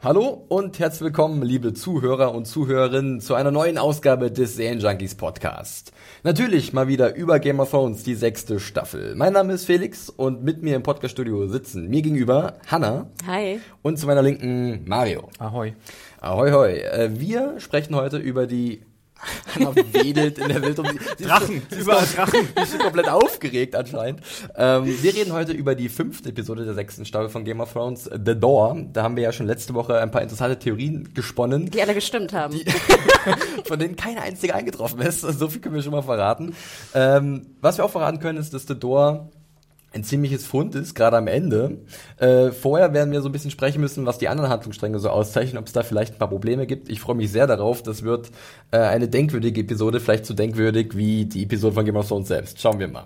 Hallo und herzlich willkommen, liebe Zuhörer und Zuhörerinnen, zu einer neuen Ausgabe des Serienjunkies Podcast. Natürlich mal wieder über Game of Thrones, die sechste Staffel. Mein Name ist Felix und mit mir im Podcaststudio sitzen mir gegenüber Hanna. Hi. Und zu meiner Linken Mario. Ahoi. Ahoi, hoi. Äh, Wir sprechen heute über die Hanna wedelt in der Welt um die Drachen, sie ist überall Drachen. Die ist schon komplett aufgeregt anscheinend. Ähm, wir reden heute über die fünfte Episode der sechsten Staffel von Game of Thrones, The Door. Da haben wir ja schon letzte Woche ein paar interessante Theorien gesponnen, Die alle gestimmt haben. von denen keine einzige eingetroffen ist. So viel können wir schon mal verraten. Ähm, was wir auch verraten können, ist, dass The Door ein ziemliches Fund ist, gerade am Ende. Äh, vorher werden wir so ein bisschen sprechen müssen, was die anderen Handlungsstränge so auszeichnen, ob es da vielleicht ein paar Probleme gibt. Ich freue mich sehr darauf. Das wird äh, eine denkwürdige Episode, vielleicht so denkwürdig wie die Episode von Game of Thrones selbst. Schauen wir mal.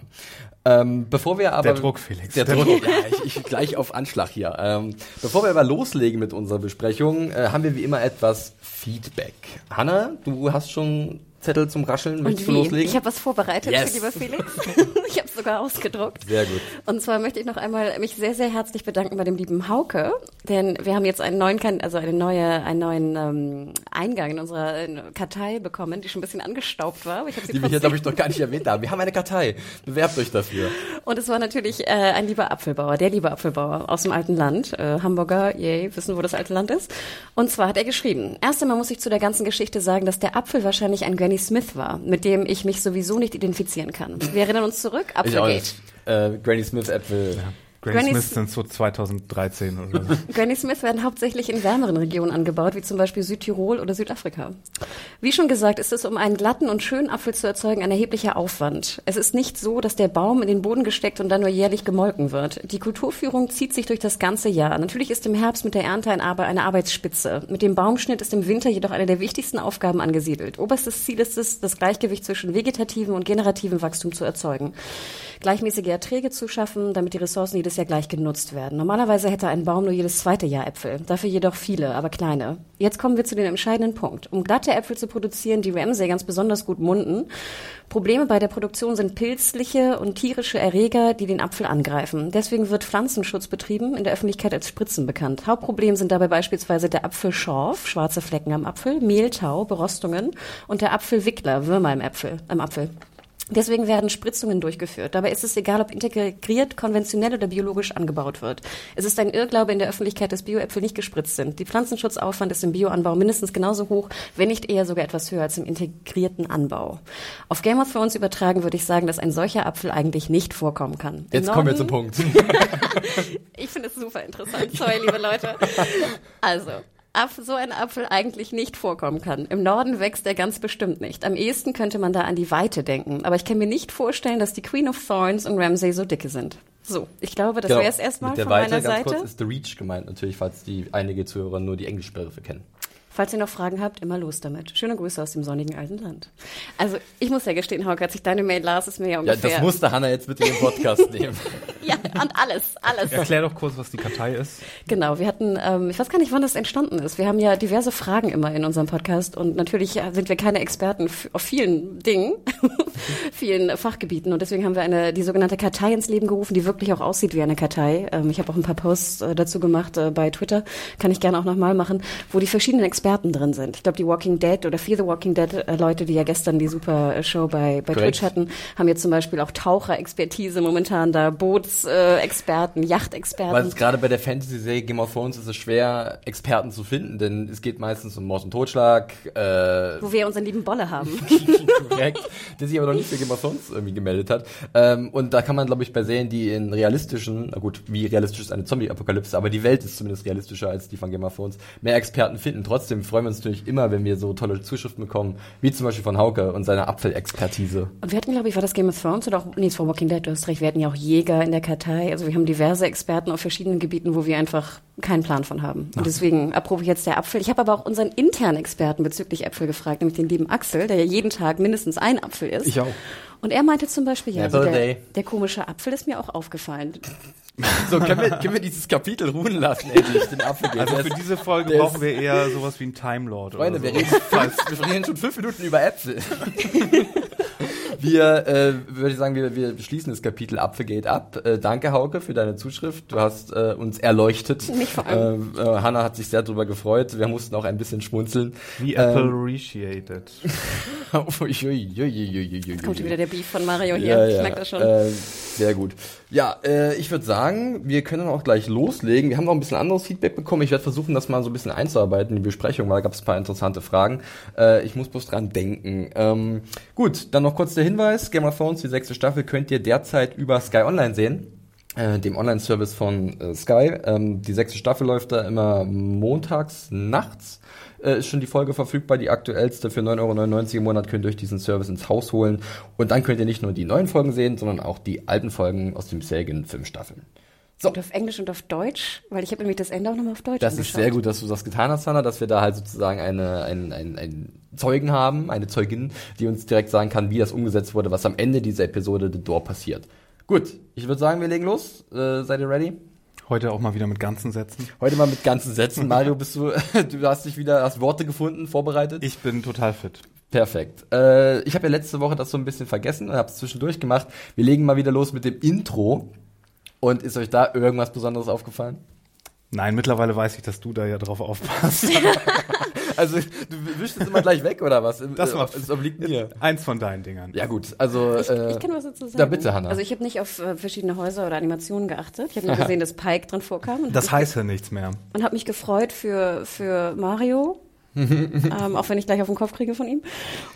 Ähm, bevor wir aber Der Druck, Felix. der Der Druck, ja, ich, ich gleich auf Anschlag hier. Ähm, bevor wir aber loslegen mit unserer Besprechung, äh, haben wir wie immer etwas Feedback. Hanna, du hast schon Zettel zum Rascheln, möchtest du wie? loslegen? Ich habe was vorbereitet, Yes. lieber Felix. ich habe es sogar ausgedruckt. Sehr gut. Und zwar möchte ich noch einmal mich sehr, sehr herzlich bedanken bei dem lieben Hauke, denn wir haben jetzt einen neuen, also eine neue, einen neuen ähm, Eingang in unserer Kartei bekommen, die schon ein bisschen angestaubt war. Ich Die wir hier, glaube ich, noch gar nicht erwähnt haben. Wir haben eine Kartei. Bewerbt euch dafür. Und es war natürlich äh, ein lieber Apfelbauer, der liebe Apfelbauer aus dem alten Land. Äh, Hamburger, yay, wissen, wo das alte Land ist. Und zwar hat er geschrieben, erst einmal muss ich zu der ganzen Geschichte sagen, dass der Apfel wahrscheinlich ein Granny Smith war, mit dem ich mich sowieso nicht identifizieren kann. Wir erinnern uns zurück, Apfelgate. Äh, Granny Smith Äpfel. Granny Granny Smith sind so 2013 oder so. Granny Smith werden hauptsächlich in wärmeren Regionen angebaut, wie zum Beispiel Südtirol oder Südafrika. Wie schon gesagt, ist es, um einen glatten und schönen Apfel zu erzeugen, ein erheblicher Aufwand. Es ist nicht so, dass der Baum in den Boden gesteckt und dann nur jährlich gemolken wird. Die Kulturführung zieht sich durch das ganze Jahr. Natürlich ist im Herbst mit der Ernte eine Arbeitsspitze. Mit dem Baumschnitt ist im Winter jedoch eine der wichtigsten Aufgaben angesiedelt. Oberstes Ziel ist es, das Gleichgewicht zwischen vegetativem und generativem Wachstum zu erzeugen. Gleichmäßige Erträge zu schaffen, damit die Ressourcen jedes Jahr gleich genutzt werden. Normalerweise hätte ein Baum nur jedes zweite Jahr Äpfel, dafür jedoch viele, aber kleine. Jetzt kommen wir zu dem entscheidenden Punkt. Um glatte Äpfel zu produzieren, die Ramsay ganz besonders gut munden, Probleme bei der Produktion sind pilzliche und tierische Erreger, die den Apfel angreifen. Deswegen wird Pflanzenschutz betrieben, in der Öffentlichkeit als Spritzen bekannt. Hauptproblem sind dabei beispielsweise der Apfelschorf, schwarze Flecken am Apfel, Mehltau, Berostungen und der Apfelwickler, Würmer im Apfel. Im Apfel. Deswegen werden Spritzungen durchgeführt. Dabei ist es egal, ob integriert, konventionell oder biologisch angebaut wird. Es ist ein Irrglaube in der Öffentlichkeit, dass Bioäpfel nicht gespritzt sind. Die Pflanzenschutzaufwand ist im Bioanbau mindestens genauso hoch, wenn nicht eher sogar etwas höher als im integrierten Anbau. Auf Game of Thrones übertragen würde ich sagen, dass ein solcher Apfel eigentlich nicht vorkommen kann. Im Jetzt kommen wir Norden- zum Punkt. ich finde es super interessant. Sorry, liebe Leute. Also, so ein Apfel eigentlich nicht vorkommen kann. Im Norden wächst er ganz bestimmt nicht. Am ehesten könnte man da an die Weite denken. Aber ich kann mir nicht vorstellen, dass die Queen of Thorns und Ramsay so dicke sind. So, ich glaube, das wäre es erstmal Genau. Von Weite, meiner ganz Seite. kurz, ist The Reach gemeint natürlich, falls die einige Zuhörer nur die Englischbegriffe kennen. Falls ihr noch Fragen habt, immer los damit. Schöne Grüße aus dem sonnigen alten Land. Also, ich muss ja gestehen, Hauke, als ich deine Mail las, ist mir ja Ja, ungefähr... das musste Hanna jetzt bitte in den Podcast nehmen. ja, und alles, alles. Erklär doch kurz, was die Kartei ist. Genau, wir hatten, ähm, ich weiß gar nicht, wann das entstanden ist. Wir haben ja diverse Fragen immer in unserem Podcast und natürlich äh, sind wir keine Experten auf vielen Dingen, vielen Fachgebieten und deswegen haben wir eine die sogenannte Kartei ins Leben gerufen, die wirklich auch aussieht wie eine Kartei. Ähm, ich habe auch ein paar Posts äh, dazu gemacht äh, bei Twitter, kann ich gerne auch nochmal machen, wo die verschiedenen Experten drin sind. Ich glaube, die Walking Dead oder Fear the Walking Dead äh, Leute, die ja gestern die super äh, Show bei, bei. Twitch hatten, haben jetzt zum Beispiel auch Taucherexpertise momentan da, Bootsexperten, äh, Experten, Yachtexperten. Weil es gerade bei der Fantasy-Serie Game of Thrones ist es schwer, Experten zu finden, denn es geht meistens um Mord und Totschlag, äh, wo wir unseren lieben Bolle haben. korrekt, der sich aber noch nicht für Game of Thrones irgendwie gemeldet hat. Ähm, und da kann man, glaube ich, bei Serien, die in realistischen, na gut, wie realistisch ist eine Zombie-Apokalypse, aber die Welt ist zumindest realistischer als die von Game of Thrones, mehr Experten finden. Trotzdem freuen wir uns natürlich immer, wenn wir so tolle Zuschriften bekommen, wie zum Beispiel von Hauke und seiner Apfelexpertise. Und wir hatten, glaube ich, war das Game of Thrones oder auch, nee, es war Walking Dead, du hast recht, wir hatten ja auch Jäger in der Kartei. Also wir haben diverse Experten auf verschiedenen Gebieten, wo wir einfach keinen Plan von haben. Und deswegen approbe ich jetzt der Apfel. Ich habe aber auch unseren internen Experten bezüglich Äpfel gefragt, nämlich den lieben Axel, der ja jeden Tag mindestens ein Apfel isst. Ich auch. Und er meinte zum Beispiel, ja, also der, der komische Apfel ist mir auch aufgefallen. So, können wir, können wir dieses Kapitel ruhen lassen, endlich, den Apfel Also für diese Folge brauchen wir eher sowas wie einen Time Lord Freunde, oder wir so. reden, wir reden schon fünf Minuten über Äpfel. Wir, äh, würde ich sagen, wir, wir schließen das Kapitel Apfelgate ab. Äh, danke, Hauke, für deine Zuschrift. Du hast äh, uns erleuchtet. Mich vor allem. Äh, äh, Hanna hat sich sehr darüber gefreut. Wir mussten auch ein bisschen schmunzeln. Wie Ähm, appreciated. Jetzt Kommt wieder der Beef von Mario hier. Ja, ich ja. merke das schon. Äh, sehr gut. Ja, äh, ich würde sagen, wir können auch gleich loslegen. Wir haben noch ein bisschen anderes Feedback bekommen. Ich werde versuchen, das mal so ein bisschen einzuarbeiten in die Besprechung, weil da gab es ein paar interessante Fragen. Äh, ich muss bloß dran denken. Ähm, gut, dann noch kurz der Hinweis. Game of Thrones, die sechste Staffel, könnt ihr derzeit über Sky Online sehen. Äh, dem Online-Service von äh, Sky. Ähm, die sechste Staffel läuft da immer montags nachts. Äh, ist schon die Folge verfügbar, die aktuellste für 9,99 Euro im Monat könnt ihr euch diesen Service ins Haus holen. Und dann könnt ihr nicht nur die neuen Folgen sehen, sondern auch die alten Folgen aus den bisherigen fünf Staffeln. So, Und auf Englisch und auf Deutsch, weil ich habe nämlich das Ende auch nochmal auf Deutsch das ist angeschaut. sehr gut, dass du das getan hast, Hanna, dass wir da halt sozusagen eine, einen, einen, einen Zeugen haben, eine Zeugin, die uns direkt sagen kann, wie das umgesetzt wurde, was am Ende dieser Episode The Door passiert. Gut, ich würde sagen, wir legen los. Äh, seid ihr ready? Heute auch mal wieder mit ganzen Sätzen. Heute mal mit ganzen Sätzen. Mario, bist du, du hast dich wieder, hast Worte gefunden, vorbereitet? Ich bin total fit. Perfekt. Äh, ich habe ja letzte Woche das so ein bisschen vergessen und habe es zwischendurch gemacht. Wir legen mal wieder los mit dem Intro. Und ist euch da irgendwas Besonderes aufgefallen? Nein, mittlerweile weiß ich, dass du da ja drauf aufpasst. Also, du wischst es immer gleich weg, oder was? Das Äh, macht- Es obliegt mir. Eins von deinen Dingern. Ja gut, also... Ich, äh, ich kann was dazu sagen. Ja, bitte, Hanna. Also ich habe nicht auf äh, verschiedene Häuser oder Animationen geachtet. Ich habe nur gesehen, dass Pike drin vorkam. Und Das heißt ja nichts mehr. und habe mich gefreut für, für Mario. Ähm, auch wenn ich gleich auf den Kopf kriege von ihm.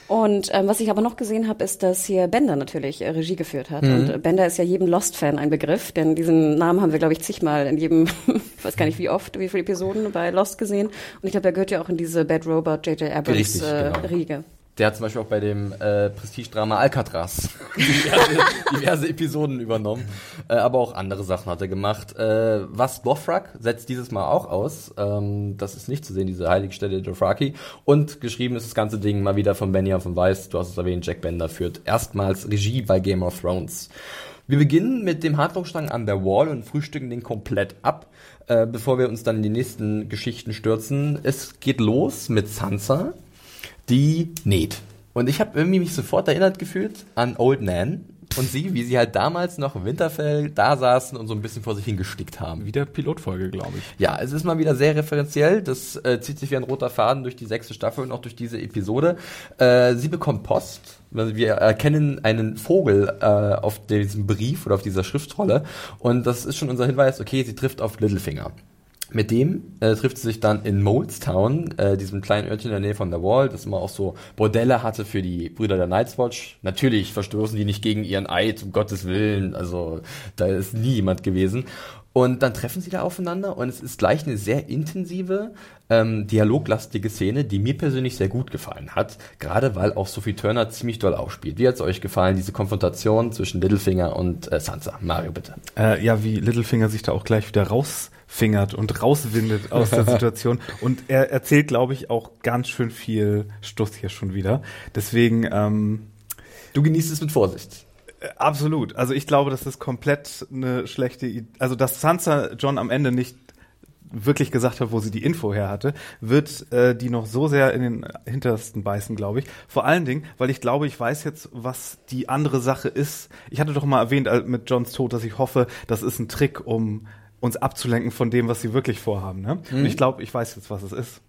Und ähm, was ich aber noch gesehen habe, ist, dass hier Bender natürlich äh, Regie geführt hat. Und äh, Bender ist ja jedem Lost-Fan ein Begriff, denn diesen Namen haben wir, glaube ich, zigmal in jedem, ich weiß gar nicht wie oft, wie viele Episoden bei Lost gesehen. Und ich glaube, er gehört ja auch in diese Bad Robot J.J. Abrams Richtig, äh, genau. Riege. Der hat zum Beispiel auch bei dem äh, Prestigedrama Alcatraz diverse, diverse Episoden übernommen, äh, aber auch andere Sachen hat er gemacht. Äh, was Bofrak setzt dieses Mal auch aus, ähm, das ist nicht zu sehen, diese Heiligstelle Dothraki. Und geschrieben ist das ganze Ding mal wieder von Benioff von Weiss, du hast es erwähnt, Jack Bender führt erstmals Regie bei Game of Thrones. Wir beginnen mit dem Handlungsstrang an der Wall und frühstücken den komplett ab, äh, bevor wir uns dann in die nächsten Geschichten stürzen. Es geht los mit Sansa, die näht. Und ich habe irgendwie mich sofort erinnert gefühlt an Old Nan und sie, wie sie halt damals noch im Winterfell da saßen und so ein bisschen vor sich hingestickt haben. Wieder Pilotfolge, glaube ich. Ja, es ist mal wieder sehr referenziell. Das äh, zieht sich wie ein roter Faden durch die sechste Staffel und auch durch diese Episode. Äh, sie bekommt Post. Wir erkennen einen Vogel äh, auf diesem Brief oder auf dieser Schriftrolle. Und das ist schon unser Hinweis, okay, sie trifft auf Littlefinger. Mit dem äh, trifft sie sich dann in Molestown, äh, diesem kleinen Örtchen in der Nähe von der Wall, das immer auch so Bordelle hatte für die Brüder der Night's Watch. Natürlich verstoßen die nicht gegen ihren Eid, um Gottes Willen. Also da ist nie jemand gewesen. Und dann treffen sie da aufeinander und es ist gleich eine sehr intensive, ähm, dialoglastige Szene, die mir persönlich sehr gut gefallen hat. Gerade weil auch Sophie Turner ziemlich doll aufspielt. Wie hat's euch gefallen, diese Konfrontation zwischen Littlefinger und äh, Sansa? Mario, bitte. Äh, ja, wie Littlefinger sich da auch gleich wieder rausfingert und rauswindet aus der Situation. Und er erzählt, glaube ich, auch ganz schön viel Stuss hier schon wieder. Deswegen, ähm, Du genießt es mit Vorsicht. äh, absolut. Also ich glaube, das ist komplett eine schlechte Idee. Also, dass Sansa John am Ende nicht wirklich gesagt hat, wo sie die Info her hatte, wird äh, die noch so sehr in den hintersten beißen, glaube ich. Vor allen Dingen, weil ich glaube, ich weiß jetzt, was die andere Sache ist. Ich hatte doch mal erwähnt äh, mit Johns Tod, dass ich hoffe, das ist ein Trick, um uns abzulenken von dem, was sie wirklich vorhaben. Ne? Und ich glaube, ich weiß jetzt, was es ist.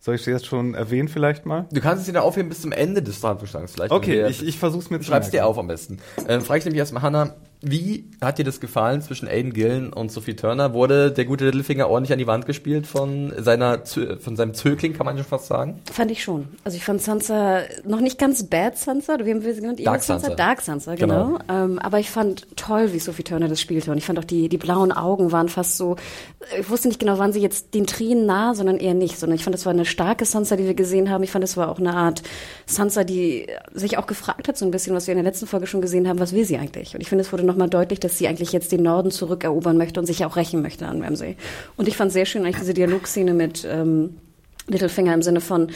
Soll ich dir jetzt schon erwähnen vielleicht mal? Du kannst es dir aufheben bis zum Ende des Handlungsstrangs vielleicht. Okay, ich, ich versuch's mir zu Schreib's dir merken. auf am besten. Ähm, frag ich nämlich erstmal Hannah, wie hat dir das gefallen zwischen Aiden Gillen und Sophie Turner? Wurde der gute Littlefinger ordentlich an die Wand gespielt von seiner von seinem Zögling, kann man schon fast sagen? Fand ich schon. Also ich fand Sansa noch nicht ganz Bad Sansa, wie haben wir sie genannt? Dark Evil Sansa. Dark Sansa, genau. Ähm, aber ich fand toll, wie Sophie Turner das spielte. Und ich fand auch die, die blauen Augen waren fast so, ich wusste nicht genau, waren sie jetzt den Tränen nah, sondern eher nicht. Sondern ich fand, das war eine starke Sansa, die wir gesehen haben. Ich fand, das war auch eine Art Sansa, die sich auch gefragt hat, so ein bisschen, was wir in der letzten Folge schon gesehen haben, was will sie eigentlich? Und ich finde, es wurde nochmal deutlich, dass sie eigentlich jetzt den Norden zurückerobern möchte und sich auch rächen möchte an Ramsay. Und ich fand sehr schön eigentlich diese Dialogszene mit ähm, Littlefinger im Sinne von,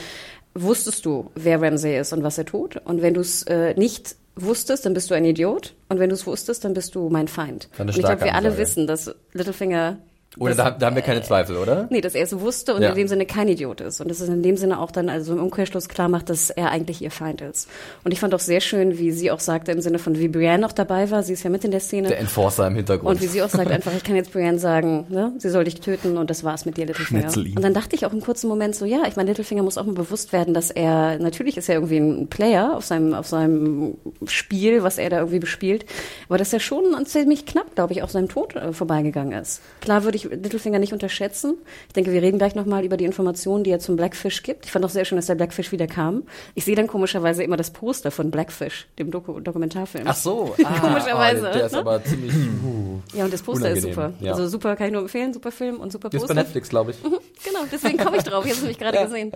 wusstest du, wer Ramsay ist und was er tut? Und wenn du es äh, nicht wusstest, dann bist du ein Idiot. Und wenn du es wusstest, dann bist du mein Feind. Und ich glaube, wir alle wissen, dass Littlefinger Oder das- da, da haben wir keine Zweifel, oder? Nee, dass er es wusste und Ja. in dem Sinne kein Idiot ist. Und dass es in dem Sinne auch dann also im Umkehrschluss klar macht, dass er eigentlich ihr Feind ist. Und ich fand auch sehr schön, wie sie auch sagte, im Sinne von, wie Brienne noch dabei war, sie ist ja mit in der Szene. Der Enforcer im Hintergrund. und wie sie auch sagt, einfach, ich kann jetzt Brienne sagen, ne, sie soll dich töten und das war's mit dir, Littlefinger. Und dann dachte ich auch im kurzen Moment so, ja, ich meine, Littlefinger muss auch mal bewusst werden, dass er, natürlich ist er irgendwie ein Player auf seinem, auf seinem Spiel, was er da irgendwie bespielt, aber dass er schon ziemlich knapp, glaube ich, auf seinem Tod äh, vorbeigegangen ist. Klar würde ich Littlefinger nicht unterschätzen. Ich denke, wir reden gleich nochmal über die Informationen, die er zum Blackfish gibt. Ich fand auch sehr schön, dass der Blackfish wieder kam. Ich sehe dann komischerweise immer das Poster von Blackfish, dem Doku Dokumentarfilm. Ach so. Ah, Komischerweise, oh, der ist ne? aber ziemlich. Uh, Ja, und das Poster ist super. ja. Also super, kann ich nur empfehlen, super Film und super ist Poster. bei Netflix, glaube ich. Genau, deswegen komme ich drauf. Ich habe es nämlich gerade gesehen.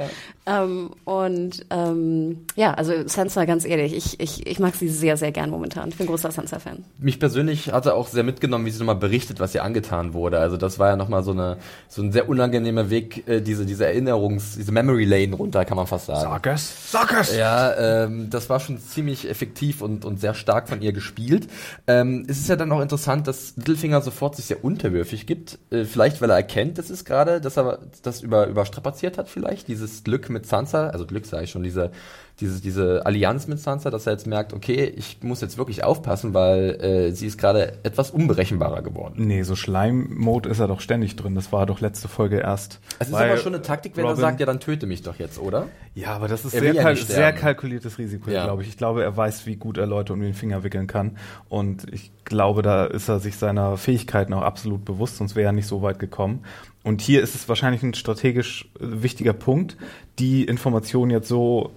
Ähm, und ähm, ja, also Sansa, ganz ehrlich, ich, ich, ich mag sie sehr, sehr gern momentan. Ich bin großer Sansa-Fan. Mich persönlich hatte auch sehr mitgenommen, wie sie nochmal berichtet, was ihr angetan wurde. Also das war ja nochmal so eine so ein sehr unangenehmer Weg, äh, diese diese Erinnerungs, diese Memory Lane runter, kann man fast sagen. Sag es, sag es! Ja, ähm, das war schon ziemlich effektiv und, und sehr stark von ihr gespielt. Ähm, es ist ja dann auch interessant, dass Littlefinger sofort sich sehr unterwürfig gibt. Äh, vielleicht, weil er erkennt, das ist gerade, dass er das über, überstrapaziert hat vielleicht, dieses Glück mit Sansa, also Glück sage ich schon, diese, diese, diese Allianz mit Sansa, dass er jetzt merkt, okay, ich muss jetzt wirklich aufpassen, weil äh, sie ist gerade etwas unberechenbarer geworden. Nee, so Schleim-Mode ist er doch ständig drin. Das war doch letzte Folge erst. Es ist aber schon eine Taktik, wenn er Robin- sagt, ja, dann töte mich doch jetzt, oder? Ja, aber das ist Er sehr, ja sehr kalkuliertes Risiko, Ja. glaube ich. Ich glaube, er weiß, wie gut er Leute um den Finger wickeln kann. Und ich glaube, da ist er sich seiner Fähigkeiten auch absolut bewusst, sonst wäre er nicht so weit gekommen. Und hier ist es wahrscheinlich ein strategisch wichtiger Punkt, die Information jetzt so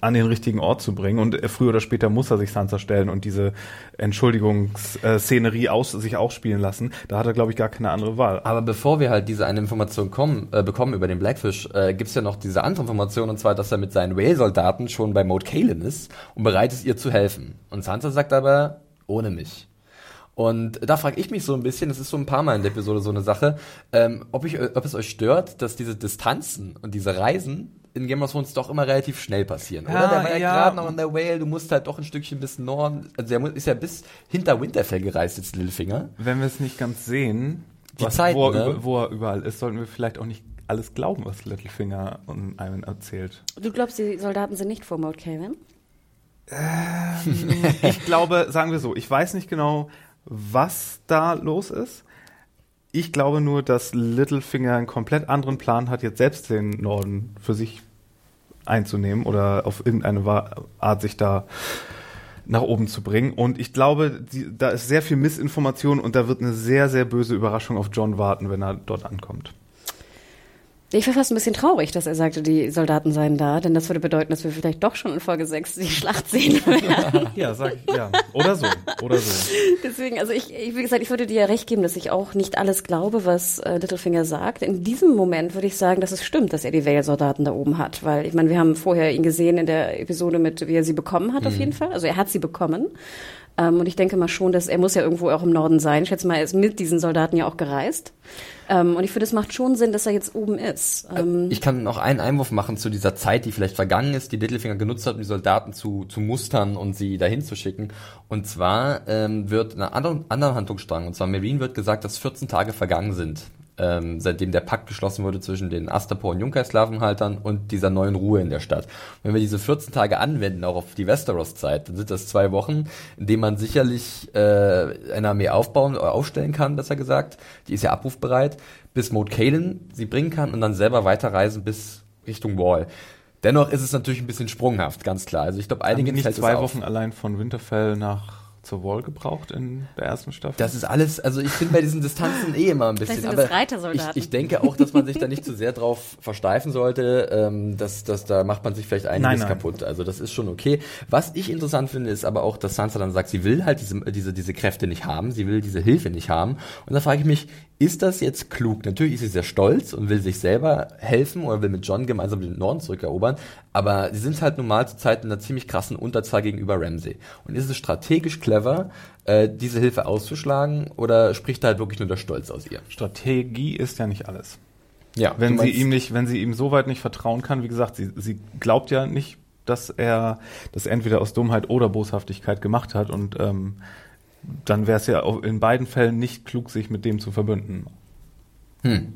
an den richtigen Ort zu bringen. Und äh, früher oder später muss er sich Sansa stellen und diese Entschuldigungsszenerie aus sich auch spielen lassen. Da hat er, glaube ich, gar keine andere Wahl. Aber bevor wir halt diese eine Information kommen, äh, bekommen über den Blackfish, äh, gibt's ja noch diese andere Information, und zwar, dass er mit seinen Whale-Soldaten schon bei Maud Kalen ist und bereit ist, ihr zu helfen. Und Sansa sagt aber, ohne mich. Und da frage ich mich so ein bisschen, das ist so ein paar Mal in der Episode so eine Sache, ähm, ob, ich, ob es euch stört, dass diese Distanzen und diese Reisen in Game of Thrones doch immer relativ schnell passieren. Ja, oder? Der war ja, ja. gerade noch in der Whale, du musst halt doch ein Stückchen bis Norden, also der ist ja bis hinter Winterfell gereist, jetzt Littlefinger. Wenn wir es nicht ganz sehen, Die was, Zeiten, wo, er, ne? wo er überall ist, sollten wir vielleicht auch nicht alles glauben, was Littlefinger und einem erzählt. Du glaubst, die Soldaten sind nicht vor Maud Caven? Ich glaube, sagen wir so, ich weiß nicht genau, was da los ist. Ich glaube nur, dass Littlefinger einen komplett anderen Plan hat, jetzt selbst den Norden für sich einzunehmen oder auf irgendeine Art sich da nach oben zu bringen. Und ich glaube, die, da ist sehr viel Missinformation und da wird eine sehr, sehr böse Überraschung auf John warten, wenn er dort ankommt. Ich war fast ein bisschen traurig, dass er sagte, die Soldaten seien da, denn das würde bedeuten, dass wir vielleicht doch schon in Folge 6 die Schlacht sehen werden. Ja, sag ich, ja. Oder so, oder so. Deswegen, also ich, ich, wie gesagt, ich würde dir ja recht geben, dass ich auch nicht alles glaube, was äh, Littlefinger sagt. In diesem Moment würde ich sagen, dass es stimmt, dass er die Vale-Soldaten da oben hat, weil ich meine, wir haben vorher ihn gesehen in der Episode mit, wie er sie bekommen hat, auf jeden Fall. Also er hat sie bekommen. Ähm, und ich denke mal schon, dass er muss ja irgendwo auch im Norden sein. Ich schätze mal, er ist mit diesen Soldaten ja auch gereist. Ähm, und ich finde, es macht schon Sinn, dass er jetzt oben ist. Ähm, Ich kann noch einen Einwurf machen zu dieser Zeit, die vielleicht vergangen ist, die Littlefinger genutzt hat, um die Soldaten zu, zu mustern und sie dahin zu schicken. Und zwar ähm, wird in einer anderen, anderen Handlungsstrang, und zwar Marine wird gesagt, dass 14 Tage vergangen sind, ähm, seitdem der Pakt geschlossen wurde zwischen den Astapor und Junkai-Sklavenhaltern und dieser neuen Ruhe in der Stadt. Wenn wir diese 14 Tage anwenden, auch auf die Westeros-Zeit, dann sind das zwei Wochen, in denen man sicherlich äh, eine Armee aufbauen oder aufstellen kann, besser gesagt. Die ist ja abrufbereit, bis Moat Kalen sie bringen kann und dann selber weiterreisen bis Richtung Wall. Dennoch ist es natürlich ein bisschen sprunghaft, ganz klar. Also ich glaube, einigen nicht fällt es zwei. Wochen allein von Winterfell nach zur Wall gebraucht in der ersten Staffel? Das ist alles, also ich bin bei diesen Distanzen eh immer ein bisschen. Sind aber. Ich, ich denke auch, dass man sich da nicht zu sehr drauf versteifen sollte. Ähm, dass, dass da macht man sich vielleicht einiges Nein, nein. kaputt. Also das ist schon okay. Was ich interessant finde, ist aber auch, dass Sansa dann sagt, sie will halt diese, diese, diese Kräfte nicht haben, sie will diese Hilfe nicht haben. Und da frage ich mich, ist das jetzt klug? Natürlich ist sie sehr stolz und will sich selber helfen oder will mit John gemeinsam den Norden zurückerobern, aber sie sind halt normal zur Zeit in einer ziemlich krassen Unterzahl gegenüber Ramsey. Und ist es strategisch clever, äh, diese Hilfe auszuschlagen oder spricht da halt wirklich nur der Stolz aus ihr? Strategie ist ja nicht alles. Ja, Wenn sie ihm nicht, wenn sie ihm so weit nicht vertrauen kann, wie gesagt, sie, sie glaubt ja nicht, dass er das entweder aus Dummheit oder Boshaftigkeit gemacht hat und ähm, dann wäre es ja auch in beiden Fällen nicht klug, sich mit dem zu verbünden. Hm.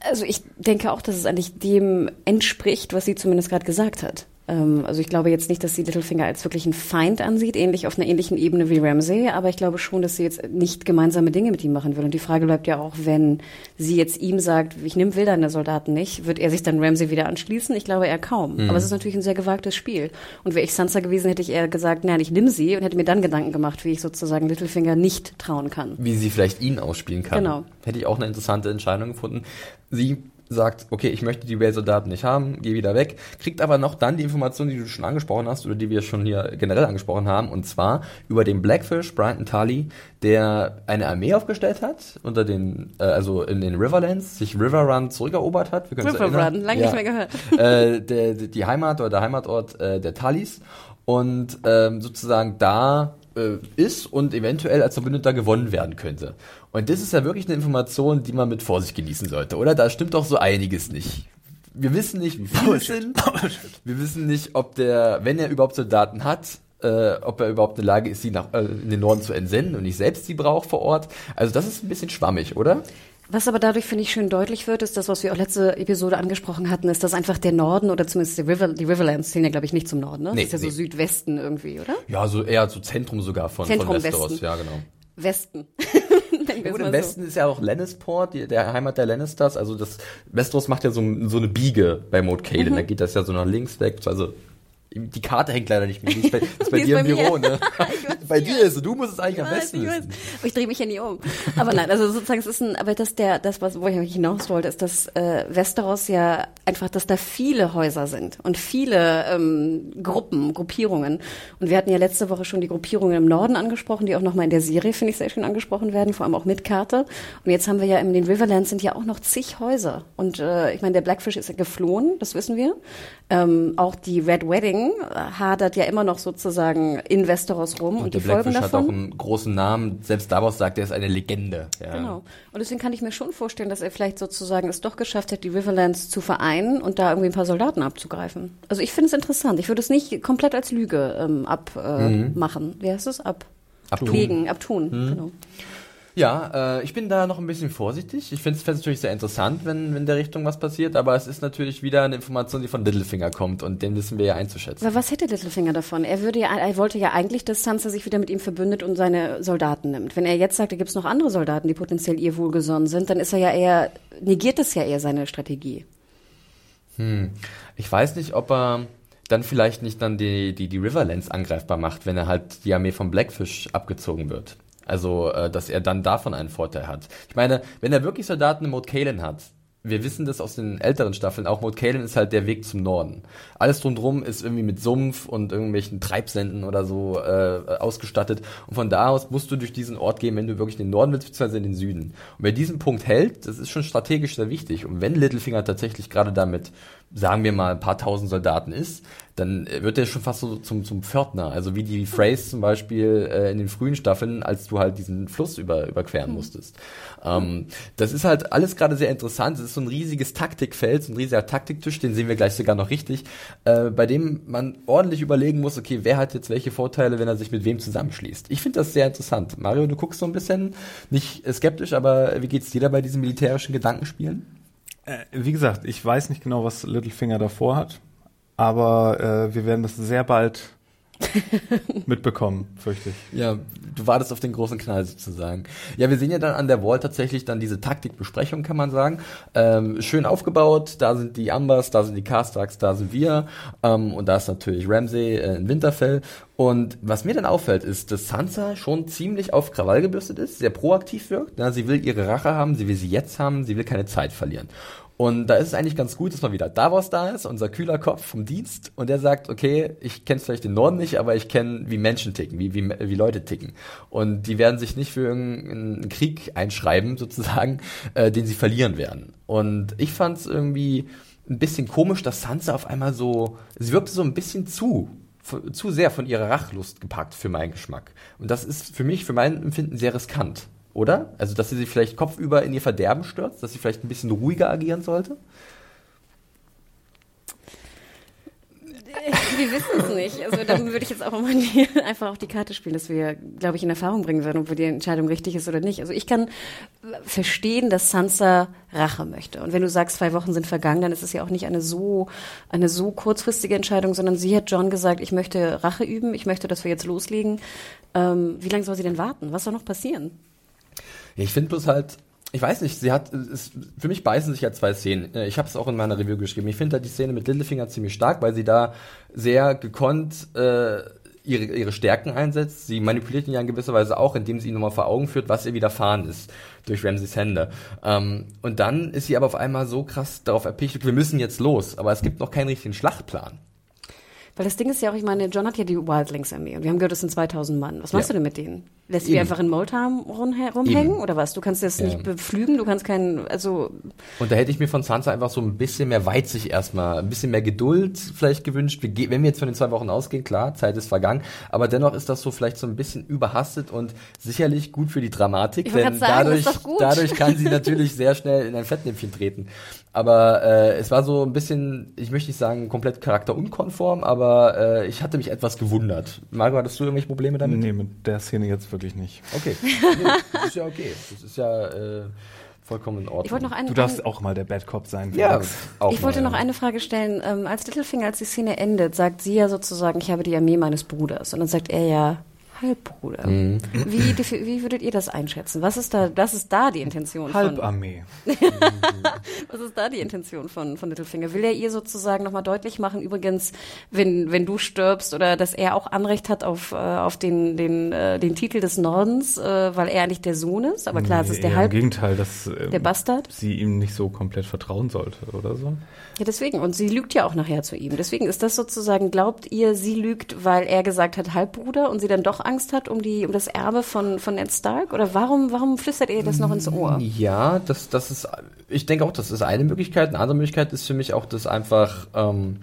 Also ich denke auch, dass es eigentlich dem entspricht, was sie zumindest gerade gesagt hat. Ähm, also ich glaube jetzt nicht, dass sie Littlefinger als wirklich einen Feind ansieht, ähnlich auf einer ähnlichen Ebene wie Ramsay, aber ich glaube schon, dass sie jetzt nicht gemeinsame Dinge mit ihm machen will. Und die Frage bleibt ja auch, wenn sie jetzt ihm sagt, ich nimm will deine Soldaten nicht, wird er sich dann Ramsay wieder anschließen? Ich glaube eher kaum. Aber es ist natürlich ein sehr gewagtes Spiel. Und wäre ich Sansa gewesen, hätte ich eher gesagt, nein, ich nimm sie und hätte mir dann Gedanken gemacht, wie ich sozusagen Littlefinger nicht trauen kann. wie sie vielleicht ihn ausspielen kann. Genau. Hätte ich auch eine interessante Entscheidung gefunden. Sie sagt, okay, ich möchte die Ray-Soldaten nicht haben, geh wieder weg, kriegt aber noch dann die Information, die du schon angesprochen hast oder die wir schon hier generell angesprochen haben, und zwar über den Blackfish, Brian Tully, der eine Armee aufgestellt hat, unter den, äh, also in den Riverlands, sich River Run zurückerobert hat. Wir können uns River. Run, lange nicht mehr gehört. äh, der, die Heimat oder der Heimatort äh, der Tullys und ähm, sozusagen da äh, ist und eventuell als Verbündeter gewonnen werden könnte. Und das ist ja wirklich eine Information, die man mit Vorsicht genießen sollte, oder? Da stimmt doch so einiges nicht. Wir wissen nicht, wie viele es sind. Wir wissen nicht, ob der, wenn er überhaupt Soldaten hat, äh, ob er überhaupt in der Lage ist, sie nach, äh, in den Norden zu entsenden und nicht selbst sie braucht vor Ort. Also das ist ein bisschen schwammig, oder? Was aber dadurch, finde ich, schön deutlich wird, ist das, was wir auch letzte Episode angesprochen hatten, ist, dass einfach der Norden oder zumindest die, River, die Riverlands zählen ja, glaube ich, nicht zum Norden, ne? Nee, das ist ja nee. so Südwesten irgendwie, oder? Ja, so eher so Zentrum sogar von, Zentrum von Westeros. Westen. Ja, genau. Westen. Gut, im mal Westen ist ja auch Lannisport, die, der Heimat der Lannisters. Also das Westeros macht ja so, so eine Biege bei Moat Cailin. Mhm. Da geht das ja so nach links weg. Also die Karte hängt leider nicht mehr. Die ist bei, ist bei ist dir bei im Büro, ne? Ich bei dir ist es. Du musst es eigentlich am Ich weiß, besten ich weiß. wissen. Aber ich drehe mich ja nie um. Aber nein, also sozusagen, es ist ein, aber das der, das, was, wo ich hinaus wollte, ist, dass äh, Westeros ja einfach, dass da viele Häuser sind und viele ähm, Gruppen, Gruppierungen. Und wir hatten ja letzte Woche schon die Gruppierungen im Norden angesprochen, die auch nochmal in der Serie, finde ich, sehr schön angesprochen werden, vor allem auch mit Karte. Und jetzt haben wir ja in den Riverlands sind ja auch noch zig Häuser. Und äh, ich meine, der Blackfish ist ja geflohen, das wissen wir. Ähm, auch die Red Wedding äh, hadert ja immer noch sozusagen in Westeros rum und, Und die der Folgen Blackfish hat auch davon. einen großen Namen. Selbst Davos sagt, er ist eine Legende. Ja. Genau. Und deswegen kann ich mir schon vorstellen, dass er vielleicht sozusagen es doch geschafft hat, die Riverlands zu vereinen und da irgendwie ein paar Soldaten abzugreifen. Also ich finde es interessant. Ich würde es nicht komplett als Lüge ähm, abmachen. Äh, machen. Wie heißt es? Ab Abtun. Legen, abtun. Genau. Ja, äh, ich bin da noch ein bisschen vorsichtig. Ich finde es natürlich sehr interessant, wenn, wenn in der Richtung was passiert, aber es ist natürlich wieder eine Information, die von Littlefinger kommt und den wissen wir ja einzuschätzen. Aber was hätte Littlefinger davon? Er würde ja, er wollte ja eigentlich, dass Sansa sich wieder mit ihm verbündet und seine Soldaten nimmt. Wenn er jetzt sagt, da gibt es noch andere Soldaten, die potenziell ihr wohlgesonnen sind, dann ist er ja eher, negiert es ja eher seine Strategie. Ich weiß nicht, ob er dann vielleicht nicht dann die, die, die Riverlands angreifbar macht, wenn er halt die Armee von Blackfish abgezogen wird. Also, äh, dass er dann davon einen Vorteil hat. Ich meine, wenn er wirklich Soldaten in Moat Cailin hat, wir wissen das aus den älteren Staffeln, auch Moat Cailin ist halt der Weg zum Norden. Alles drumherum ist irgendwie mit Sumpf und irgendwelchen Treibsenden oder so äh, ausgestattet. Und von da aus musst du durch diesen Ort gehen, wenn du wirklich in den Norden willst, beziehungsweise in den Süden. Und wer diesen Punkt hält, das ist schon strategisch sehr wichtig. Und wenn Littlefinger tatsächlich gerade damit, sagen wir mal, ein paar tausend Soldaten ist, dann äh, wird er schon fast so zum, zum Pförtner. Also wie die Phrase zum Beispiel äh, in den frühen Staffeln, als du halt diesen Fluss über, überqueren musstest. Ähm, das ist halt alles gerade sehr interessant. Es ist so ein riesiges Taktikfeld, so ein riesiger Taktiktisch, den sehen wir gleich sogar noch richtig, äh, bei dem man ordentlich überlegen muss, okay, wer hat jetzt welche Vorteile, wenn er sich mit wem zusammenschließt. Ich finde das sehr interessant. Mario, du guckst so ein bisschen, nicht skeptisch, aber wie geht's dir da bei diesen militärischen Gedankenspielen? Äh, wie gesagt, ich weiß nicht genau, was Littlefinger davor hat, aber äh, wir werden das sehr bald mitbekommen, fürchte ich. Ja, du wartest auf den großen Knall sozusagen. Ja, wir sehen ja dann an der Wall tatsächlich dann diese Taktikbesprechung, kann man sagen. Ähm, schön aufgebaut, da sind die Ambers, da sind die Castrax, da sind wir ähm, und da ist natürlich Ramsey äh, in Winterfell. Und was mir dann auffällt, ist, dass Sansa schon ziemlich auf Krawall gebürstet ist, sehr proaktiv wirkt. Ja, sie will ihre Rache haben, sie will sie jetzt haben, sie will keine Zeit verlieren. Und da ist es eigentlich ganz gut, dass mal wieder Davos da ist, unser kühler Kopf vom Dienst, und der sagt, okay, ich kenne vielleicht den Norden nicht, aber ich kenne, wie Menschen ticken, wie, wie, wie Leute ticken. Und die werden sich nicht für irgendeinen Krieg einschreiben, sozusagen, äh, den sie verlieren werden. Und ich fand es irgendwie ein bisschen komisch, dass Sansa auf einmal so, sie wirkte so ein bisschen zu zu sehr von ihrer Rachlust gepackt für meinen Geschmack. Und das ist für mich, für mein Empfinden sehr riskant. Oder? Also, dass sie sich vielleicht kopfüber in ihr Verderben stürzt, dass sie vielleicht ein bisschen ruhiger agieren sollte? Wir wissen es nicht. Also dann würde ich jetzt auch mal die, einfach auf die Karte spielen, dass wir, glaube ich, in Erfahrung bringen werden, ob die Entscheidung richtig ist oder nicht. Also ich kann verstehen, dass Sansa Rache möchte. Und wenn du sagst, zwei Wochen sind vergangen, dann ist es ja auch nicht eine so, eine so kurzfristige Entscheidung, sondern sie hat John gesagt, ich möchte Rache üben, ich möchte, dass wir jetzt loslegen. Ähm, wie lange soll sie denn warten? Was soll noch passieren? Ich finde bloß halt, ich weiß nicht, sie hat, es, für mich beißen sich ja zwei Szenen. Ich habe es auch in meiner Review geschrieben. Ich finde halt die Szene mit Littlefinger ziemlich stark, weil sie da sehr gekonnt äh, ihre, ihre Stärken einsetzt. Sie manipuliert ihn ja in gewisser Weise auch, indem sie ihn nochmal vor Augen führt, was ihr widerfahren ist durch Ramses Hände. Ähm, und dann ist sie aber auf einmal so krass darauf erpicht, wir müssen jetzt los, aber es gibt noch keinen richtigen Schlachtplan. Weil das Ding ist ja auch, ich meine, John hat ja die Wildlings-Armee und wir haben gehört, es sind 2000 Mann. Was machst ja. du denn mit denen? Lässt du die einfach in Moldham rumhängen oder was? Du kannst das ja. nicht beflügen, du kannst keinen, also. Und da hätte ich mir von Sansa einfach so ein bisschen mehr Weitsicht erstmal, ein bisschen mehr Geduld vielleicht gewünscht. wenn wir jetzt von den zwei Wochen ausgehen, klar, Zeit ist vergangen, aber dennoch ist das so vielleicht so ein bisschen überhastet und sicherlich gut für die Dramatik, ich denn sagen, dadurch, dadurch kann sie natürlich sehr schnell in ein Fettnäpfchen treten. Aber äh, es war so ein bisschen, ich möchte nicht sagen komplett charakterunkonform, aber äh, ich hatte mich etwas gewundert. Marco, hattest du irgendwelche Probleme damit? Nee, mit der Szene jetzt wirklich nicht. Okay, nee, das ist ja okay. Das ist ja äh, vollkommen in Ordnung. Ich noch ein, du darfst ein, auch mal der Bad Cop sein. Ja, auch ich wollte noch eine Frage stellen. Ähm, als Littlefinger, als die Szene endet, sagt sie ja sozusagen, ich habe die Armee meines Bruders. Und dann sagt er ja, Halbbruder. Mhm. Wie, wie würdet ihr das einschätzen? Was ist da, was ist da die Intention Halbarmee. von? was ist da die Intention von, von Littlefinger? Will er ihr sozusagen nochmal deutlich machen, übrigens, wenn, wenn du stirbst oder dass er auch Anrecht hat auf, äh, auf den, den, äh, den Titel des Nordens, äh, weil er eigentlich der Sohn ist? Aber klar, nee, es ist der Halb. Im Gegenteil, dass ähm, der Bastard. sie ihm nicht so komplett vertrauen sollte oder so. Ja, deswegen. Und sie lügt ja auch nachher zu ihm. Deswegen ist das sozusagen, glaubt ihr, sie lügt, weil er gesagt hat Halbbruder und sie dann doch Angst hat um die um das Erbe von von Ned Stark? Oder warum warum flüstert ihr das noch ins Ohr? Ja, das das ist. Ich denke auch, das ist eine Möglichkeit. Eine andere Möglichkeit ist für mich auch, dass einfach ähm,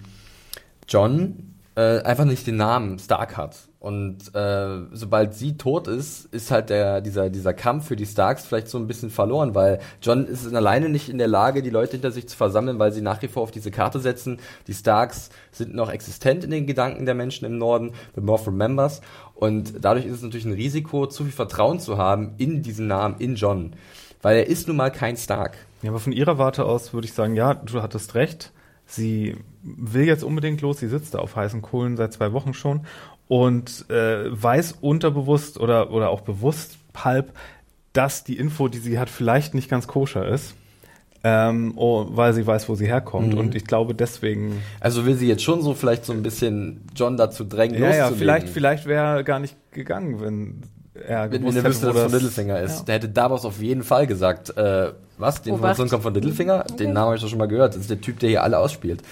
John äh, einfach nicht den Namen Stark hat. Und äh, sobald sie tot ist, ist halt der dieser dieser Kampf für die Starks vielleicht so ein bisschen verloren, weil John ist alleine nicht in der Lage, die Leute hinter sich zu versammeln, weil sie nach wie vor auf diese Karte setzen. Die Starks sind noch existent in den Gedanken der Menschen im Norden, the more remembers. Und dadurch ist es natürlich ein Risiko, zu viel Vertrauen zu haben in diesen Namen, in John, weil er ist nun mal kein Stark. Ja, aber von ihrer Warte aus würde ich sagen, ja, du hattest recht. Sie will jetzt unbedingt los, sie sitzt da auf heißen Kohlen seit zwei Wochen schon und äh, weiß unterbewusst oder, oder auch bewusst halb, dass die Info, die sie hat, vielleicht nicht ganz koscher ist. Ähm, oh, weil sie weiß, wo sie herkommt. Mhm. Und ich glaube deswegen. Also will sie jetzt schon so vielleicht so ein bisschen John dazu drängen, ja, loszulegen. Ja, vielleicht, vielleicht wäre er gar nicht gegangen, wenn er wenn, wenn er wüsste, dass es von Littlefinger ist. Ja. Der hätte Davos auf jeden Fall gesagt, äh, was, die Information kommt von Littlefinger? Okay. Den Namen habe ich doch schon mal gehört. Das ist der Typ, der hier alle ausspielt.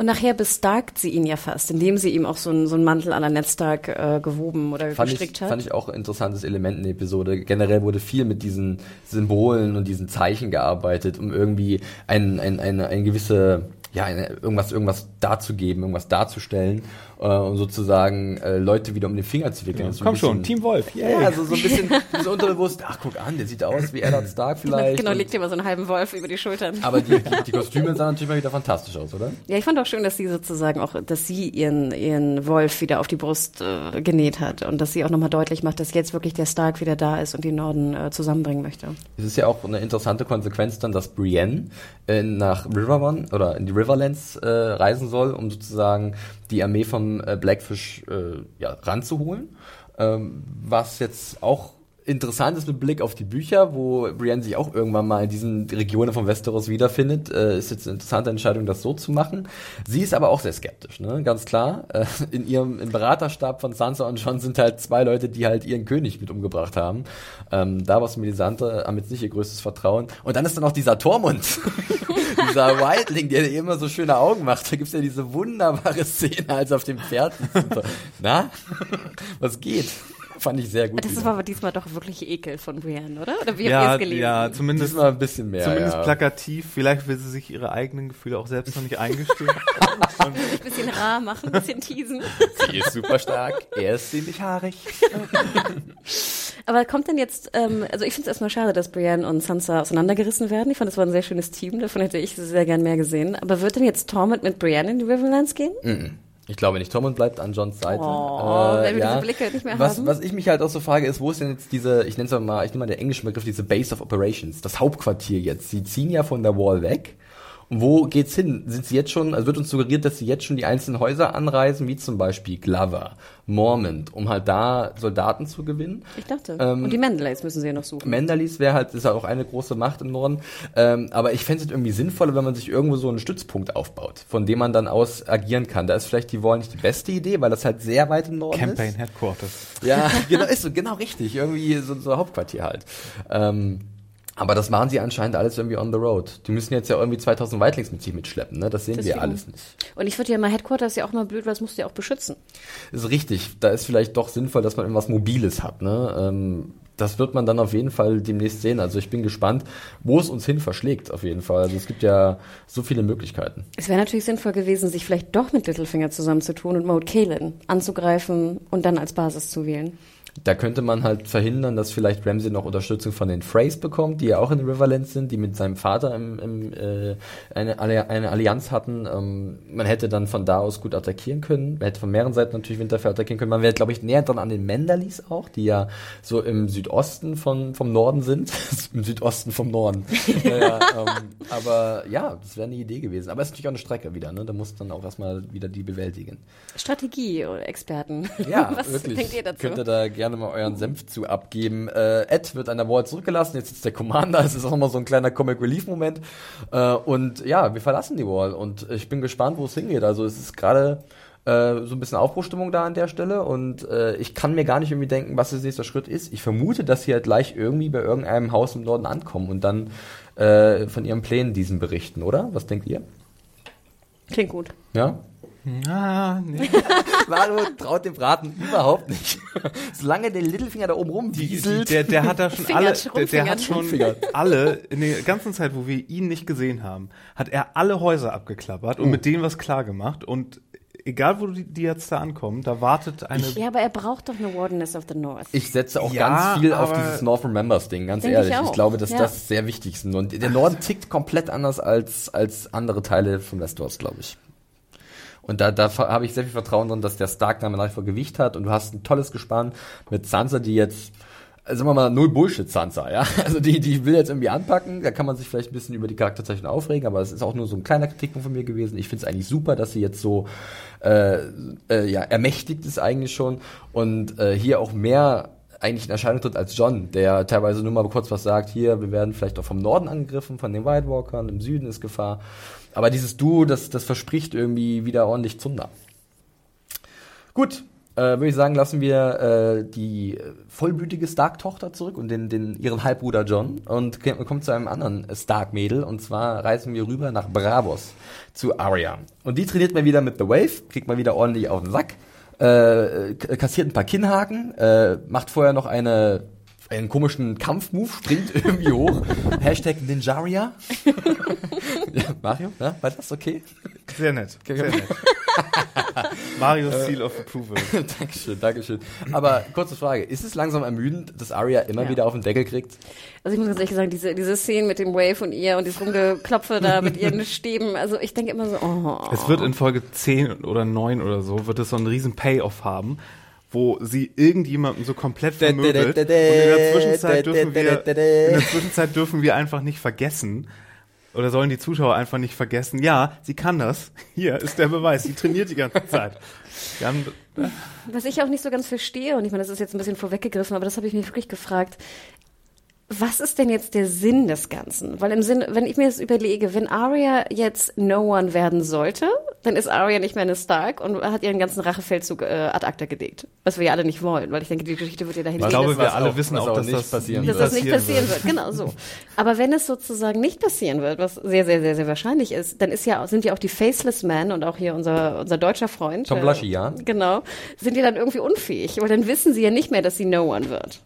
Und nachher bestarkt sie ihn ja fast, indem sie ihm auch so einen, so einen Mantel an der Netztag äh, gewoben oder fand gestrickt ich, hat. Fand ich auch ein interessantes Element in der Episode. Generell wurde viel mit diesen Symbolen und diesen Zeichen gearbeitet, um irgendwie ein, ein, eine, eine gewisse ja, irgendwas, irgendwas darzugeben, irgendwas darzustellen äh, und sozusagen äh, Leute wieder um den Finger zu wickeln. Ja, komm bisschen, schon, Team Wolf, yeah. Ja, also so ein bisschen so unterbewusst, ach guck an, der sieht aus wie Eddard Stark vielleicht. Genau, legt dir mal so einen halben Wolf über die Schultern. Aber die, die, die Kostüme sahen natürlich mal wieder fantastisch aus, oder? Ja, ich fand auch schön, dass sie sozusagen auch, dass sie ihren, ihren Wolf wieder auf die Brust äh, genäht hat und dass sie auch nochmal deutlich macht, dass jetzt wirklich der Stark wieder da ist und die Norden äh, zusammenbringen möchte. Es ist ja auch eine interessante Konsequenz dann, dass Brienne äh, nach Riverrun oder in die Riverlands äh, reisen soll, um sozusagen die Armee vom äh, Blackfish äh, ja, ranzuholen. Ähm, was jetzt auch interessant ist mit Blick auf die Bücher, wo Brienne sich auch irgendwann mal in diesen Regionen von Westeros wiederfindet, äh, ist jetzt eine interessante Entscheidung, das so zu machen. Sie ist aber auch sehr skeptisch, ne? ganz klar. Äh, in ihrem im Beraterstab von Sansa und John sind halt zwei Leute, die halt ihren König mit umgebracht haben. Ähm, da war es Melisandre, haben jetzt nicht ihr größtes Vertrauen. Und dann ist dann noch dieser Tormund, dieser Wildling, der immer so schöne Augen macht. Da gibt's ja diese wunderbare Szene, als er auf dem Pferd sitzt. Na, was geht? Fand ich sehr gut. Das wieder. war aber diesmal doch wirklich Ekel von Brienne, oder? Oder wie habt ihr Ja, es gelesen? ja, zumindest, Diesmal ein bisschen mehr. zumindest ja. plakativ. Vielleicht will sie sich ihre eigenen Gefühle auch selbst noch nicht eingestehen. Ein bisschen rar machen, ein bisschen teasen. Sie ist super stark. Er ist ziemlich haarig. Aber kommt denn jetzt, ähm, also ich finde es erstmal schade, dass Brienne und Sansa auseinandergerissen werden. Ich fand, das war ein sehr schönes Team, davon hätte ich sehr gern mehr gesehen. Aber wird denn jetzt Tormund mit Brienne in die Riverlands gehen? Ich glaube nicht. Tormund bleibt an Johns Seite. Oh, wenn wir diese Blicke nicht mehr was, haben. Was ich mich halt auch so frage, ist, wo ist denn jetzt diese, ich nenne es mal, ich nehme mal den englischen Begriff, diese Base of Operations, das Hauptquartier jetzt. Sie ziehen ja von der Wall weg. Wo geht's hin? Sind sie jetzt schon, also wird uns suggeriert, dass sie jetzt schon die einzelnen Häuser anreisen, wie zum Beispiel Glover, Mormont, um halt da Soldaten zu gewinnen? Ich dachte. Ähm, und die Mendeleys müssen sie ja noch suchen. Mendalis wäre halt, ist ja auch eine große Macht im Norden. Ähm, aber ich fände es irgendwie sinnvoller, wenn man sich irgendwo so einen Stützpunkt aufbaut, von dem man dann aus agieren kann. Da ist vielleicht die Wall nicht die beste Idee, weil das halt sehr weit im Norden Campaign ist. Headquarters. Ja, genau, ist so, genau richtig. Irgendwie so, so Hauptquartier halt. Ähm, aber das machen sie anscheinend alles irgendwie on the road. Die müssen jetzt ja irgendwie 2000 Whitelings mit sich mitschleppen, ne? Das sehen wir Deswegen. alles nicht. Und ich würde ja mal Headquarters ja auch mal blöd, weil das musst du ja auch beschützen. Ist richtig. Da ist vielleicht doch sinnvoll, dass man irgendwas Mobiles hat, ne? Ähm, das wird man dann auf jeden Fall demnächst sehen. Also ich bin gespannt, wo es uns hin verschlägt, auf jeden Fall. Also es gibt ja so viele Möglichkeiten. Es wäre natürlich sinnvoll gewesen, sich vielleicht doch mit Littlefinger zusammenzutun und Maud Kalen anzugreifen und dann als Basis zu wählen. Da könnte man halt verhindern, dass vielleicht Ramsey noch Unterstützung von den Freys bekommt, die ja auch in Riverlands sind, die mit seinem Vater im, im, äh, eine, eine Allianz hatten. Ähm, man hätte dann von da aus gut attackieren können. Man hätte von mehreren Seiten natürlich Winterfell attackieren können. Man wäre, glaube ich, näher dran an den Mendalis auch, die ja so im Südosten von, vom Norden sind. Im Südosten vom Norden. ja, ähm, aber ja, das wäre eine Idee gewesen. Aber es ist natürlich auch eine Strecke wieder, ne? Da muss dann auch erstmal wieder die bewältigen. Strategie oder Experten. Ja, Was wirklich. denkt ihr dazu? Könnt ihr da gerne mal euren Senf zu abgeben. Äh, Ed wird an der Wall zurückgelassen, jetzt ist der Commander, es ist auch mal so ein kleiner Comic Relief Moment. Äh, und ja, wir verlassen die Wall und ich bin gespannt, wo es hingeht. Also es ist gerade äh, so ein bisschen Aufbruchstimmung da an der Stelle und äh, ich kann mir gar nicht irgendwie denken, was das nächste Schritt ist. Ich vermute, dass sie halt gleich irgendwie bei irgendeinem Haus im Norden ankommen und dann äh, von ihren Plänen diesen berichten, oder? Was denkt ihr? Klingt gut. Ja? Ah, nee. Manu traut dem Braten überhaupt nicht. Solange der Littlefinger da oben rumwieselt. Der, der hat da schon alle, der, der hat schon alle, in der ganzen Zeit, wo wir ihn nicht gesehen haben, hat er alle Häuser abgeklappert Oh. und mit denen was klar gemacht und egal wo die, die jetzt da ankommen, da wartet eine, Ja, aber er braucht doch eine Wardenness of the North. Ich setze auch Ja, ganz viel auf dieses North Remembers Ding, ganz ehrlich. ich Ich, glaube, dass Ja. das sehr wichtig ist. Und der Norden tickt komplett anders als, als andere Teile von Westeros, glaube ich. Und da, da habe ich sehr viel Vertrauen drin, dass der Stark-Name nach wie vor Gewicht hat. Und du hast ein tolles Gespann mit Sansa, die jetzt, äh, sagen wir mal, null Bullshit Sansa, ja. Also die, die will jetzt irgendwie anpacken. Da kann man sich vielleicht ein bisschen über die Charakterzeichnung aufregen, aber es ist auch nur so ein kleiner Kritikpunkt von mir gewesen. Ich finde es eigentlich super, dass sie jetzt so äh, äh, ja, ermächtigt ist eigentlich schon und äh, hier auch mehr eigentlich in Erscheinung tritt als John, der teilweise nur mal kurz was sagt, hier, wir werden vielleicht auch vom Norden angegriffen, von den White Walkern, im Süden ist Gefahr. Aber dieses Duo, das, das verspricht irgendwie wieder ordentlich Zunder. Gut, äh, würde ich sagen, lassen wir äh, die äh, vollblütige Stark-Tochter zurück und den, den, ihren Halbbruder John und kommen zu einem anderen Stark-Mädel und zwar reisen wir rüber nach Bravos zu Arya. Und die trainiert mal wieder mit The Wave, kriegt mal wieder ordentlich auf den Sack, äh, kassiert ein paar Kinnhaken, äh, macht vorher noch eine einen komischen Kampfmove, springt irgendwie hoch. Hashtag Ninjaria. ja, Mario, ja, war das okay? sehr nett, sehr nett. Marios Seal of Approval. Dankeschön, Dankeschön. Aber kurze Frage, ist es langsam ermüdend, dass Arya immer Ja. wieder auf den Deckel kriegt? Also ich muss ganz ehrlich sagen, diese, diese Szenen mit dem Wave und ihr und dieses Rumgeklopfe da mit ihren Stäben, also ich denke immer so, oh. Es wird in Folge 10 oder 9 oder so, wird es so einen riesen Payoff haben, wo sie irgendjemanden so komplett vermöbelt. Und in der Zwischenzeit dürfen wir, in der Zwischenzeit dürfen wir einfach nicht vergessen, oder sollen die Zuschauer einfach nicht vergessen, ja, sie kann das. Hier ist der Beweis, sie trainiert die ganze Zeit. Wir haben, Was ich auch nicht so ganz verstehe, und ich meine, das ist jetzt ein bisschen vorweggegriffen, aber das habe ich mich wirklich gefragt. Was ist denn jetzt der Sinn des Ganzen? Weil im Sinn, wenn ich mir das überlege, wenn Arya jetzt No One werden sollte, dann ist Arya nicht mehr eine Stark und hat ihren ganzen Rachefeldzug äh, ad acta gelegt. Was wir ja alle nicht wollen, weil ich denke, die Geschichte wird ja dahin ich gehen, glaube, wir alle auch- wissen auch, auch dass nicht das passieren nie dass das nicht passieren wird. wird. Genau so. Aber wenn es sozusagen nicht passieren wird, was sehr, sehr, sehr, sehr wahrscheinlich ist, dann ist ja, sind ja auch die Faceless Men und auch hier unser, unser deutscher Freund. Tom äh, Blaschi, ja. Genau. Sind ja dann irgendwie unfähig, weil dann wissen sie ja nicht mehr, dass sie No One wird.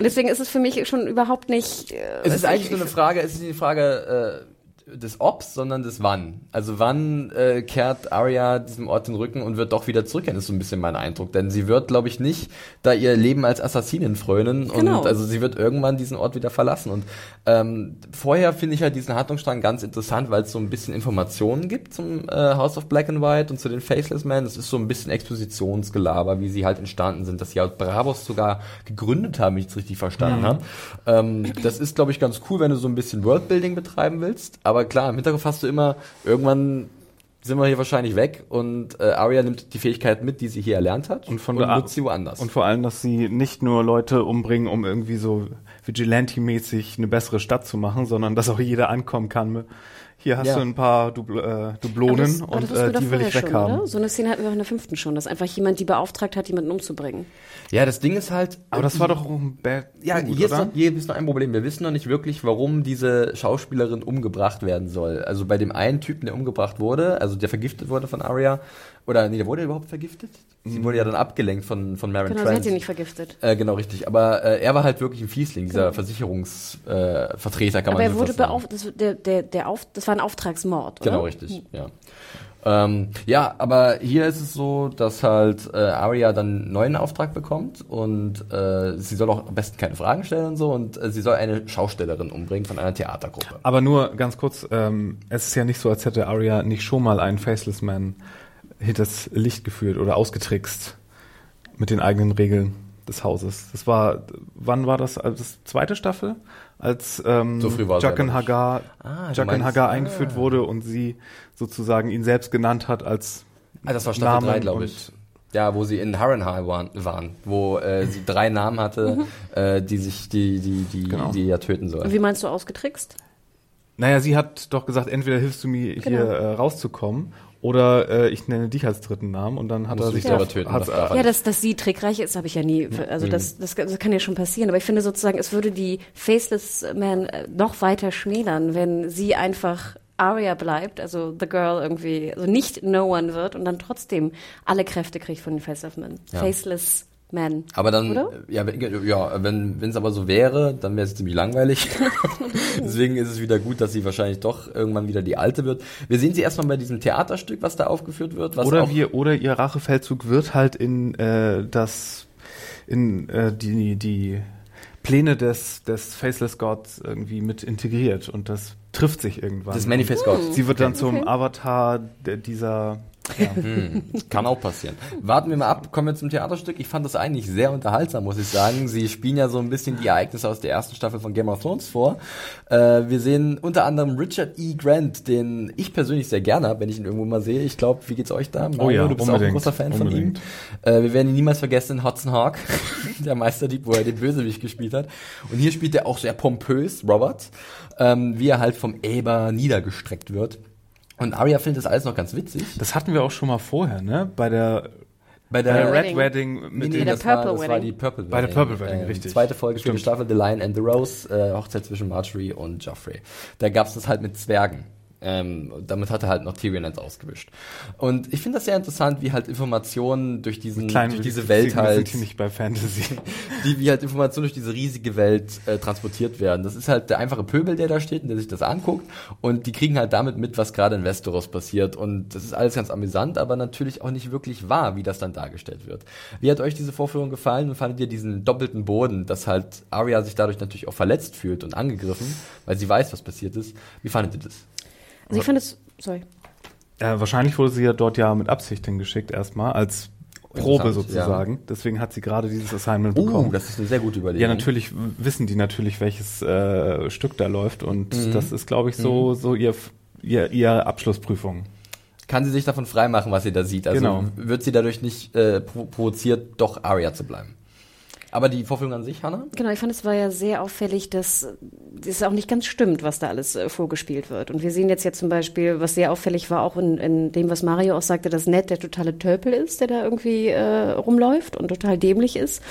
Deswegen ist es für mich schon überhaupt nicht. Äh, Es ist eigentlich ich- nur eine Frage, es ist die Frage äh, des Obs, sondern des Wann. Also wann äh, kehrt Arya diesem Ort den Rücken und wird doch wieder zurückkehren, ist so ein bisschen mein Eindruck. Denn sie wird, glaube ich, nicht da ihr Leben als Assassinin frönen Genau. und also sie wird irgendwann diesen Ort wieder verlassen. Und ähm, vorher finde ich halt diesen Handlungsstrang ganz interessant, weil es so ein bisschen Informationen gibt zum äh, House of Black and White und zu den Faceless Men. Es ist so ein bisschen Expositionsgelaber, wie sie halt entstanden sind, dass sie halt Bravos sogar gegründet haben, wenn ich es richtig verstanden habe. Ähm, das ist, glaube ich, ganz cool, wenn du so ein bisschen Worldbuilding betreiben willst. Aber klar, im Hinterkopf hast du immer, irgendwann sind wir hier wahrscheinlich weg und äh, Arya nimmt die Fähigkeit mit, die sie hier erlernt hat Und von und nutzt sie woanders. Und vor allem, dass sie nicht nur Leute umbringen, um irgendwie so Vigilante-mäßig eine bessere Stadt zu machen, sondern dass auch jeder ankommen kann. Hier hast Ja. du ein paar Dubl äh, Aber Dublonen das, aber und äh, die will ich schon, weghaben. Oder? So eine Szene hatten wir auch in der fünften schon, dass einfach jemand die beauftragt hat, jemanden umzubringen. ja, das Ding ist halt. Aber das war doch auch ein Bad Ja, gut, hier ist, noch, hier ist noch ein Problem. Wir wissen noch nicht wirklich, warum diese Schauspielerin umgebracht werden soll. Also bei dem einen Typen, der umgebracht wurde, also der vergiftet wurde von Arya, oder nee, der wurde überhaupt vergiftet? Sie wurde ja dann abgelenkt von, von Maren Genau, sie Trent. hat ihn nicht vergiftet. Äh, genau, richtig. Aber äh, er war halt wirklich ein Fiesling, dieser Versicherungsvertreter, äh, kann Aber man er so wurde fast sagen. beauftragt, das, der, der, der auf, das war ein Auftragsmord, oder? Genau, richtig, ja. Ähm, ja, aber hier ist es so, dass halt äh, Arya dann einen neuen Auftrag bekommt und äh, sie soll auch am besten keine Fragen stellen und so und äh, sie soll eine Schaustellerin umbringen von einer Theatergruppe. Aber nur ganz kurz, ähm, es ist ja nicht so, als hätte Arya nicht schon mal einen Faceless Man hinters Licht geführt oder ausgetrickst mit den eigenen Regeln des Hauses. Das war, wann war das? Also das zweite Staffel? Als ähm, So nicht. Hagar, Ah, Hagar ah. eingeführt wurde und sie sozusagen ihn selbst genannt hat als Ah, das war Staffel Namen 3, glaube ich. Ja, wo sie in Harrenhal waren, waren wo äh, sie drei Namen hatte, äh, die sich, die, die, die, Genau. die ja töten soll. Und Wie meinst du ausgetrickst? Naja, sie hat doch gesagt, entweder hilfst du mir hier Genau. äh, rauszukommen oder äh, ich nenne dich als dritten Namen und dann hat Musst er sich selber töten, das Ja, dass, dass sie trickreich ist, habe ich ja nie. Also das, das, das kann ja schon passieren. Aber ich finde sozusagen, es würde die Faceless Man äh, noch weiter schmälern, wenn sie einfach Arya bleibt, also The Girl irgendwie, also nicht No One wird und dann trotzdem alle Kräfte kriegt von den Faceless Men. Ja. Faceless Man. Aber dann, Oder? ja, wenn- ja, wenn es aber so wäre, dann wäre es ziemlich langweilig. Deswegen ist es wieder gut, dass sie wahrscheinlich doch irgendwann wieder die alte wird. Wir sehen sie erstmal bei diesem Theaterstück, was da aufgeführt wird. Was oder auch, wir oder ihr Rachefeldzug wird halt in äh, das in äh, die die Pläne des des Faceless Gods irgendwie mit integriert und das trifft sich irgendwann. das Manifest Gods. Sie wird dann zum Avatar dieser ja. Kann auch passieren. Warten wir mal ab, kommen wir zum Theaterstück. Ich fand das eigentlich sehr unterhaltsam, muss ich sagen. Sie spielen ja so ein bisschen die Ereignisse aus der ersten Staffel von Game of Thrones vor. Äh, wir sehen unter anderem Richard E. Grant, den ich persönlich sehr gerne habe, wenn ich ihn irgendwo mal sehe. Ich glaube, wie geht's euch da? Mario, Oh ja, du bist auch ein großer Fan unbedingt. von ihm. Äh, wir werden ihn niemals vergessen in Hudson Hawk, der Meisterdieb, wo er den Bösewicht gespielt hat. Und hier spielt er auch sehr pompös, Robert, ähm, wie er halt vom Eber niedergestreckt wird. Und Arya findet das alles noch ganz witzig. Das hatten wir auch schon mal vorher, ne? Bei der Bei bei der Wedding. Red Wedding Nee, mit nee, der den das, war, Purple das war Wedding. die Purple Wedding. Bei der Purple Wedding, Ähm, richtig. Zweite Folge, vierte Stimmt. Staffel, The Lion and the Rose, äh, Hochzeit zwischen Marjorie und Joffrey. Da gab's das halt mit Zwergen. Ähm, damit hat er halt noch Tyrion eins ausgewischt. Und ich finde das sehr interessant, wie halt Informationen durch diesen, kleinen durch diese Welt sind halt, hier nicht bei Fantasy. die, wie halt Informationen durch diese riesige Welt äh, transportiert werden. Das ist halt der einfache Pöbel, der da steht und der sich das anguckt. Und die kriegen halt damit mit, was gerade in Westeros passiert. Und das ist alles ganz amüsant, aber natürlich auch nicht wirklich wahr, wie das dann dargestellt wird. Wie hat euch diese Vorführung gefallen und fandet ihr diesen doppelten Boden, dass halt Arya sich dadurch natürlich auch verletzt fühlt und angegriffen, weil sie weiß, was passiert ist. Wie fandet ihr das? Also ich fand es, sorry. Äh, wahrscheinlich wurde sie ja dort ja mit Absicht hingeschickt erstmal als Probe sozusagen. Deswegen hat sie gerade dieses Assignment Ja. bekommen. Uh, das ist eine sehr gute Überlegung. Ja, natürlich wissen die natürlich, welches äh, Stück da läuft und Mhm. das ist, glaube ich, so so ihr ihr, ihr Abschlussprüfung. Kann sie sich davon freimachen, was sie da sieht? Also Genau. wird sie dadurch nicht äh, pro provoziert, doch Arya zu bleiben. Aber die Vorführung an sich, Hannah? Genau, ich fand es war ja sehr auffällig, dass es auch nicht ganz stimmt, was da alles äh, vorgespielt wird. Und wir sehen jetzt ja zum Beispiel, was sehr auffällig war, auch in, in dem, was Mario auch sagte, dass Ned der totale Tölpel ist, der da irgendwie äh, rumläuft und total dämlich ist.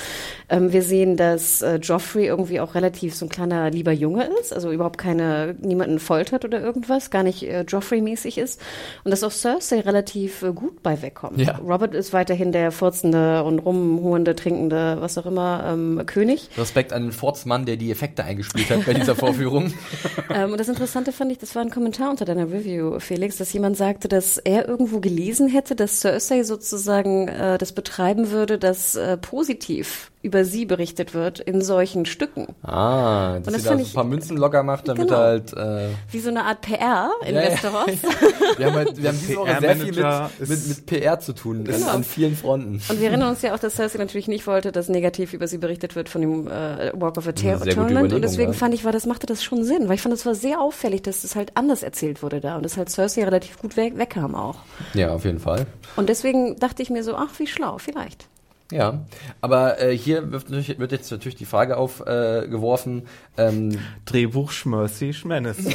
Ähm, wir sehen, dass äh, Joffrey irgendwie auch relativ so ein kleiner lieber Junge ist, also überhaupt keine, niemanden foltert oder irgendwas, gar nicht äh, Joffrey-mäßig ist. Und dass auch Cersei relativ äh, gut bei wegkommt. Ja. Robert ist weiterhin der furzende und rumhuende, trinkende, was auch immer, ähm, König. Respekt an den Fortsmann, der die Effekte eingespielt hat bei dieser Vorführung. Ähm, und das Interessante fand ich, das war ein Kommentar unter deiner Review, Felix, dass jemand sagte, dass er irgendwo gelesen hätte, dass Cersei sozusagen äh, das betreiben würde, dass äh, positiv über sie berichtet wird in solchen Stücken. Ah, Und dass das sie da so ein ich- paar Münzen locker macht, damit Genau. halt. Äh, Wie so eine Art PR in Ja, ja. Westeros. wir, haben halt, wir haben diese Woche sehr viel mit, mit, mit PR zu tun, an, an vielen Fronten. Und wir erinnern uns ja auch, dass Cersei natürlich nicht wollte, dass negativ über sie berichtet wird von dem äh, Walk of Atonement. Überlegung, Und deswegen ja. fand ich, war das machte das schon Sinn, weil ich fand, es war sehr auffällig, dass das halt anders erzählt wurde da und dass halt Cersei relativ gut weg, wegkam auch. Ja, auf jeden Fall. Und deswegen dachte ich mir so, ach, wie schlau, vielleicht. Ja, aber äh, hier wird, natürlich- wird jetzt natürlich die Frage aufgeworfen, äh, ähm, Drehbuch Schmercy Schmennis.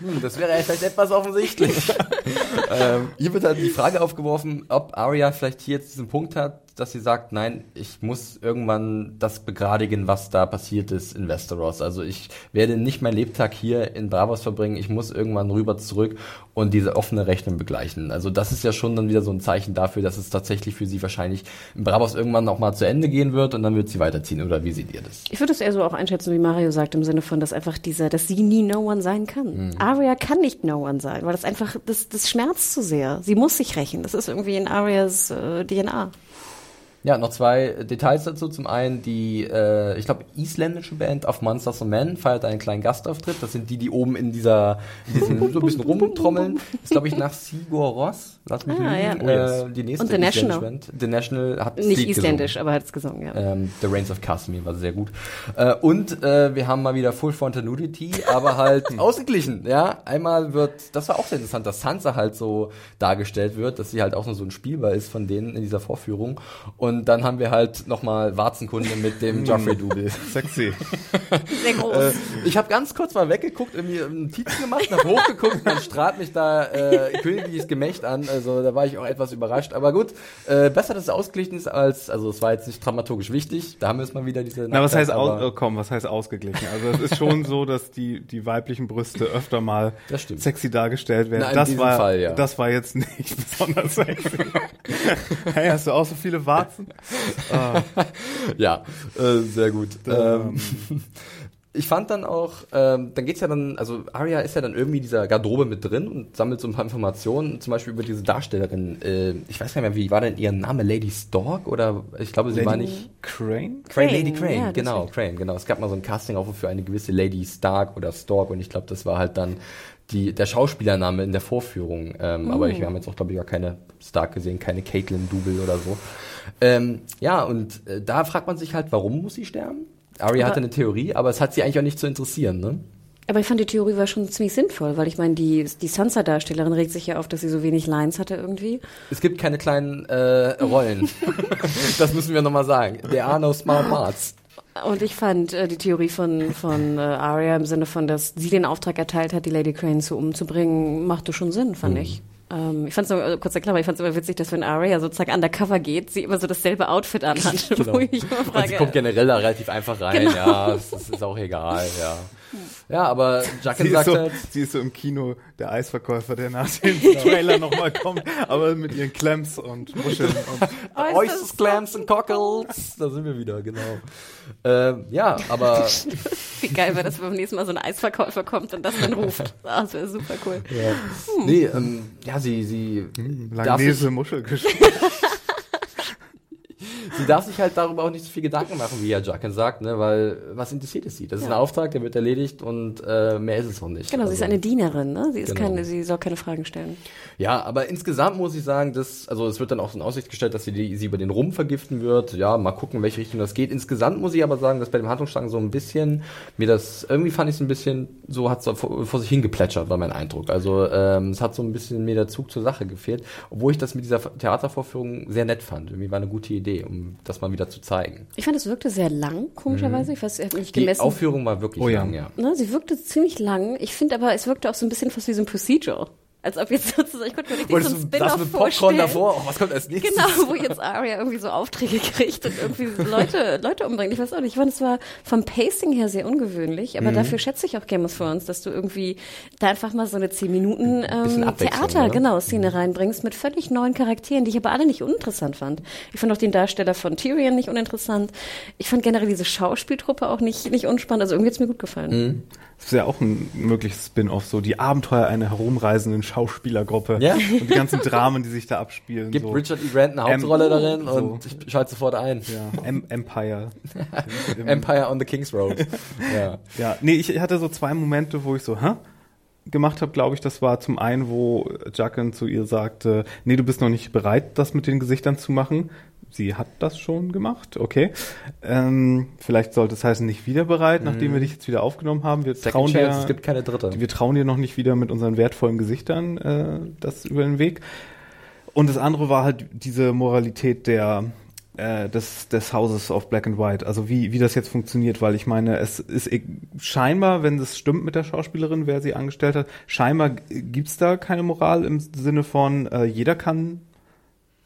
Hm, das wäre ja vielleicht etwas offensichtlich. ähm, hier wird halt die Frage aufgeworfen, ob Arya vielleicht hier jetzt diesen Punkt hat, dass sie sagt, nein, ich muss irgendwann das begradigen, was da passiert ist in Westeros. Also ich werde nicht mein Lebtag hier in Bravos verbringen, ich muss irgendwann rüber zurück und diese offene Rechnung begleichen. Also das ist ja schon dann wieder so ein Zeichen dafür, dass es tatsächlich für sie wahrscheinlich in Bravos irgendwann auch mal zu Ende gehen wird und dann wird sie weiterziehen. Oder wie seht ihr das? Ich würde es eher so auch einschätzen, wie Mario sagt, im Sinne von, dass einfach dieser, dass sie nie No One sein kann. Arya kann nicht No One sein, weil das einfach, das, das schmerzt zu sehr. Sie muss sich rächen. Das ist irgendwie in Arias äh, DNA. Ja, noch zwei Details dazu. Zum einen die, äh, ich glaube, isländische Band of Monsters and Men feiert einen kleinen Gastauftritt. Das sind die, die oben in dieser, in diesem, so ein bisschen rumtrommeln. Das glaube ich nach Sigur Ross. Lass mich Ah, lügen. ja. Äh, die nächste Und The National. Band. The National hat Nicht isländisch, gesungen. aber hat es gesungen, ja. Ähm, The Reigns of Casimir war sehr gut. Äh, und äh, wir haben mal wieder Full Frontal Nudity, aber halt ausgeglichen. Ja, einmal wird, das war auch sehr interessant, dass Sansa halt so dargestellt wird, dass sie halt auch nur so ein Spielbar ist von denen in dieser Vorführung. Und dann haben wir halt nochmal Warzenkunde mit dem Joffrey-Double. Sexy. Sehr groß. Äh, ich habe ganz kurz mal weggeguckt, irgendwie Notizen gemacht, hab hochgeguckt und dann strahlt mich da äh, königliches Gemächt an. Also da war ich auch etwas überrascht. Aber gut, äh, besser, dass es ausgeglichen ist als, also es war jetzt nicht dramaturgisch wichtig. Da haben wir jetzt mal wieder diese. Na, was heißt aus, oh, komm, was heißt ausgeglichen? Also es ist schon so, dass die die weiblichen Brüste öfter mal sexy dargestellt werden. Na, das war Fall, ja. das war jetzt nicht besonders sexy. hey, hast du auch so viele Warzen? Ah, Ja, äh, sehr gut. Ähm, ich fand dann auch, ähm, dann geht's ja dann, also Arya ist ja dann irgendwie in dieser Garderobe mit drin und sammelt so ein paar Informationen, zum Beispiel über diese Darstellerin. Äh, ich weiß gar nicht mehr, wie war denn ihr Name? Lady Stork oder ich glaube, sie war nicht. Crane? Crane, Crane, Lady Crane, ja, genau. Crane, genau. Es gab mal so ein Casting auch für eine gewisse Lady Stark oder Stork und ich glaube, das war halt dann die, der Schauspielername in der Vorführung. Ähm, Aber ich, wir haben jetzt auch, glaube ich, gar keine Stark gesehen, keine Caitlin Double oder so. Ähm, ja, und äh, da fragt man sich halt, warum muss sie sterben? Aber- hatte eine Theorie, aber es hat sie eigentlich auch nicht zu interessieren, ne? Aber ich fand die Theorie war schon ziemlich sinnvoll, weil ich meine, die, die Sansa-Darstellerin regt sich ja auf, dass sie so wenig Lines hatte irgendwie. Es gibt keine kleinen äh, Rollen. das müssen wir nochmal sagen. There are no small parts. Und ich fand äh, die Theorie von, von äh, Arya im Sinne von, dass sie den Auftrag erteilt hat, die Lady Crane zu umzubringen, machte schon Sinn, fand ich. Ähm, ich fand es äh, kurz erklärt, ich fand es immer witzig, dass wenn Arya sozusagen undercover geht, sie immer so dasselbe Outfit anhat, mich immer Und sie frage. kommt generell da relativ einfach rein, Genau. ja, das, das ist auch egal, ja. Ja, aber Jacken Sie ist, sagt so, halt, sie ist so im Kino der Eisverkäufer, der nach dem Trailer nochmal kommt, aber mit ihren Klemms und Muscheln. Und Oh, ist Oysters, Clams und Cockles, da sind wir wieder, genau. Ähm, ja, aber Wie geil wäre das, wenn beim nächsten Mal so ein Eisverkäufer kommt und das dann ruft. Ah, das wäre super cool. nee, ähm, ja, sie, sie darf Langnese Muschelgeschichte. Sie darf sich halt darüber auch nicht so viel Gedanken machen, wie ja Jacken sagt, ne? weil was interessiert es sie? Das ist ein Auftrag, der wird erledigt und äh, mehr ist es auch nicht. Genau, sie ist Also- eine Dienerin, ne? Sie ist Genau. keine, sie soll keine Fragen stellen. Ja, aber insgesamt muss ich sagen, dass, also es wird dann auch so in Aussicht gestellt, dass sie die, sie über den Rum vergiften wird. Ja, mal gucken, in welche Richtung das geht. Insgesamt muss ich aber sagen, dass bei dem Handlungsstrang so ein bisschen, mir das, irgendwie fand ich es ein bisschen, so hat es vor, vor sich hingeplätschert, war mein Eindruck. Also ähm, es hat so ein bisschen mir der Zug zur Sache gefehlt, obwohl ich das mit dieser Theatervorführung sehr nett fand. Irgendwie war eine gute Idee, um das mal wieder zu zeigen. Ich fand, es wirkte sehr lang, komischerweise. Ich weiß, ich habe nicht Die gemessen. Aufführung war wirklich Oh ja. lang, ja. Ne, sie wirkte ziemlich lang. Ich finde aber, es wirkte auch so ein bisschen fast wie so ein Procedural. Als ob jetzt sozusagen, ich konnte mir richtig so ein Spin-off mit vorstellen. Popcorn davor? Oh, was kommt als nächstes? Genau, wo jetzt Arya irgendwie so Aufträge kriegt und irgendwie Leute, Leute umbringt. Ich weiß auch nicht. Ich fand, es war vom Pacing her sehr ungewöhnlich, Mhm. aber dafür schätze ich auch Game of Thrones, dass du irgendwie da einfach mal so eine 10 Minuten ähm, Theater, ne? genau, Szene reinbringst mit völlig neuen Charakteren, die ich aber alle nicht uninteressant fand. Ich fand auch den Darsteller von Tyrion nicht uninteressant. Ich fand generell diese Schauspieltruppe auch nicht, nicht unspannend. Also irgendwie hat's mir gut gefallen. Mhm. Das ist ja auch ein mögliches Spin-off, so die Abenteuer einer herumreisenden Schauspielergruppe Ja. und die ganzen Dramen, die sich da abspielen. Gibt so. Richard E. Grant eine Hauptrolle Ähm, darin so. und ich schalte sofort ein. ja, em Empire. Empire on the King's Road. ja. Ja, nee, ich hatte so zwei Momente, wo ich so, hä? gemacht habe, glaube ich, das war zum einen, wo Jacken zu ihr sagte, nee, du bist noch nicht bereit, das mit den Gesichtern zu machen. Sie hat das schon gemacht, okay. Ähm, vielleicht sollte es heißen, nicht wieder bereit, nachdem wir dich jetzt wieder aufgenommen haben. Wir. Second trauen Chance, dir, es gibt keine dritte. wir trauen dir noch nicht wieder mit unseren wertvollen Gesichtern äh, das über den Weg. Und das andere war halt diese Moralität der äh, des, des Hauses of Black and White, also wie, wie das jetzt funktioniert, weil ich meine, es ist e- scheinbar, wenn das stimmt mit der Schauspielerin, wer sie angestellt hat, scheinbar g- gibt's da keine Moral im Sinne von äh, jeder kann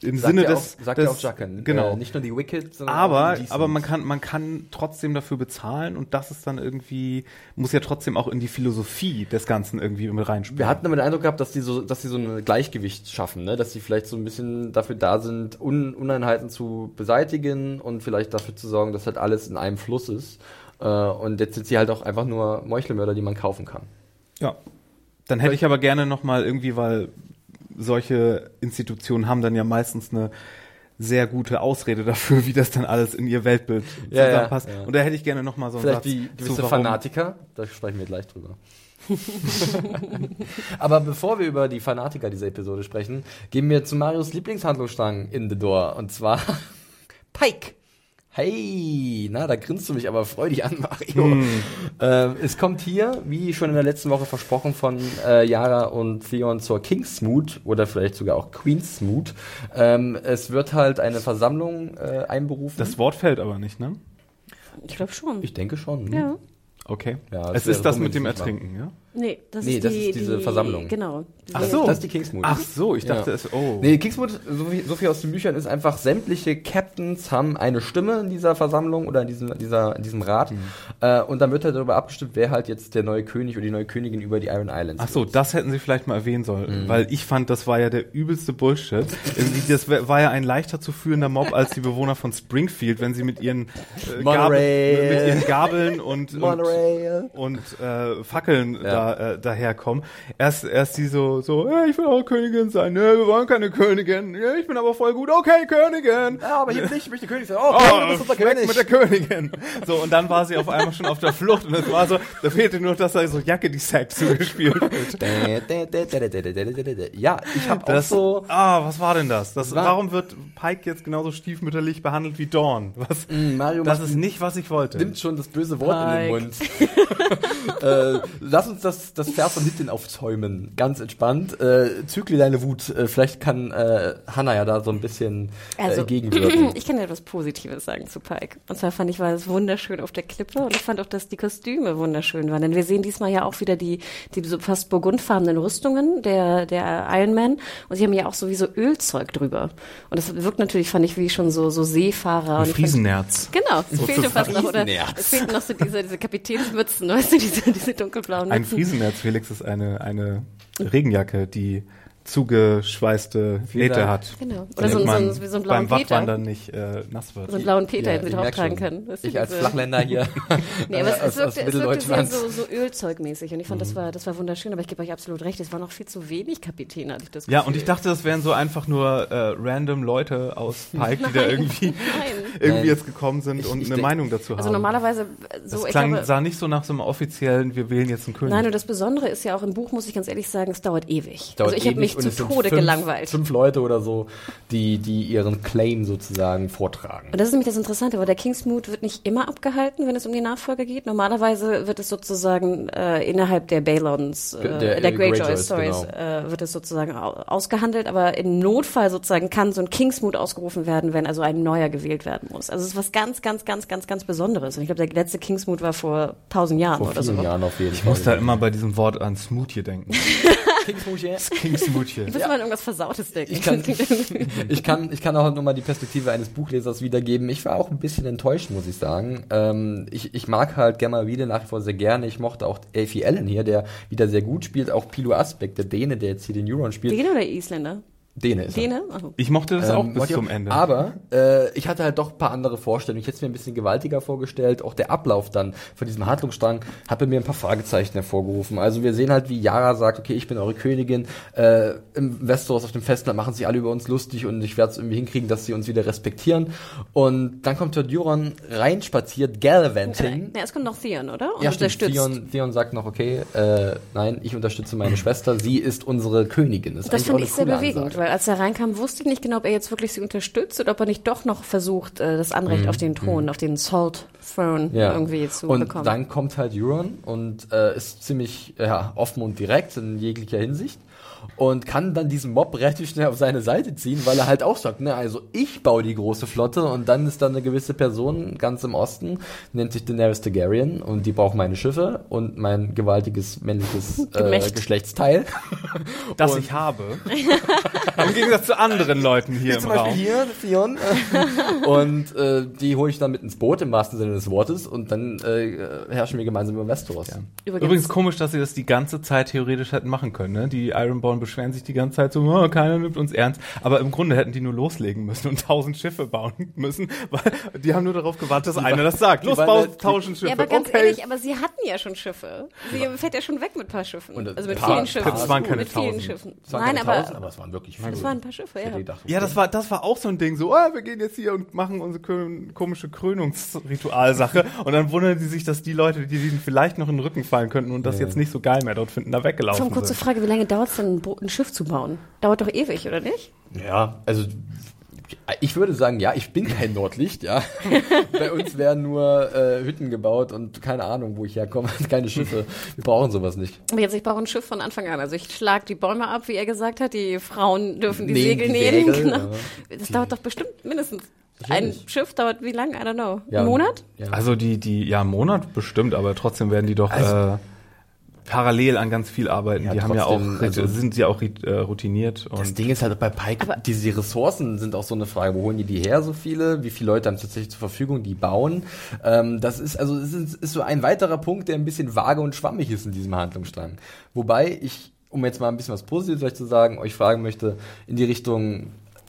im Sagt Sinne ja des, auch, sagt des ja auch Jacken. genau. Äh, nicht nur die Wicked, sondern auch aber, die Decent. aber man kann, man kann trotzdem dafür bezahlen und das ist dann irgendwie, muss ja trotzdem auch in die Philosophie des Ganzen irgendwie mit reinspielen. Wir hatten aber den Eindruck gehabt, dass die so, dass sie so ein Gleichgewicht schaffen, ne? dass sie vielleicht so ein bisschen dafür da sind, Un Uneinheiten zu beseitigen und vielleicht dafür zu sorgen, dass halt alles in einem Fluss ist. Äh, und jetzt sind sie halt auch einfach nur Meuchelmörder, die man kaufen kann. Ja. Dann hätte ich aber gerne nochmal irgendwie, weil solche Institutionen haben dann ja meistens eine sehr gute Ausrede dafür, wie das dann alles in ihr Weltbild Ja, ja, zusammenpasst. ja. Und da hätte ich gerne nochmal so einen Vielleicht Satz wie gewisse zu, Fanatiker, da sprechen wir gleich drüber. Aber bevor wir über die Fanatiker dieser Episode sprechen, gehen wir zu Marios Lieblingshandlungsstrang in The Door. Und zwar Pike. Hey, na, da grinst du mich aber freudig an, Mario. Ähm, es kommt hier, wie schon in der letzten Woche versprochen, von äh, Yara und Theon zur Kingsmoot oder vielleicht sogar auch Queensmoot. Ähm, es wird halt eine Versammlung äh, einberufen. Das Wort fällt aber nicht, ne? Ich glaube schon. ich denke schon. ja. Okay. Ja, es ist das mit dem Ertrinken, ja? Nee, das Nee, ist das die, ist diese die, Versammlung. Genau. Ach so. Das ist die Kingsmoot. Ach so, ich dachte Ja. es, oh. Nee, Kingsmoot, so viel, so viel aus den Büchern ist einfach, sämtliche Captains haben eine Stimme in dieser Versammlung oder in diesem, dieser, in diesem Rat. Mhm. Äh, und dann wird halt darüber abgestimmt, wer halt jetzt der neue König oder die neue Königin über die Iron Islands Ach so, wird. das hätten sie vielleicht mal erwähnen sollen, Mhm. weil ich fand, das war ja der übelste Bullshit. Das war ja ein leichter zu führender Mob als die Bewohner von Springfield, wenn sie mit ihren, äh, Monorail. Gabel, mit ihren Gabeln und, und, und äh, Fackeln Ja. da, äh, daherkommen. Erst, erst die so, so, hey, ich will auch Königin sein. Nee, wir wollen keine Königin. Ja, ich bin aber voll gut. Okay, Königin. Ja, aber hier bin ich, möchte König sein. Oh, Oh, du bist unser König. mit der Königin. So, und dann war sie auf einmal schon auf der Flucht und es war so, da fehlte nur, dass da so Jacke die Sack zugespielt wird. Ja, ich habe auch Das, so... ah, was war denn das? das war- warum wird Pike jetzt genauso stiefmütterlich behandelt wie Dawn? Was, Mm, Mario das ist nicht, was ich wollte. nimmt schon das böse Wort in den Mund. Pike. äh, lass uns das, das Vers von hinten aufzäumen. Ganz entspannt. Äh, zügle deine Wut. Äh, vielleicht kann äh, Hannah ja da so ein bisschen äh, Also, gegenwirken. ich kann ja etwas Positives sagen zu Pike. Und zwar fand ich, war es wunderschön auf der Klippe und ich fand auch, dass die Kostüme wunderschön waren. Denn wir sehen diesmal ja auch wieder die, die so fast burgundfarbenen Rüstungen der, der Iron Man. Und sie haben ja auch so wie so Ölzeug drüber. Und das wirkt natürlich, fand ich, wie schon so, so Seefahrer. Und ich fand- Friesennerz. Genau, es fehlte fast noch, oder? Friesenerz. Es fehlten noch so diese, diese Kapitänsmützen, weißt du, diese, diese dunkelblauen Ein Mützen. Friesennerz, Felix, ist eine, eine Regenjacke, die zugeschweißte Nähte hat. Genau. Oder so, so, man so, so einen blauen beim Peter. Wachwandern nicht äh, nass wird. So einen blauen Peter Ja, hätten merk drauftragen können. Das Ich als Flachländer hier. Nee, aber es, aus- es, aus wirkte, es wirkte so, so Ölzeugmäßig und ich fand, das, Mhm. war, das war wunderschön, aber ich gebe euch absolut recht, es war noch viel zu wenig Kapitäne, hatte ich das Gefühl. Ja, und ich dachte, das wären so einfach nur äh, random Leute aus Pike, die da irgendwie, irgendwie Nein. jetzt gekommen sind Ich- und ich eine denk- Meinung dazu haben. Also normalerweise, äh, das so, ich klang, glaube, sah nicht so nach so einem offiziellen, wir wählen jetzt einen König. nein, und das Besondere ist ja auch im Buch, muss ich ganz ehrlich sagen, es dauert ewig. Dauert also ich habe ewig mich und zu es sind Tode fünf, gelangweilt. Fünf Leute oder so, die, die ihren Claim sozusagen vortragen. Und das ist nämlich das Interessante, weil der Kingsmood wird nicht immer abgehalten, wenn es um die Nachfolge geht. Normalerweise wird es sozusagen äh, innerhalb der Balons, äh, Der, der, Greyjoys, Greyjoys, Stories, genau. äh, wird es sozusagen au ausgehandelt. Aber im Notfall sozusagen kann so ein Kingsmood ausgerufen werden, wenn also ein neuer gewählt werden muss. Also es ist was ganz, ganz, ganz, ganz, ganz Besonderes. Und ich glaube, der letzte Kingsmood war vor tausend Jahren Vor oder so. Jahren auf jeden Ich Fall. muss da immer bei diesem Wort an Smoothie denken. Kingsmouche. Kingsmoothie. Ich muss mal an irgendwas Versautes denken. Ich kann, ich kann, ich kann auch nur mal die Perspektive eines Buchlesers wiedergeben. Ich war auch ein bisschen enttäuscht, muss ich sagen. Ähm, ich, ich mag halt Gemma Wiede nach wie vor sehr gerne. Ich mochte auch Elfie Allen hier, der wieder sehr gut spielt. Auch Pilo Asbeck, der Däne, der jetzt hier den Euron spielt. Däne oder Isländer? Däne ist er. Däne? Achso. Ich mochte das auch Ähm, bis wollte ich zum Ende. Aber äh, ich hatte halt doch ein paar andere Vorstellungen. Ich hätte es mir ein bisschen gewaltiger vorgestellt. Auch der Ablauf dann von diesem Handlungsstrang hat bei mir ein paar Fragezeichen hervorgerufen. Also wir sehen halt, wie Yara sagt, okay, ich bin eure Königin. Äh, Im Westeros auf dem Festland machen sich alle über uns lustig und ich werde es irgendwie hinkriegen, dass sie uns wieder respektieren. Und dann kommt dort Euron reinspaziert, gallivanting. Ja, es kommt noch Theon, oder? Und Ja, unterstützt. Theon, Theon sagt noch, okay, äh, nein, ich unterstütze meine Schwester. Sie ist unsere Königin. Das eigentlich fand auch ich sehr bewegend, Ansage. Weil als er reinkam, wusste ich nicht genau, ob er jetzt wirklich sie unterstützt oder ob er nicht doch noch versucht, äh, das Anrecht auf den Thron, auf den Salt Throne Mhm. Ja. irgendwie zu und bekommen. dann kommt halt Euron und äh, ist ziemlich ja, offen und direkt in jeglicher Hinsicht und kann dann diesen Mob relativ schnell auf seine Seite ziehen, weil er halt auch sagt, ne, also ich baue die große Flotte und dann ist da eine gewisse Person ganz im Osten, nennt sich Daenerys Targaryen und die braucht meine Schiffe und mein gewaltiges männliches äh. Geschlechtsteil. das und- ich habe. Im Gegensatz zu anderen Leuten hier im Zum Beispiel Raum. hier, Theon. und äh, die hole ich dann mit ins Boot, im wahrsten Sinne des Wortes, und dann äh, herrschen wir gemeinsam über Westeros. Übrigens, Übrigens komisch, dass sie das die ganze Zeit theoretisch hätten machen können. Ne? Die Ironborn beschweren sich die ganze Zeit so, oh, keiner nimmt uns ernst. Aber im Grunde hätten die nur loslegen müssen und tausend Schiffe bauen müssen, weil die haben nur darauf gewartet, dass einer das sagt. die Los, waren bau halt- tausend Schiffe. ja, aber ganz okay. ehrlich, aber sie hatten ja schon Schiffe. Sie fährt ja schon weg mit ein paar Schiffen. Und also mit paar- vielen Schiffen. Das waren keine mit vielen tausend. Schiffen. Es waren Nein, keine aber, tausend, aber es waren wirklich viele. es waren ein paar Schiffe, ja. Ja, das war, das war auch so ein Ding, so, oh, wir gehen jetzt hier und machen unsere komische Krönungsritualsache. und dann wundern die sich, dass die Leute, die ihnen vielleicht noch in den Rücken fallen könnten und das jetzt nicht so geil mehr dort finden, da weggelaufen Zum kurze sind. Frage, wie lange dauert es denn, ein, Schiff zu bauen? Dauert doch ewig, oder nicht? Ja, also ich würde sagen, ja, ich bin kein Nordlicht, ja. Bei uns werden nur äh, Hütten gebaut und keine Ahnung, wo ich herkomme, keine Schiffe. Wir brauchen sowas nicht. Aber jetzt, ich baue ein Schiff von Anfang an. Also ich schlag die Bäume ab, wie er gesagt hat. Die Frauen dürfen die Nähen Segel die nähen. Genau. ja. Das dauert doch bestimmt mindestens. Ein Natürlich. Schiff dauert wie lange? I don't know. Ja, Ein Monat? Ja. Also die, die, ja, einen Monat bestimmt, aber trotzdem werden die doch Also- äh, parallel an ganz viel arbeiten. Ja, die haben ja auch, also- sind ja auch äh, routiniert. Das Ding ist halt bei Pike, Aber- diese Ressourcen sind auch so eine Frage. Wo holen die die her, so viele? Wie viele Leute haben tatsächlich zur Verfügung, die bauen? Ähm, das ist, also, es ist, ist so ein weiterer Punkt, der ein bisschen vage und schwammig ist in diesem Handlungsstrang. Wobei ich, um jetzt mal ein bisschen was Positives vielleicht zu sagen, euch fragen möchte, in die Richtung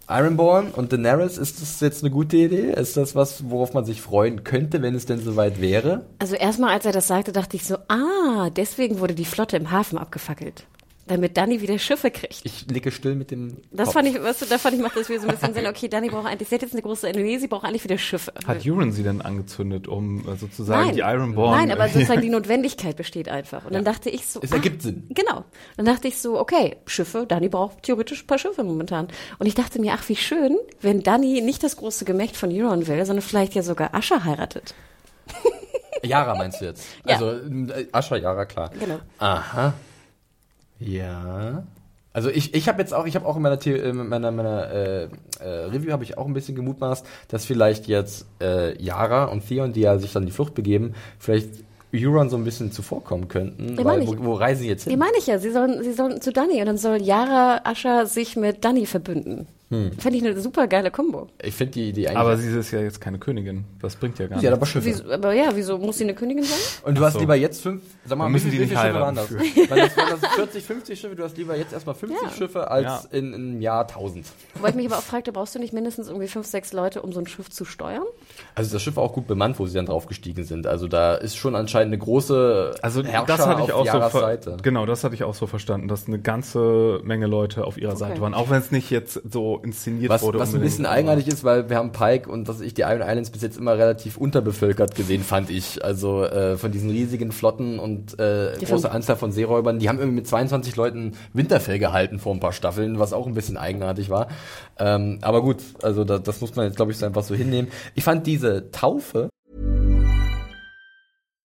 Ironborn und Daenerys, ist das jetzt eine gute Idee? Ist das was, worauf man sich freuen könnte, wenn es denn soweit wäre? Also erstmal, als er das sagte, dachte ich so, ah, deswegen wurde die Flotte im Hafen abgefackelt. Damit Dani wieder Schiffe kriegt. Ich nicke still mit dem Das Kopf. fand ich, weißt du, da fand ich, macht das wieder so ein bisschen Sinn. Okay, Dani braucht eigentlich, sie hat jetzt eine große Armee, sie braucht eigentlich wieder Schiffe. hat Euron sie denn angezündet, um äh, sozusagen Nein. die Ironborn? Nein, aber sozusagen die Notwendigkeit besteht einfach. Und dann dachte ich so. Es ergibt Sinn. Genau. Dann dachte ich so, okay, Schiffe, Dani braucht theoretisch ein paar Schiffe momentan. Und ich dachte mir, ach, wie schön, wenn Dani nicht das große Gemächt von Euron will, sondern vielleicht ja sogar Ascha heiratet. Yara meinst du jetzt? Ja. Also äh, Ascha, Yara, klar. Genau. Aha. Ja. Also ich, ich habe jetzt auch, ich habe auch in meiner, The in meiner, meiner äh, äh, Review habe ich auch ein bisschen gemutmaßt, dass vielleicht jetzt äh, Yara und Theon, die ja sich dann die Flucht begeben, vielleicht Euron so ein bisschen zuvorkommen könnten. Ja, weil, meine wo, ich. wo reisen sie jetzt hin? Die meine ich ja, sie sollen, sie sollen zu Dani und dann soll Yara Ascha sich mit Dani verbünden. Fände ich eine super geile Kombo. Ich finde die, die eigentlich. Aber sie ist ja jetzt keine Königin. Das bringt ja gar sie hat nichts. aber Schiffe. Wieso, aber ja, wieso muss sie eine Königin sein? Und du Ach hast so. lieber jetzt fünf, sag mal, müssen wie nicht viele Schiffe waren das? Waren das, waren das 40, 50 Schiffe? Du hast lieber jetzt erstmal 50 Ja. Schiffe als Ja. in, in einem Jahr 1000. Wobei ich mich aber auch fragte, brauchst du nicht mindestens irgendwie fünf, sechs Leute, um so ein Schiff zu steuern? Also das Schiff war auch gut bemannt, wo sie dann draufgestiegen sind. Also da ist schon anscheinend eine große Also Herrscher das hatte ich auf auch so Seite. genau, das hatte ich auch so verstanden, dass eine ganze Menge Leute auf ihrer Seite waren, auch wenn es nicht jetzt so inszeniert Was, wurde. was ein bisschen eigenartig ist, weil wir haben Pike und was ich die Iron Islands bis jetzt immer relativ unterbevölkert gesehen, fand ich. Also äh, von diesen riesigen Flotten und äh, Die große Anzahl von Seeräubern, die haben irgendwie mit 22 Leuten Winterfell gehalten vor ein paar Staffeln, was auch ein bisschen eigenartig war. Ähm, aber gut, also da, das muss man jetzt glaube ich so einfach so hinnehmen. Ich fand diese Taufe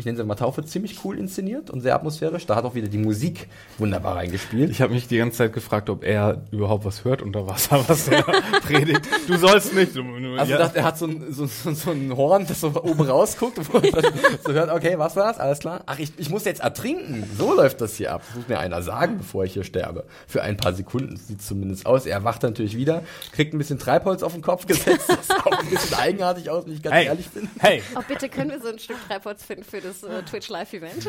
Ich nenne sie mal Taufe, ziemlich cool inszeniert und sehr atmosphärisch. Da hat auch wieder die Musik wunderbar reingespielt. Ich habe mich die ganze Zeit gefragt, ob er überhaupt was hört unter Wasser, was er predigt. Du sollst nicht. Du, du, Also ja. dachte, er hat so ein, so, so, so ein Horn, das so oben rausguckt, dann so hört, okay, was war das? Alles klar? Ach, ich, ich muss jetzt ertrinken. So läuft das hier ab. Das muss mir einer sagen, bevor ich hier sterbe. Für ein paar Sekunden sieht zumindest aus. Er wacht natürlich wieder, kriegt ein bisschen Treibholz auf den Kopf gesetzt, das sieht auch ein bisschen eigenartig aus, wenn ich ganz hey, ehrlich bin. hey, Oh, bitte können wir so ein Stück Treibholz finden für das äh, Twitch Live Event?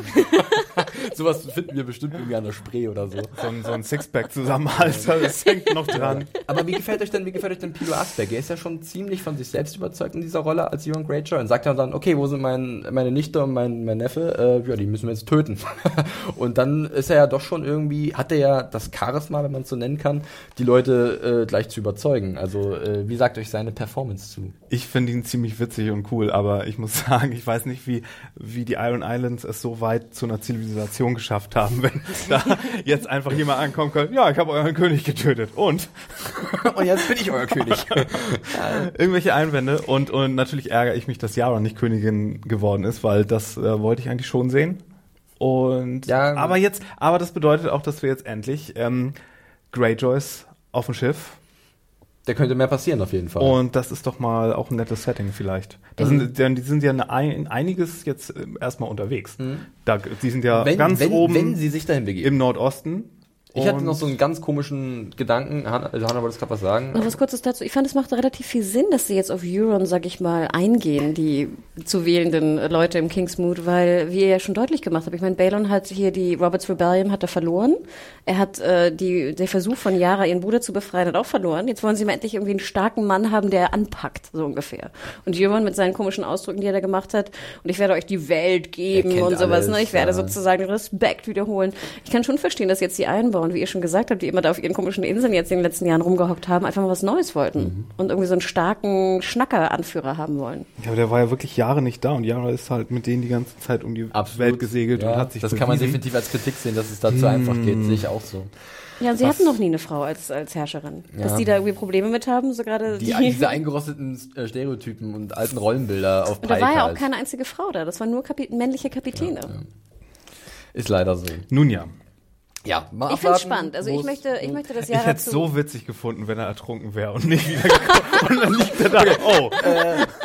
Sowas finden wir bestimmt irgendwie an der Spree oder so. so ein, so ein Sixpack zusammenhalter, das hängt noch dran. Aber wie gefällt euch denn, wie gefällt euch denn Pilo Asberg? Er ist ja schon ziemlich von sich selbst überzeugt in dieser Rolle als Euron Greyjoy und sagt ja dann, okay, wo sind mein, meine Nichte und mein, mein Neffe? Äh, ja, die müssen wir jetzt töten. und dann ist er ja doch schon irgendwie, hat er ja das Charisma, wenn man es so nennen kann, die Leute äh, gleich zu überzeugen. Also, äh, wie sagt euch seine Performance zu? Ich finde ihn ziemlich witzig und cool, aber ich muss sagen, ich weiß nicht, wie, wie die Iron Islands es so weit zu einer Zivilisation geschafft haben, wenn da jetzt einfach jemand ankommen kann, ja, ich habe euren König getötet und und jetzt bin ich euer König. irgendwelche Einwände und, und natürlich ärgere ich mich, dass Yara nicht Königin geworden ist, weil das äh, wollte ich eigentlich schon sehen. Und Ja. aber jetzt, aber das bedeutet auch, dass wir jetzt endlich ähm, Greyjoys auf dem Schiff Da könnte mehr passieren auf jeden Fall. Und das ist doch mal auch ein nettes Setting vielleicht. Da sind, denn die sind ja ein, einiges jetzt äh, erstmal unterwegs. Da, die sind ja wenn, ganz wenn, oben wenn sie sich dahin begeben. im Nordosten. Ich hatte noch so einen ganz komischen Gedanken. Hanna, Hanna wolltest gerade was sagen? Noch was kurzes dazu. Ich fand, es macht relativ viel Sinn, dass sie jetzt auf Euron, sag ich mal, eingehen, die zu wählenden Leute im Kingsmood, weil, wie ihr ja schon deutlich gemacht habt, ich meine, Balon hat hier die Roberts Rebellion hat er verloren. Er hat äh, die, der Versuch von Yara, ihren Bruder zu befreien, hat auch verloren. Jetzt wollen sie mal endlich irgendwie einen starken Mann haben, der anpackt, so ungefähr. Und Euron mit seinen komischen Ausdrücken, die er da gemacht hat, und ich werde euch die Welt geben und sowas, alles, ne? Ich werde ja. sozusagen Respekt wiederholen. Ich kann schon verstehen, dass jetzt die einbauen, wie ihr schon gesagt habt, die immer da auf ihren komischen Inseln jetzt in den letzten Jahren rumgehockt haben, einfach mal was Neues wollten Mhm. und irgendwie so einen starken Schnacker-Anführer haben wollen. Ja, aber der war ja wirklich Jahre nicht da und Yara ist halt mit denen die ganze Zeit um die Welt gesegelt Ja, und hat sich Das kann man bewiesen. definitiv als Kritik sehen, dass es da zu einfach geht. Sehe ich auch so. Ja, und sie Was- hatten noch nie eine Frau als, als Herrscherin. Dass Ja. die da irgendwie Probleme mit haben, so gerade Die, die. diese eingerosteten äh, Stereotypen und alten Rollenbilder auf und da war ja auch halt. keine einzige Frau da. Das waren nur Kapi männliche Kapitäne. Ist leider so. Nun ja. Ja, mal Ich finde spannend. Also ich möchte, ich möchte das Ich Jahr hätte es so witzig gefunden, wenn er ertrunken wäre und nicht wieder gekommen. und dann liegt er da. Oh,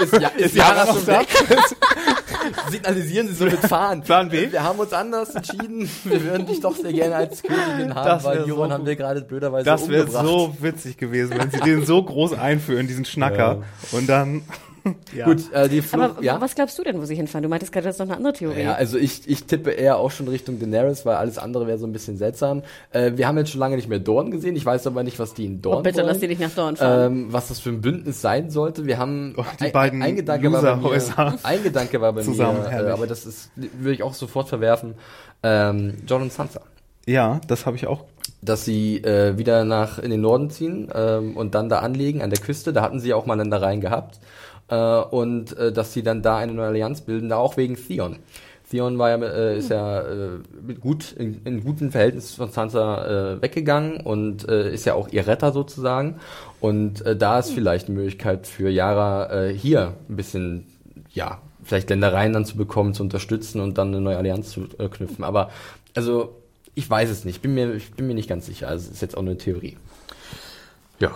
Ist, ja, ist Jara schon da? weg? Signalisieren Sie so mit Fahren. Plan B? Wir haben uns anders entschieden. Wir würden dich doch sehr gerne als Königin haben, Das weil Joran so haben wir gerade blöderweise das wäre so witzig gewesen, wenn sie den so groß einführen, diesen Schnacker. Und dann. Ja. Gut, äh, die Flug, Aber ja. was glaubst du denn, wo sie hinfahren? Du meintest gerade, das ist noch eine andere Theorie. Ja, also ich, ich tippe eher auch schon Richtung Daenerys, weil alles andere wäre so ein bisschen seltsam. Äh, wir haben jetzt schon lange nicht mehr Dorn gesehen. Ich weiß aber nicht, was die in Dorn oh, bitte wollen. lass die nicht nach Dorn fahren. ähm, was das für ein Bündnis sein sollte. Wir haben Oh, die ein, beiden ein Gedanke war bei mir, ein Gedanke war bei Zusammen, mir, äh, herrlich. aber das ist würde ich auch sofort verwerfen. Ähm, John und Sansa, ja, das habe ich auch. dass sie äh, wieder nach in den Norden ziehen ähm, und dann da anlegen an der Küste. Da hatten sie ja auch mal Ländereien gehabt äh, und äh, dass sie dann da eine neue Allianz bilden, da auch wegen Theon. Theon war ja, äh, ist ja äh, mit gut, in, in gutem Verhältnis von Sansa äh, weggegangen und äh, ist ja auch ihr Retter sozusagen. Und äh, da ist vielleicht eine Möglichkeit für Yara äh, hier ein bisschen, ja, vielleicht Ländereien dann zu bekommen, zu unterstützen und dann eine neue Allianz zu äh, knüpfen. Aber also ich weiß es nicht, bin mir, ich bin mir nicht ganz sicher. Also es ist jetzt auch eine Theorie. Ja.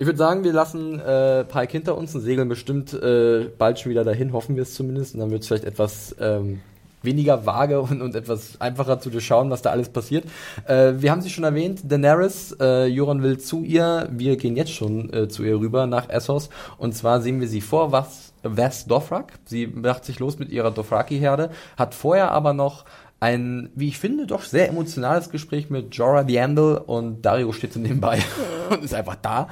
Ich würde sagen, wir lassen äh, Pike hinter uns und segeln bestimmt äh, bald schon wieder dahin, hoffen wir es zumindest. Und dann wird es vielleicht etwas ähm, weniger vage und, und etwas einfacher zu durchschauen, was da alles passiert. Äh, wir haben sie schon erwähnt, Daenerys, äh, Joran will zu ihr, wir gehen jetzt schon äh, zu ihr rüber nach Essos und zwar sehen wir sie vor was West Dothrak. Sie macht sich los mit ihrer Dothraki-Herde, hat vorher aber noch ein, wie ich finde, doch sehr emotionales Gespräch mit Jorah the Andal und Dario steht so nebenbei und ist einfach da.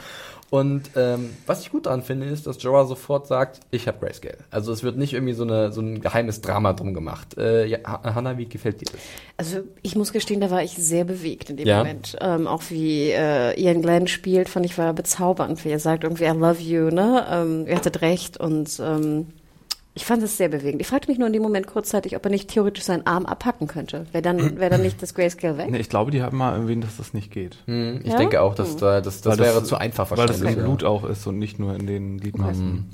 Und ähm, was ich gut daran finde, ist, dass Jorah sofort sagt, ich habe Grayscale. Also es wird nicht irgendwie so, eine, so ein geheimes Drama drum gemacht. Äh, ja, Hannah, wie gefällt dir das? Also ich muss gestehen, da war ich sehr bewegt in dem Ja? Moment. Ähm, auch wie äh, Ian Glenn spielt, fand ich war bezaubernd, wie er sagt irgendwie I love you, ne? Ähm, ihr hattet recht und ähm, ich fand es sehr bewegend. Ich fragte mich nur in dem Moment kurzzeitig, ob er nicht theoretisch seinen Arm abhacken könnte. Wäre dann, wäre dann nicht das Grayscale weg? Nee, ich glaube, die haben mal erwähnt, dass das nicht geht. Hm, ich Ja? denke auch, dass da, das, das Weil wäre zu einfach Weil das wahrscheinlich. im ja. Blut auch ist und nicht nur in den Gliedmaßen.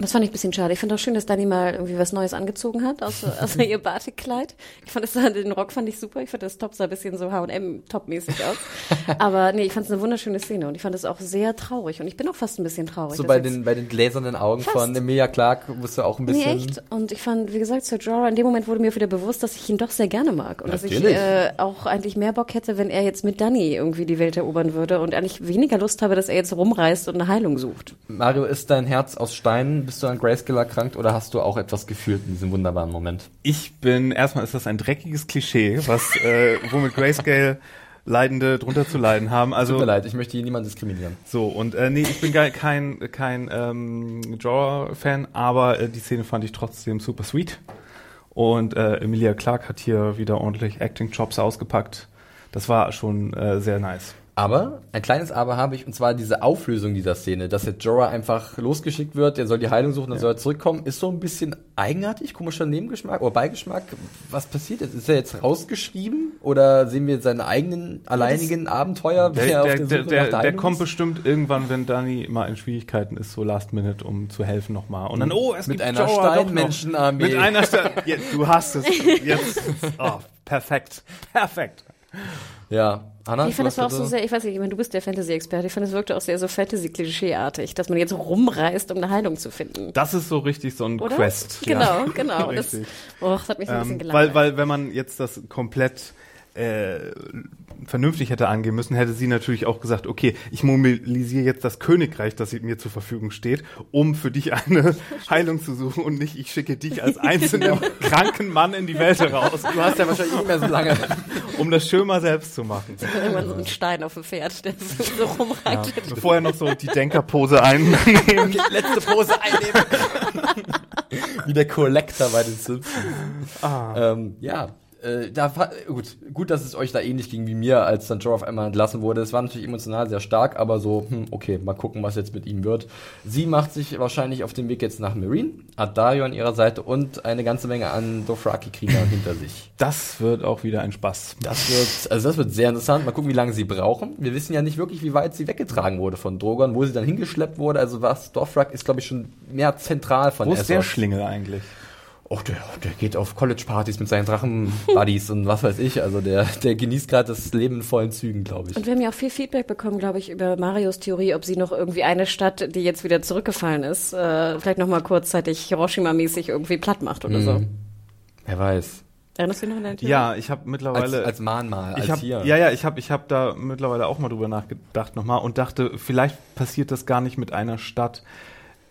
Das fand ich ein bisschen schade. Ich finde auch schön, dass Dani mal irgendwie was Neues angezogen hat, außer, außer ihr Batikkleid. Ich fand das, den Rock fand ich super. Ich fand das Top sah ein bisschen so H&M-Top-mäßig aus. Aber nee, ich fand es eine wunderschöne Szene und ich fand es auch sehr traurig. Und ich bin auch fast ein bisschen traurig. So bei den, bei den gläsernen Augen Fast. von Emilia Clark musst du auch ein Nee, bisschen. echt. Und ich fand, wie gesagt, Sir Jorah, in dem Moment wurde mir wieder bewusst, dass ich ihn doch sehr gerne mag. Und dass ich Natürlich. äh, auch eigentlich mehr Bock hätte, wenn er jetzt mit Dani irgendwie die Welt erobern würde und eigentlich weniger Lust habe, dass er jetzt rumreist und eine Heilung sucht. Mario, ist dein Herz aus Stein? Bist du an Grayscale erkrankt oder hast du auch etwas gefühlt in diesem wunderbaren Moment? Ich bin, erstmal ist das ein dreckiges Klischee, was, äh, womit Grayscale Leidende drunter zu leiden haben. Tut Also mir leid, ich möchte hier niemanden diskriminieren. So, und äh, nee, ich bin gar kein, kein ähm, Jorah-Fan, aber äh, die Szene fand ich trotzdem super sweet. Und äh, Emilia Clarke hat hier wieder ordentlich Acting-Jobs ausgepackt. Das war schon äh, sehr nice. Aber ein kleines Aber habe ich, und zwar diese Auflösung dieser Szene, dass jetzt Jorah einfach losgeschickt wird, er soll die Heilung suchen, dann soll er zurückkommen, ist so ein bisschen eigenartig, komischer Nebengeschmack oder Beigeschmack. Was passiert jetzt? Ist er jetzt rausgeschrieben oder sehen wir seine eigenen alleinigen Abenteuer, wie er Der, auf der, der der, der, kommt bestimmt irgendwann, wenn Dani mal in Schwierigkeiten ist, so last minute, um zu helfen nochmal. Und dann, oh, es Mit gibt einer. Steinmenschenarmee. Mit einer Stein... Ja, du hast es. Jetzt. Oh, perfekt. Perfekt. Ja, Hanna, Ich fand du das war auch so sehr, ich weiß nicht, ich meine, du bist der Fantasy-Experte, ich fand es wirkte auch sehr so Fantasy-Klischeeartig, dass man jetzt rumreist, um eine Heilung zu finden. Das ist so richtig so ein Oder? Quest. Genau, Ja. genau. Das, Richtig. oh, das hat mich ein bisschen Ähm, gelangweilt. weil, weil wenn man jetzt das komplett äh, vernünftig hätte angehen müssen, hätte sie natürlich auch gesagt, okay, ich mobilisiere jetzt das Königreich, das mir zur Verfügung steht, um für dich eine Heilung zu suchen und nicht, ich schicke dich als einzelnen kranken Mann in die Welt heraus, Du hast ja wahrscheinlich nicht mehr so lange. um das schön mal selbst zu machen. Irgendwann so ein Stein auf dem Pferd, der so, so rumreitet. Vorher noch so die Denkerpose einnehmen. Letzte Pose einnehmen. Wie der Collector bei den Simpsons. Ähm, ja, äh, da gut, gut, dass es euch da ähnlich ging wie mir, als dann Joe auf einmal entlassen wurde. Es war natürlich emotional sehr stark, aber so, hm, okay, mal gucken, was jetzt mit ihm wird. Sie macht sich wahrscheinlich auf den Weg jetzt nach Marine, hat Dario an ihrer Seite und eine ganze Menge an Dothraki-Kriegern hinter sich. Das wird auch wieder ein Spaß. Das wird, also das wird sehr interessant. Mal gucken, wie lange sie brauchen. Wir wissen ja nicht wirklich, wie weit sie weggetragen wurde von Drogon, wo sie dann hingeschleppt wurde. Also was, Dothrak ist, glaube ich, schon mehr zentral von Wo ist der Essos. Schlingel eigentlich? Och, der, der geht auf College-Partys mit seinen Drachen-Buddies und was weiß ich. Also der, der genießt gerade das Leben in vollen Zügen, glaube ich. Und wir haben ja auch viel Feedback bekommen, glaube ich, über Marios Theorie, ob sie noch irgendwie eine Stadt, die jetzt wieder zurückgefallen ist, äh, vielleicht noch mal kurzzeitig Hiroshima-mäßig irgendwie platt macht oder so. Wer weiß. Erinnerst du dich noch an deine Theorie? Ja, ich habe Als, mittlerweile als Mahnmal, als ich hab, hier. Ja, ja, ich habe ich hab da mittlerweile auch mal drüber nachgedacht nochmal und dachte, vielleicht passiert das gar nicht mit einer Stadt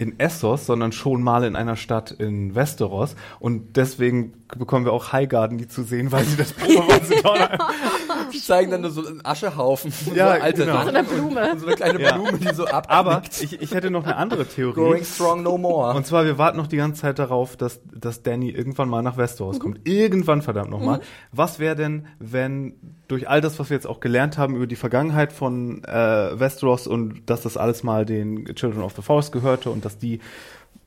in Essos, sondern schon mal in einer Stadt in Westeros. Und deswegen bekommen wir auch Highgarden, die zu sehen, weil sie das Die zeigen dann nur so einen Aschehaufen. Ja, so alte genau. So eine Blume. Und so eine kleine Ja. Blume, die so ab. Aber ich, ich hätte noch eine andere Theorie. Growing strong no more. Und zwar, wir warten noch die ganze Zeit darauf, dass, dass Danny irgendwann mal nach Westeros kommt. Irgendwann, verdammt nochmal. Was wäre denn, wenn durch all das, was wir jetzt auch gelernt haben über die Vergangenheit von äh, Westeros und dass das alles mal den Children of the Forest gehörte und dass die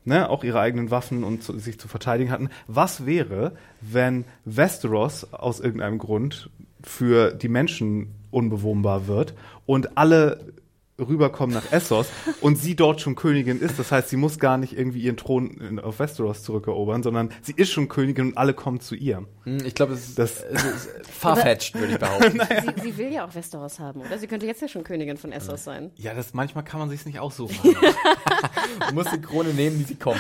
ne, auch ihre eigenen Waffen und zu, sich zu verteidigen hatten. Was wäre, wenn Westeros aus irgendeinem Grund für die Menschen unbewohnbar wird und alle rüberkommen nach Essos und sie dort schon Königin ist. Das heißt, sie muss gar nicht irgendwie ihren Thron in, auf Westeros zurückerobern, sondern sie ist schon Königin und alle kommen zu ihr. Hm, Ich glaube, ist, Das- es ist farfetched, würde ich behaupten. Sie, sie will ja auch Westeros haben, oder? Sie könnte jetzt ja schon Königin von Essos sein. Ja, das manchmal kann man sich's nicht aussuchen. Du musst die Krone nehmen, wie sie kommt.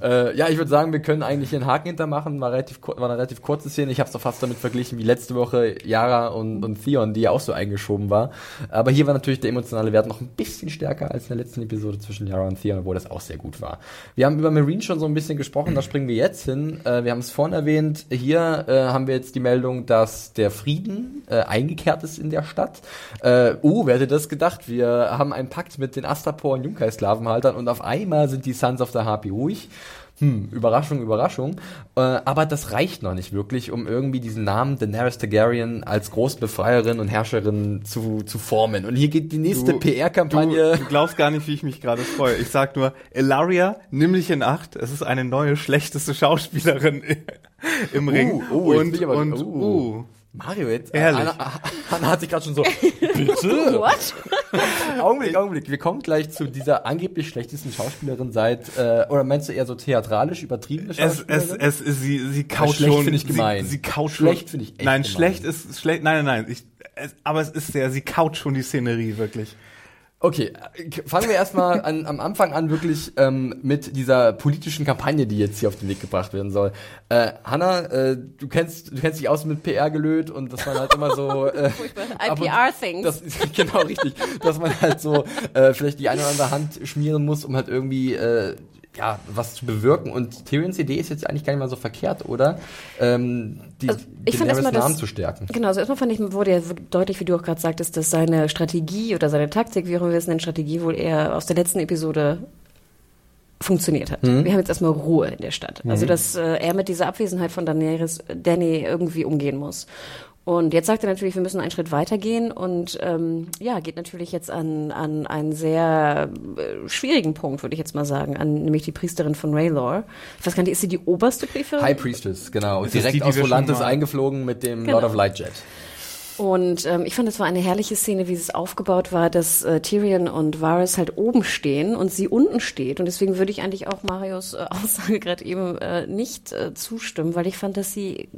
Ja, äh, ja ich würde sagen, wir können eigentlich hier einen Haken hintermachen. War, relativ, war eine relativ kurze Szene. Ich habe es doch fast damit verglichen wie letzte Woche Yara und, und Theon, die ja auch so eingeschoben war. Aber hier war natürlich der emotionale Wert noch ein bisschen stärker als in der letzten Episode zwischen Yara und Theon, wo das auch sehr gut war. Wir haben über Marine schon so ein bisschen gesprochen, da springen wir jetzt hin. Äh, wir haben es vorhin erwähnt. Hier äh, haben wir jetzt die Meldung, dass der Frieden äh, eingekehrt ist in der Stadt. Äh, oh, wer hätte das gedacht? Wir haben einen Pakt mit den Astapor und Junkai-Sklavenhaltern und auf einmal sind die Sons of the Harpy ruhig. Hm, Überraschung, Überraschung. Äh, aber das reicht noch nicht wirklich, um irgendwie diesen Namen Daenerys Targaryen als Großbefreierin und Herrscherin zu, zu formen. Und hier geht die nächste PR-Kampagne. Du, du glaubst gar nicht, wie ich mich gerade freue. Ich sag nur, Elaria, nimm dich in Acht. Es ist eine neue, schlechteste Schauspielerin im Ring. Jetzt bin und, aber- und, oh. uh. Mario jetzt. Ehrlich. Anna, Anna hat sich gerade schon so. Bitte? What? Augenblick, Augenblick. Wir kommen gleich zu dieser angeblich schlechtesten Schauspielerin seit, äh, oder meinst du eher so theatralisch übertriebene Es, Schauspielerin? es, es, ist sie, sie kaut schlecht schon. finde ich gemein. Sie, sie kaut Schlecht schon. finde ich echt Nein, gemein. schlecht ist schlecht. Nein, nein, nein. Ich, es, aber es ist sehr, sie kaut schon die Szenerie, wirklich. Okay, fangen wir erstmal an, am Anfang an wirklich ähm, mit dieser politischen Kampagne, die jetzt hier auf den Weg gebracht werden soll. Äh, Hanna, äh, du kennst du kennst dich aus mit PR gelöt und das war halt immer so äh, IPR-Things. Das ist genau richtig, dass man halt so äh, vielleicht die eine oder andere Hand schmieren muss, um halt irgendwie äh, ja was zu bewirken. Und Tyrions Idee ist jetzt eigentlich gar nicht mal so verkehrt, oder? Ähm, die Also, ich fand erstmal das- Namen zu stärken. Genau, also erstmal fand ich, wurde ja deutlich, wie du auch gerade sagtest, dass seine Strategie oder seine Taktik, wie auch immer wir es nennen, Strategie wohl eher aus der letzten Episode funktioniert hat. Wir haben jetzt erstmal Ruhe in der Stadt. Also, dass äh, er mit dieser Abwesenheit von Daenerys, Danny irgendwie umgehen muss. Und jetzt sagt er natürlich, wir müssen einen Schritt weitergehen und ähm, ja, geht natürlich jetzt an, an einen sehr äh, schwierigen Punkt, würde ich jetzt mal sagen, an nämlich die Priesterin von Raylor. Ich weiß gar nicht, ist sie die oberste Priesterin? High Priestess, genau. Ist das Direkt die, die aus Volantis eingeflogen mit dem Genau. Lord of Lightjet. Und ähm, ich fand, es war eine herrliche Szene, wie es aufgebaut war, dass äh, Tyrion und Varys halt oben stehen und sie unten steht. Und deswegen würde ich eigentlich auch Marios äh, Aussage gerade eben äh, nicht äh, zustimmen, weil ich fand, dass sie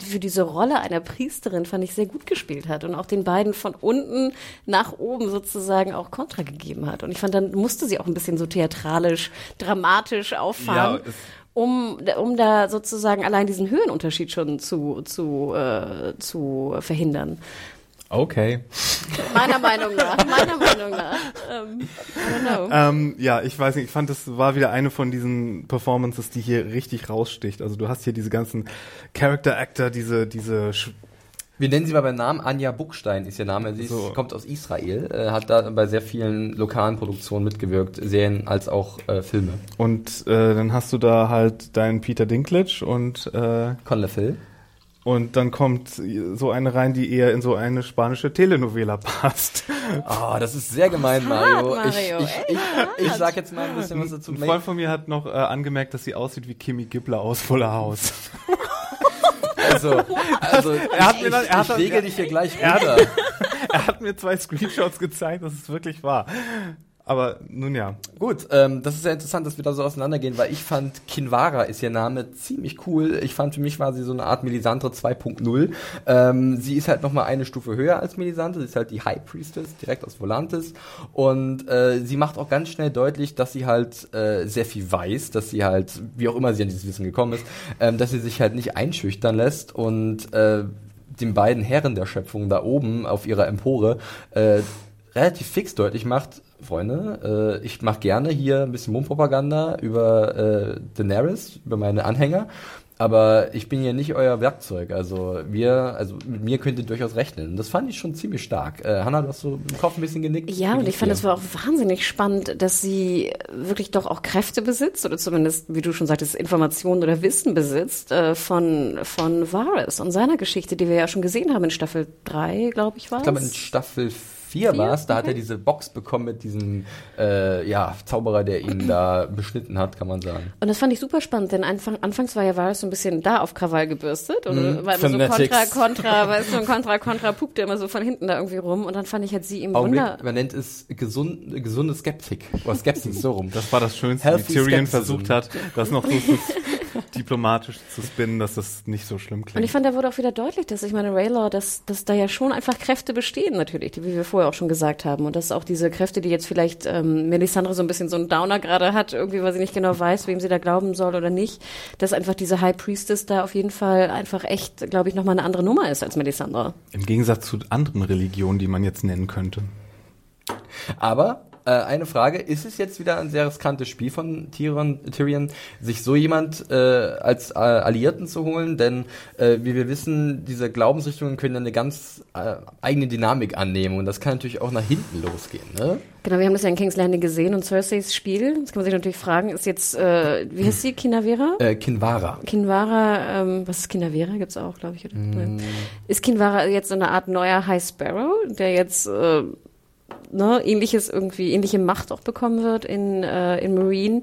für diese Rolle einer Priesterin fand ich sehr gut gespielt hat und auch den beiden von unten nach oben sozusagen auch Kontra gegeben hat. Und ich fand, dann musste sie auch ein bisschen so theatralisch, dramatisch auffahren. Ja, um, um da sozusagen allein diesen Höhenunterschied schon zu, zu, äh, zu verhindern. Okay. Meiner Meinung nach, meiner Meinung nach. Ähm, I don't know. Ähm, ja, ich weiß nicht, ich fand, das war wieder eine von diesen Performances, die hier richtig raussticht. Also du hast hier diese ganzen Character Actor, diese, diese Sch- Wir nennen sie mal beim Namen Anja Buchstein ist ihr Name. Sie ist, So. kommt aus Israel, äh, hat da bei sehr vielen lokalen Produktionen mitgewirkt, Serien als auch äh, Filme. und äh, dann hast du da halt deinen Peter Dinklage und äh, Con Phil. Und dann kommt so eine rein, die eher in so eine spanische Telenovela passt. Oh, das ist sehr gemein, Mario. Mario, Ich, ich, ich, ich sag jetzt mal ein bisschen was dazu. Ein Freund von mir hat noch äh, angemerkt, dass sie aussieht wie Kimi Gibbler aus Fuller House. Also, also hat ich, mir dann- ich, er hat ich dann- lege dich hier gleich er hat- runter. er hat mir zwei Screenshots gezeigt, dass es wirklich war. Aber nun ja. Gut, ähm, das ist sehr interessant, dass wir da so auseinandergehen, weil ich fand, Kinvara ist ihr Name ziemlich cool. Ich fand, für mich war sie so eine Art Melisandre 2.0. Ähm, sie ist halt nochmal eine Stufe höher als Melisandre. Sie ist halt die High Priestess, direkt aus Volantis. Und äh, sie macht auch ganz schnell deutlich, dass sie halt äh, sehr viel weiß, dass sie halt, wie auch immer sie an dieses Wissen gekommen ist, ähm, dass sie sich halt nicht einschüchtern lässt und äh, den beiden Herren der Schöpfung da oben auf ihrer Empore äh, relativ fix deutlich macht, Freunde, äh, ich mache gerne hier ein bisschen Mundpropaganda über äh, Daenerys, über meine Anhänger, aber ich bin hier nicht euer Werkzeug. Also wir, also mit mir könnt ihr durchaus rechnen. Das fand ich schon ziemlich stark. Äh, Hanna, du hast so im Kopf ein bisschen genickt. Ja, und ich fand, es war auch wahnsinnig spannend, dass sie wirklich doch auch Kräfte besitzt oder zumindest, wie du schon sagtest, Informationen oder Wissen besitzt äh, von, von Varys und seiner Geschichte, die wir ja schon gesehen haben in Staffel 3, glaube ich, war Ich glaube in es. Staffel 4 Vier? war es, da hat Okay. er diese Box bekommen mit diesem äh, ja, Zauberer, der ihn da beschnitten hat, kann man sagen. Und das fand ich super spannend, denn Anfang, anfangs war ja Varys so ein bisschen da auf Krawall gebürstet und Mhm. war immer so kontra, kontra, weißt du, und kontra, kontra, pupte immer so von hinten da irgendwie rum und dann fand ich, hat sie ihm Augenblick, Wunder... man nennt es gesund, gesunde Skeptik. Oder Skepsis, so rum. Das war das Schönste, wie Healthy Tyrion Skepticism. versucht hat, das noch so zu, diplomatisch zu spinnen, dass das nicht so schlimm klingt. Und ich fand, da wurde auch wieder deutlich, dass ich meine, Raylor, dass, dass da ja schon einfach Kräfte bestehen natürlich, die, wie wir vorher auch schon gesagt haben. Und dass auch diese Kräfte, die jetzt vielleicht ähm, Melisandre so ein bisschen so einen Downer gerade hat, irgendwie, weil sie nicht genau weiß, wem sie da glauben soll oder nicht, dass einfach diese High Priestess da auf jeden Fall einfach echt, glaube ich, nochmal eine andere Nummer ist als Melisandre. Im Gegensatz zu anderen Religionen, die man jetzt nennen könnte. Aber äh, eine Frage, ist es jetzt wieder ein sehr riskantes Spiel von Tyrion, Tyrion sich so jemand äh, als äh, Alliierten zu holen? Denn äh, wie wir wissen, diese Glaubensrichtungen können eine ganz äh, eigene Dynamik annehmen und das kann natürlich auch nach hinten losgehen. Ne? Genau, wir haben das ja in King's Landing gesehen und Cerseis Spiel, jetzt kann man sich natürlich fragen, ist jetzt, äh, wie heißt sie, Kinavera? Äh, Kinvara. Kinvara, ähm, was ist Kinavera? Gibt's auch, glaube ich. Oder? Nein. Ist Kinvara jetzt so eine Art neuer High Sparrow, der jetzt äh, ne, ähnliches irgendwie, ähnliche Macht auch bekommen wird in, äh, in Marine?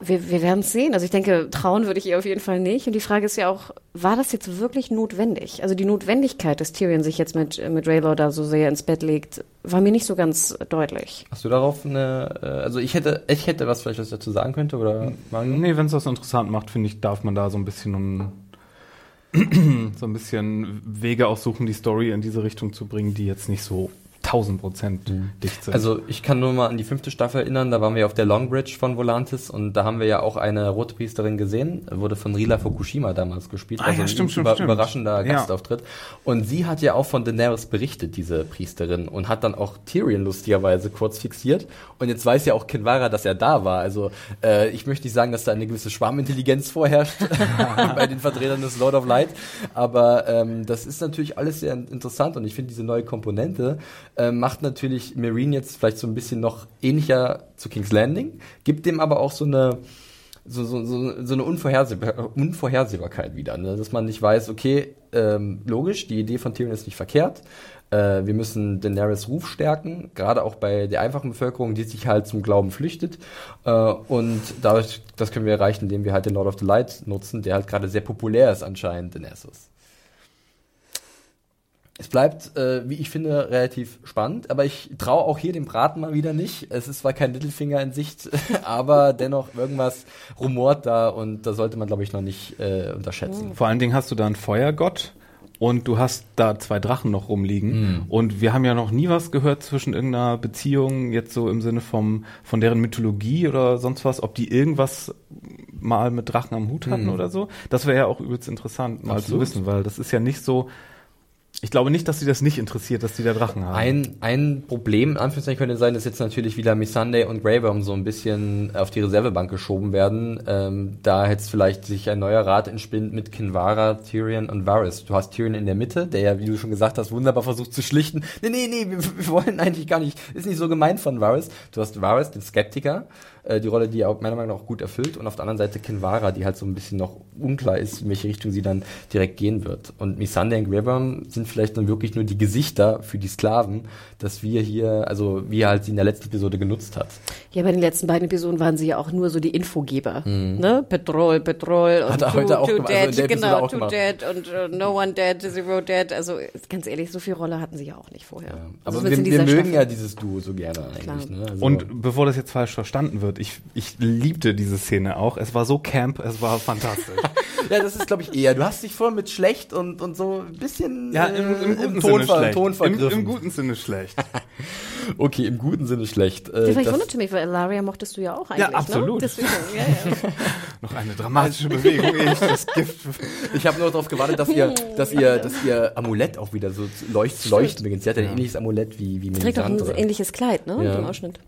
Wir, wir werden es sehen. Also ich denke, trauen würde ich ihr auf jeden Fall nicht. Und die Frage ist ja auch, war das jetzt wirklich notwendig? Also die Notwendigkeit, dass Tyrion sich jetzt mit, mit Raylor da so sehr ins Bett legt, war mir nicht so ganz deutlich. Hast du darauf eine, äh, also ich hätte, ich hätte was vielleicht was ich dazu sagen könnte oder Mario? Nee, wenn es das interessant macht, finde ich, darf man da so ein bisschen um so ein bisschen Wege aussuchen, die Story in diese Richtung zu bringen, die jetzt nicht so 1000 Prozent dicht sind. Also ich kann nur mal an die fünfte Staffel erinnern, da waren wir auf der Long Bridge von Volantis und da haben wir ja auch eine Rotpriesterin gesehen, wurde von Rila Fukushima damals gespielt, Ah, ja, ein stimmt, stimmt, über, stimmt. überraschender Ja. Gastauftritt. Und sie hat ja auch von Daenerys berichtet, diese Priesterin, und hat dann auch Tyrion lustigerweise kurz fixiert. Und jetzt weiß ja auch Kinvara, dass er da war. Also äh, ich möchte nicht sagen, dass da eine gewisse Schwarmintelligenz vorherrscht bei den Vertretern des Lord of Light, aber ähm, das ist natürlich alles sehr interessant und ich finde diese neue Komponente äh, macht natürlich Marine jetzt vielleicht so ein bisschen noch ähnlicher zu King's Landing, gibt dem aber auch so eine so, so, so, so eine Unvorhersehbar Unvorhersehbarkeit wieder, ne? dass man nicht weiß, okay, ähm, logisch, die Idee von Tyrion ist nicht verkehrt, äh, wir müssen Daenerys Ruf stärken, gerade auch bei der einfachen Bevölkerung, die sich halt zum Glauben flüchtet äh, und dadurch, das können wir erreichen, indem wir halt den Lord of the Light nutzen, der halt gerade sehr populär ist anscheinend in Essos. Es bleibt, äh, wie ich finde, relativ spannend, aber ich traue auch hier dem Braten mal wieder nicht. Es ist zwar kein Littlefinger in Sicht, aber dennoch irgendwas rumort da und da sollte man, glaube ich, noch nicht äh, unterschätzen. Vor allen Dingen hast du da einen Feuergott und du hast da zwei Drachen noch rumliegen. Und wir haben ja noch nie was gehört zwischen irgendeiner Beziehung, jetzt so im Sinne vom, von deren Mythologie oder sonst was, ob die irgendwas mal mit Drachen am Hut hatten oder so. Das wäre ja auch übelst interessant, mal zu Absolut. wissen, weil das ist ja nicht so. Ich glaube nicht, dass sie das nicht interessiert, dass die da Drachen haben. Ein, ein Problem, in Anführungszeichen könnte sein, dass jetzt natürlich wieder Missandei und Grey so ein bisschen auf die Reservebank geschoben werden. Ähm, da jetzt vielleicht sich ein neuer Rat entspinnt mit Kinvara, Tyrion und Varys. Du hast Tyrion in der Mitte, der ja, wie du schon gesagt hast, wunderbar versucht zu schlichten. Nee, nee, nee, wir, wir wollen eigentlich gar nicht, ist nicht so gemeint von Varys. Du hast Varys, den Skeptiker, äh, die Rolle, die er auch meiner Meinung nach auch gut erfüllt. Und auf der anderen Seite Kinvara, die halt so ein bisschen noch unklar ist, in welche Richtung sie dann direkt gehen wird. Und Missandei und Worm sind vielleicht dann wirklich nur die Gesichter für die Sklaven, dass wir hier, also wie er halt sie in der letzten Episode genutzt hat. Ja, bei den letzten beiden Episoden waren sie ja auch nur so die Infogeber. Ne? Petrol, Petrol und Hat er two, heute auch gemacht, also dead, Episode genau, auch two gemacht. dead und uh, no one dead, zero dead. Also ganz ehrlich, so viel Rolle hatten sie ja auch nicht vorher. Also Aber zumindest wir, wir mögen Staffel. ja dieses Duo so gerne eigentlich. Ne? Also, Und bevor das jetzt falsch verstanden wird, ich, ich liebte diese Szene auch. Es war so camp, es war fantastisch. ja, das ist, glaube ich, eher. Du hast dich voll mit schlecht und, und so ein bisschen ja, äh, im, im guten Ton, Sinne ver- schlecht. Ton Im, vergriffen. Im guten Sinne schlecht. Okay, im guten Sinne schlecht. Äh, Ja, vielleicht das- wunderte mich, weil Ilaria mochtest du ja auch eigentlich. absolut. Ne? Deswegen, ja, ja. Noch eine dramatische Bewegung, ehe ich das Gift. Ich habe nur darauf gewartet, dass ihr, dass ihr, dass ihr Amulett auch wieder so zu leucht, leuchten beginnt. Sie hat ja ein ähnliches Amulett wie, wie Sie trägt auch ein Melisandre. ähnliches Kleid, ne? Ja. Mit dem Ausschnitt.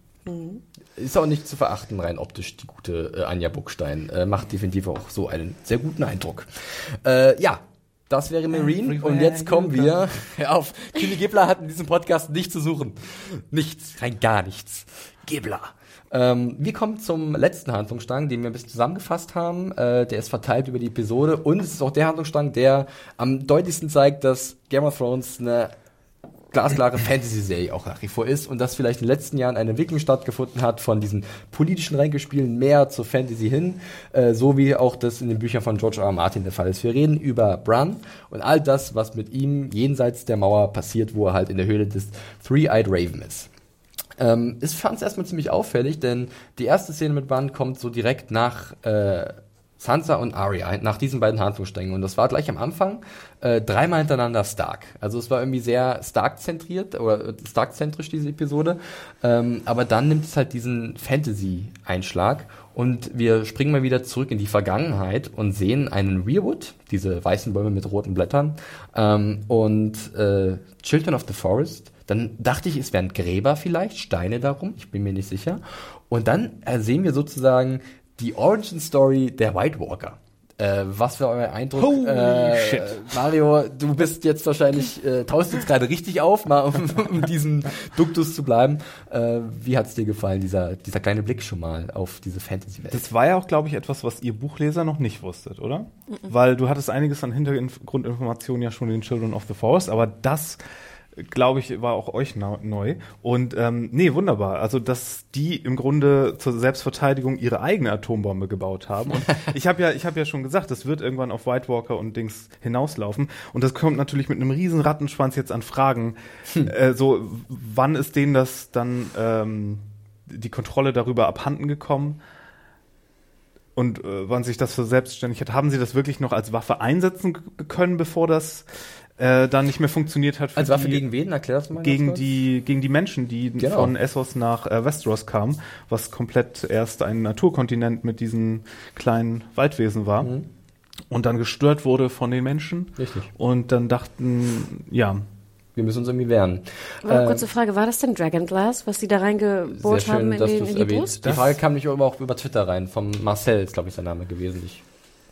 Ist auch nicht zu verachten, rein optisch, die gute äh, Anja Buckstein. Äh, macht definitiv auch so einen sehr guten Eindruck. Äh, ja, das wäre Marine. Und jetzt kommen wir auf. Kühne Gibler hat in diesem Podcast nichts zu suchen. Nichts, rein gar nichts. Gibler. Ähm, wir kommen zum letzten Handlungsstrang, den wir ein bisschen zusammengefasst haben. Äh, der ist verteilt über die Episode und es ist auch der Handlungsstrang, der am deutlichsten zeigt, dass Game of Thrones eine glasklare Fantasy-Serie auch nach wie vor ist und dass vielleicht in den letzten Jahren eine Entwicklung stattgefunden hat von diesen politischen Ränkespielen mehr zur Fantasy hin, äh, so wie auch das in den Büchern von George R. R. Martin der Fall ist. Wir reden über Bran und all das, was mit ihm jenseits der Mauer passiert, wo er halt in der Höhle des Three-Eyed Raven ist. Ähm, ich fand es erstmal ziemlich auffällig, denn die erste Szene mit Bran kommt so direkt nach äh, Sansa und Arya, nach diesen beiden Handlungssträngen. Und das war gleich am Anfang äh, dreimal hintereinander Stark. Also es war irgendwie sehr Stark-zentriert oder Stark-zentrisch, diese Episode. Ähm, aber dann nimmt es halt diesen Fantasy-Einschlag und wir springen mal wieder zurück in die Vergangenheit und sehen einen Rearwood, diese weißen Bäume mit roten Blättern, ähm, und äh, Children of the Forest. Dann dachte ich, es wären Gräber vielleicht, Steine darum, ich bin mir nicht sicher. Und dann äh, sehen wir sozusagen die Origin Story der White Walker. Äh, was war euer Eindruck? Holy äh, shit. Mario, du bist jetzt wahrscheinlich, äh, taust jetzt gerade richtig auf, mal um, um diesen Duktus zu bleiben. Äh, wie hat's dir gefallen, dieser, dieser kleine Blick schon mal auf diese Fantasy-Welt? Das war ja auch, glaube ich, etwas, was ihr Buchleser noch nicht wusstet, oder? Weil du hattest einiges an Hintergrundinformationen ja schon in Children of the Forest, aber das glaube ich, war auch euch neu. Und ähm, nee, wunderbar. Also, dass die im Grunde zur Selbstverteidigung ihre eigene Atombombe gebaut haben. Und ich habe ja, ich habe ja schon gesagt, das wird irgendwann auf White Walker und Dings hinauslaufen. Und das kommt natürlich mit einem riesen Rattenschwanz jetzt an Fragen. Äh, so, wann ist denen das dann ähm, die Kontrolle darüber abhanden gekommen? Und äh, wann sich das für selbstständig hat, haben sie das wirklich noch als Waffe einsetzen können, bevor das äh, dann nicht mehr funktioniert hat? für Als Waffe die- gegen wen? Erklär das mal gegen die gegen die Menschen, die Genau. von Essos nach äh, Westeros kamen, was komplett erst ein Naturkontinent mit diesen kleinen Waldwesen war Mhm. und dann gestört wurde von den Menschen Richtig. und dann dachten, ja, Wir müssen uns irgendwie wehren. Aber Äh, kurze Frage, war das denn Dragonglass, was sie da Sehr reingebohrt haben in, dass den, in die. Brust? Die Frage kam nicht aber auch über Twitter rein. Vom Marcel ist, glaube ich, sein Name gewesen. Ich,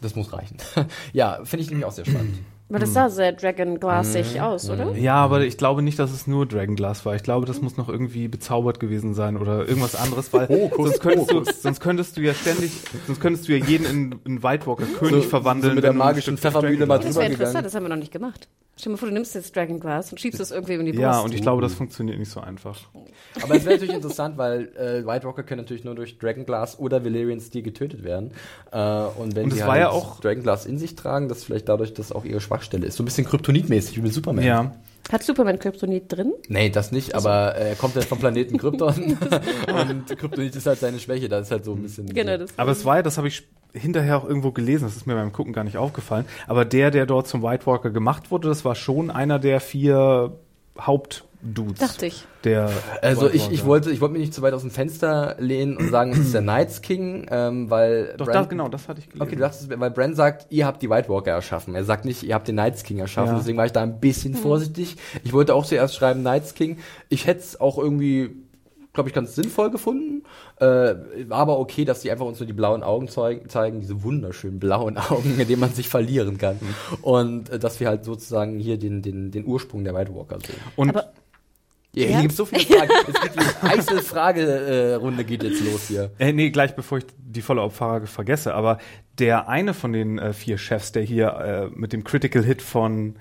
das muss reichen. ja, finde ich nämlich auch sehr spannend. Weil das sah sehr Dragonglassig aus, oder? ja, aber ich glaube nicht, dass es nur Dragonglass war. Ich glaube, das muss noch irgendwie bezaubert gewesen sein oder irgendwas anderes, weil Hokus sonst könntest du sonst könntest du ja ständig, sonst könntest du ja jeden in, in White Walker König So- verwandeln so mit der magischen Pfeffermühle mal Dragonglass- Das wäre drüber interessant, das haben wir noch nicht gemacht. Stell dir mal vor, du nimmst jetzt Dragonglass und schiebst es irgendwie in die Brust. Ja, und ich glaube, das funktioniert nicht so einfach. Aber es wäre natürlich interessant, weil äh, White Walker können natürlich nur durch Dragonglass oder Valyrian Steel getötet werden. Äh, und wenn Und sie es halt ja auch- Dragonglass in sich tragen, dass vielleicht dadurch das auch ihre Schwachstelle ist. So ein bisschen Kryptonitmäßig wie mit Superman. Ja. Hat Superman Kryptonit drin? Nee, das nicht, aber äh, er kommt ja vom Planeten Krypton und Kryptonit ist halt seine Schwäche, da ist halt so ein bisschen. Genau, so. das. Aber es war ja, das habe ich hinterher auch irgendwo gelesen, das ist mir beim Gucken gar nicht aufgefallen. Aber der, der dort zum White Walker gemacht wurde, das war schon einer der vier Hauptdudes. Dachte ich. Der Also ich, ich wollte ich wollte mich nicht zu weit aus dem Fenster lehnen und sagen, es ist der Knights King, ähm, weil Doch, Bran- das, genau, das hatte ich gelesen. Okay, du dachtest, weil Bran sagt, ihr habt die White Walker erschaffen. Er sagt nicht, ihr habt den Knights King erschaffen. Ja. Deswegen war ich da ein bisschen vorsichtig. Ich wollte auch zuerst schreiben Knights King. Ich hätte es auch irgendwie, glaube ich, ganz sinnvoll gefunden. Äh, war aber okay, dass die einfach uns nur die blauen Augen zeig zeigen, diese wunderschönen blauen Augen, in denen man sich verlieren kann. Und äh, dass wir halt sozusagen hier den, den, den Ursprung der White Walker sehen. Und Aber Ja, Ja. Hier gibt's so viele Fragen. es geht die heiße Fragerunde geht jetzt los hier. Äh, nee, gleich bevor ich die Follow-up-Frage vergesse, aber der eine von den äh, vier Chefs, der hier äh, mit dem Critical Hit von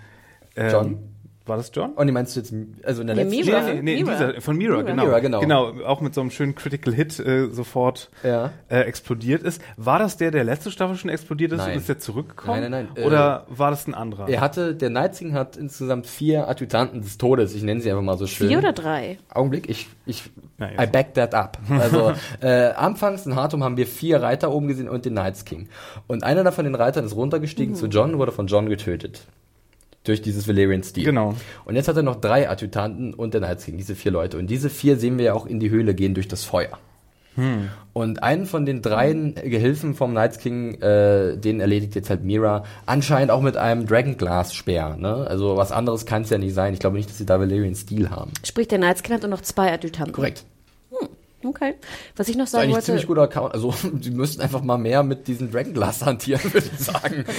ähm, John? War das John? Und die meinst du jetzt, also in der Nee, letzten Mira. Staffel? nee, in Mira. dieser, von Mira, Mira. genau. Mira, genau. Genau, auch mit so einem schönen Critical Hit äh, sofort Ja. äh, explodiert ist. War das der, der letzte Staffel schon explodiert ist Nein. und ist der zurückgekommen? Nein, nein, nein, äh, Oder war das ein anderer? Er hatte, der Night King hat insgesamt vier Adjutanten des Todes. Ich nenne sie einfach mal so schön. vier oder drei? Augenblick, ich, ich, Ja, I also. back that up. Also, äh, anfangs in Hartum haben wir vier Reiter oben gesehen und den Knights King. Und einer davon den Reitern ist runtergestiegen zu John, wurde von John getötet. Durch dieses Valyrian Steel. Genau. Und jetzt hat er noch drei Adjutanten und den Knights King, diese vier Leute. Und diese vier sehen wir ja auch in die Höhle gehen durch das Feuer. Und einen von den dreien Gehilfen vom Knights King, äh, den erledigt jetzt halt Mira, anscheinend auch mit einem Dragonglass-Speer. Ne? Also was anderes kann es ja nicht sein. Ich glaube nicht, dass sie da Valyrian Steel haben. Sprich, der Knights King hat und noch zwei Adjutanten. Korrekt. Okay. Was ich noch Das ist sagen eigentlich ein wollte. ziemlich guter Account. Also, die müssten einfach mal mehr mit diesen Dragonglass hantieren, würde ich sagen.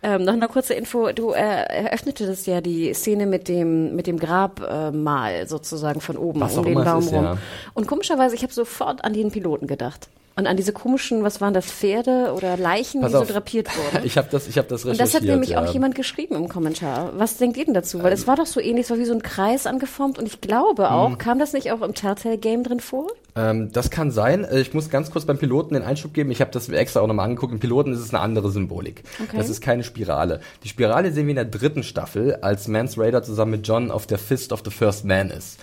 Ähm, noch eine kurze Info. Du äh, eröffnetest ja die Szene mit dem mit dem Grabmal äh, sozusagen von oben Was um den Baum ist, rum. ja. Und komischerweise, ich habe sofort an den Piloten gedacht. Und an diese komischen, was waren das, Pferde oder Leichen, Pass die auf. so drapiert wurden. Ich habe das, ich habe das Und recherchiert. das hat nämlich ja. auch jemand geschrieben im Kommentar. Was denkt ihr denn dazu? Weil es war doch so ähnlich, es war wie so ein Kreis angeformt und ich glaube auch, Mhm. kam das nicht auch im Telltale-Game drin vor? Ähm, das kann sein. Äh, Ich muss ganz kurz beim Piloten den Einschub geben. Ich habe das extra auch nochmal angeguckt. Im Piloten ist es eine andere Symbolik. Okay. Das ist keine Spirale. Die Spirale sehen wir in der dritten Staffel, als Mance Raider zusammen mit John auf der Fist of the First Man ist.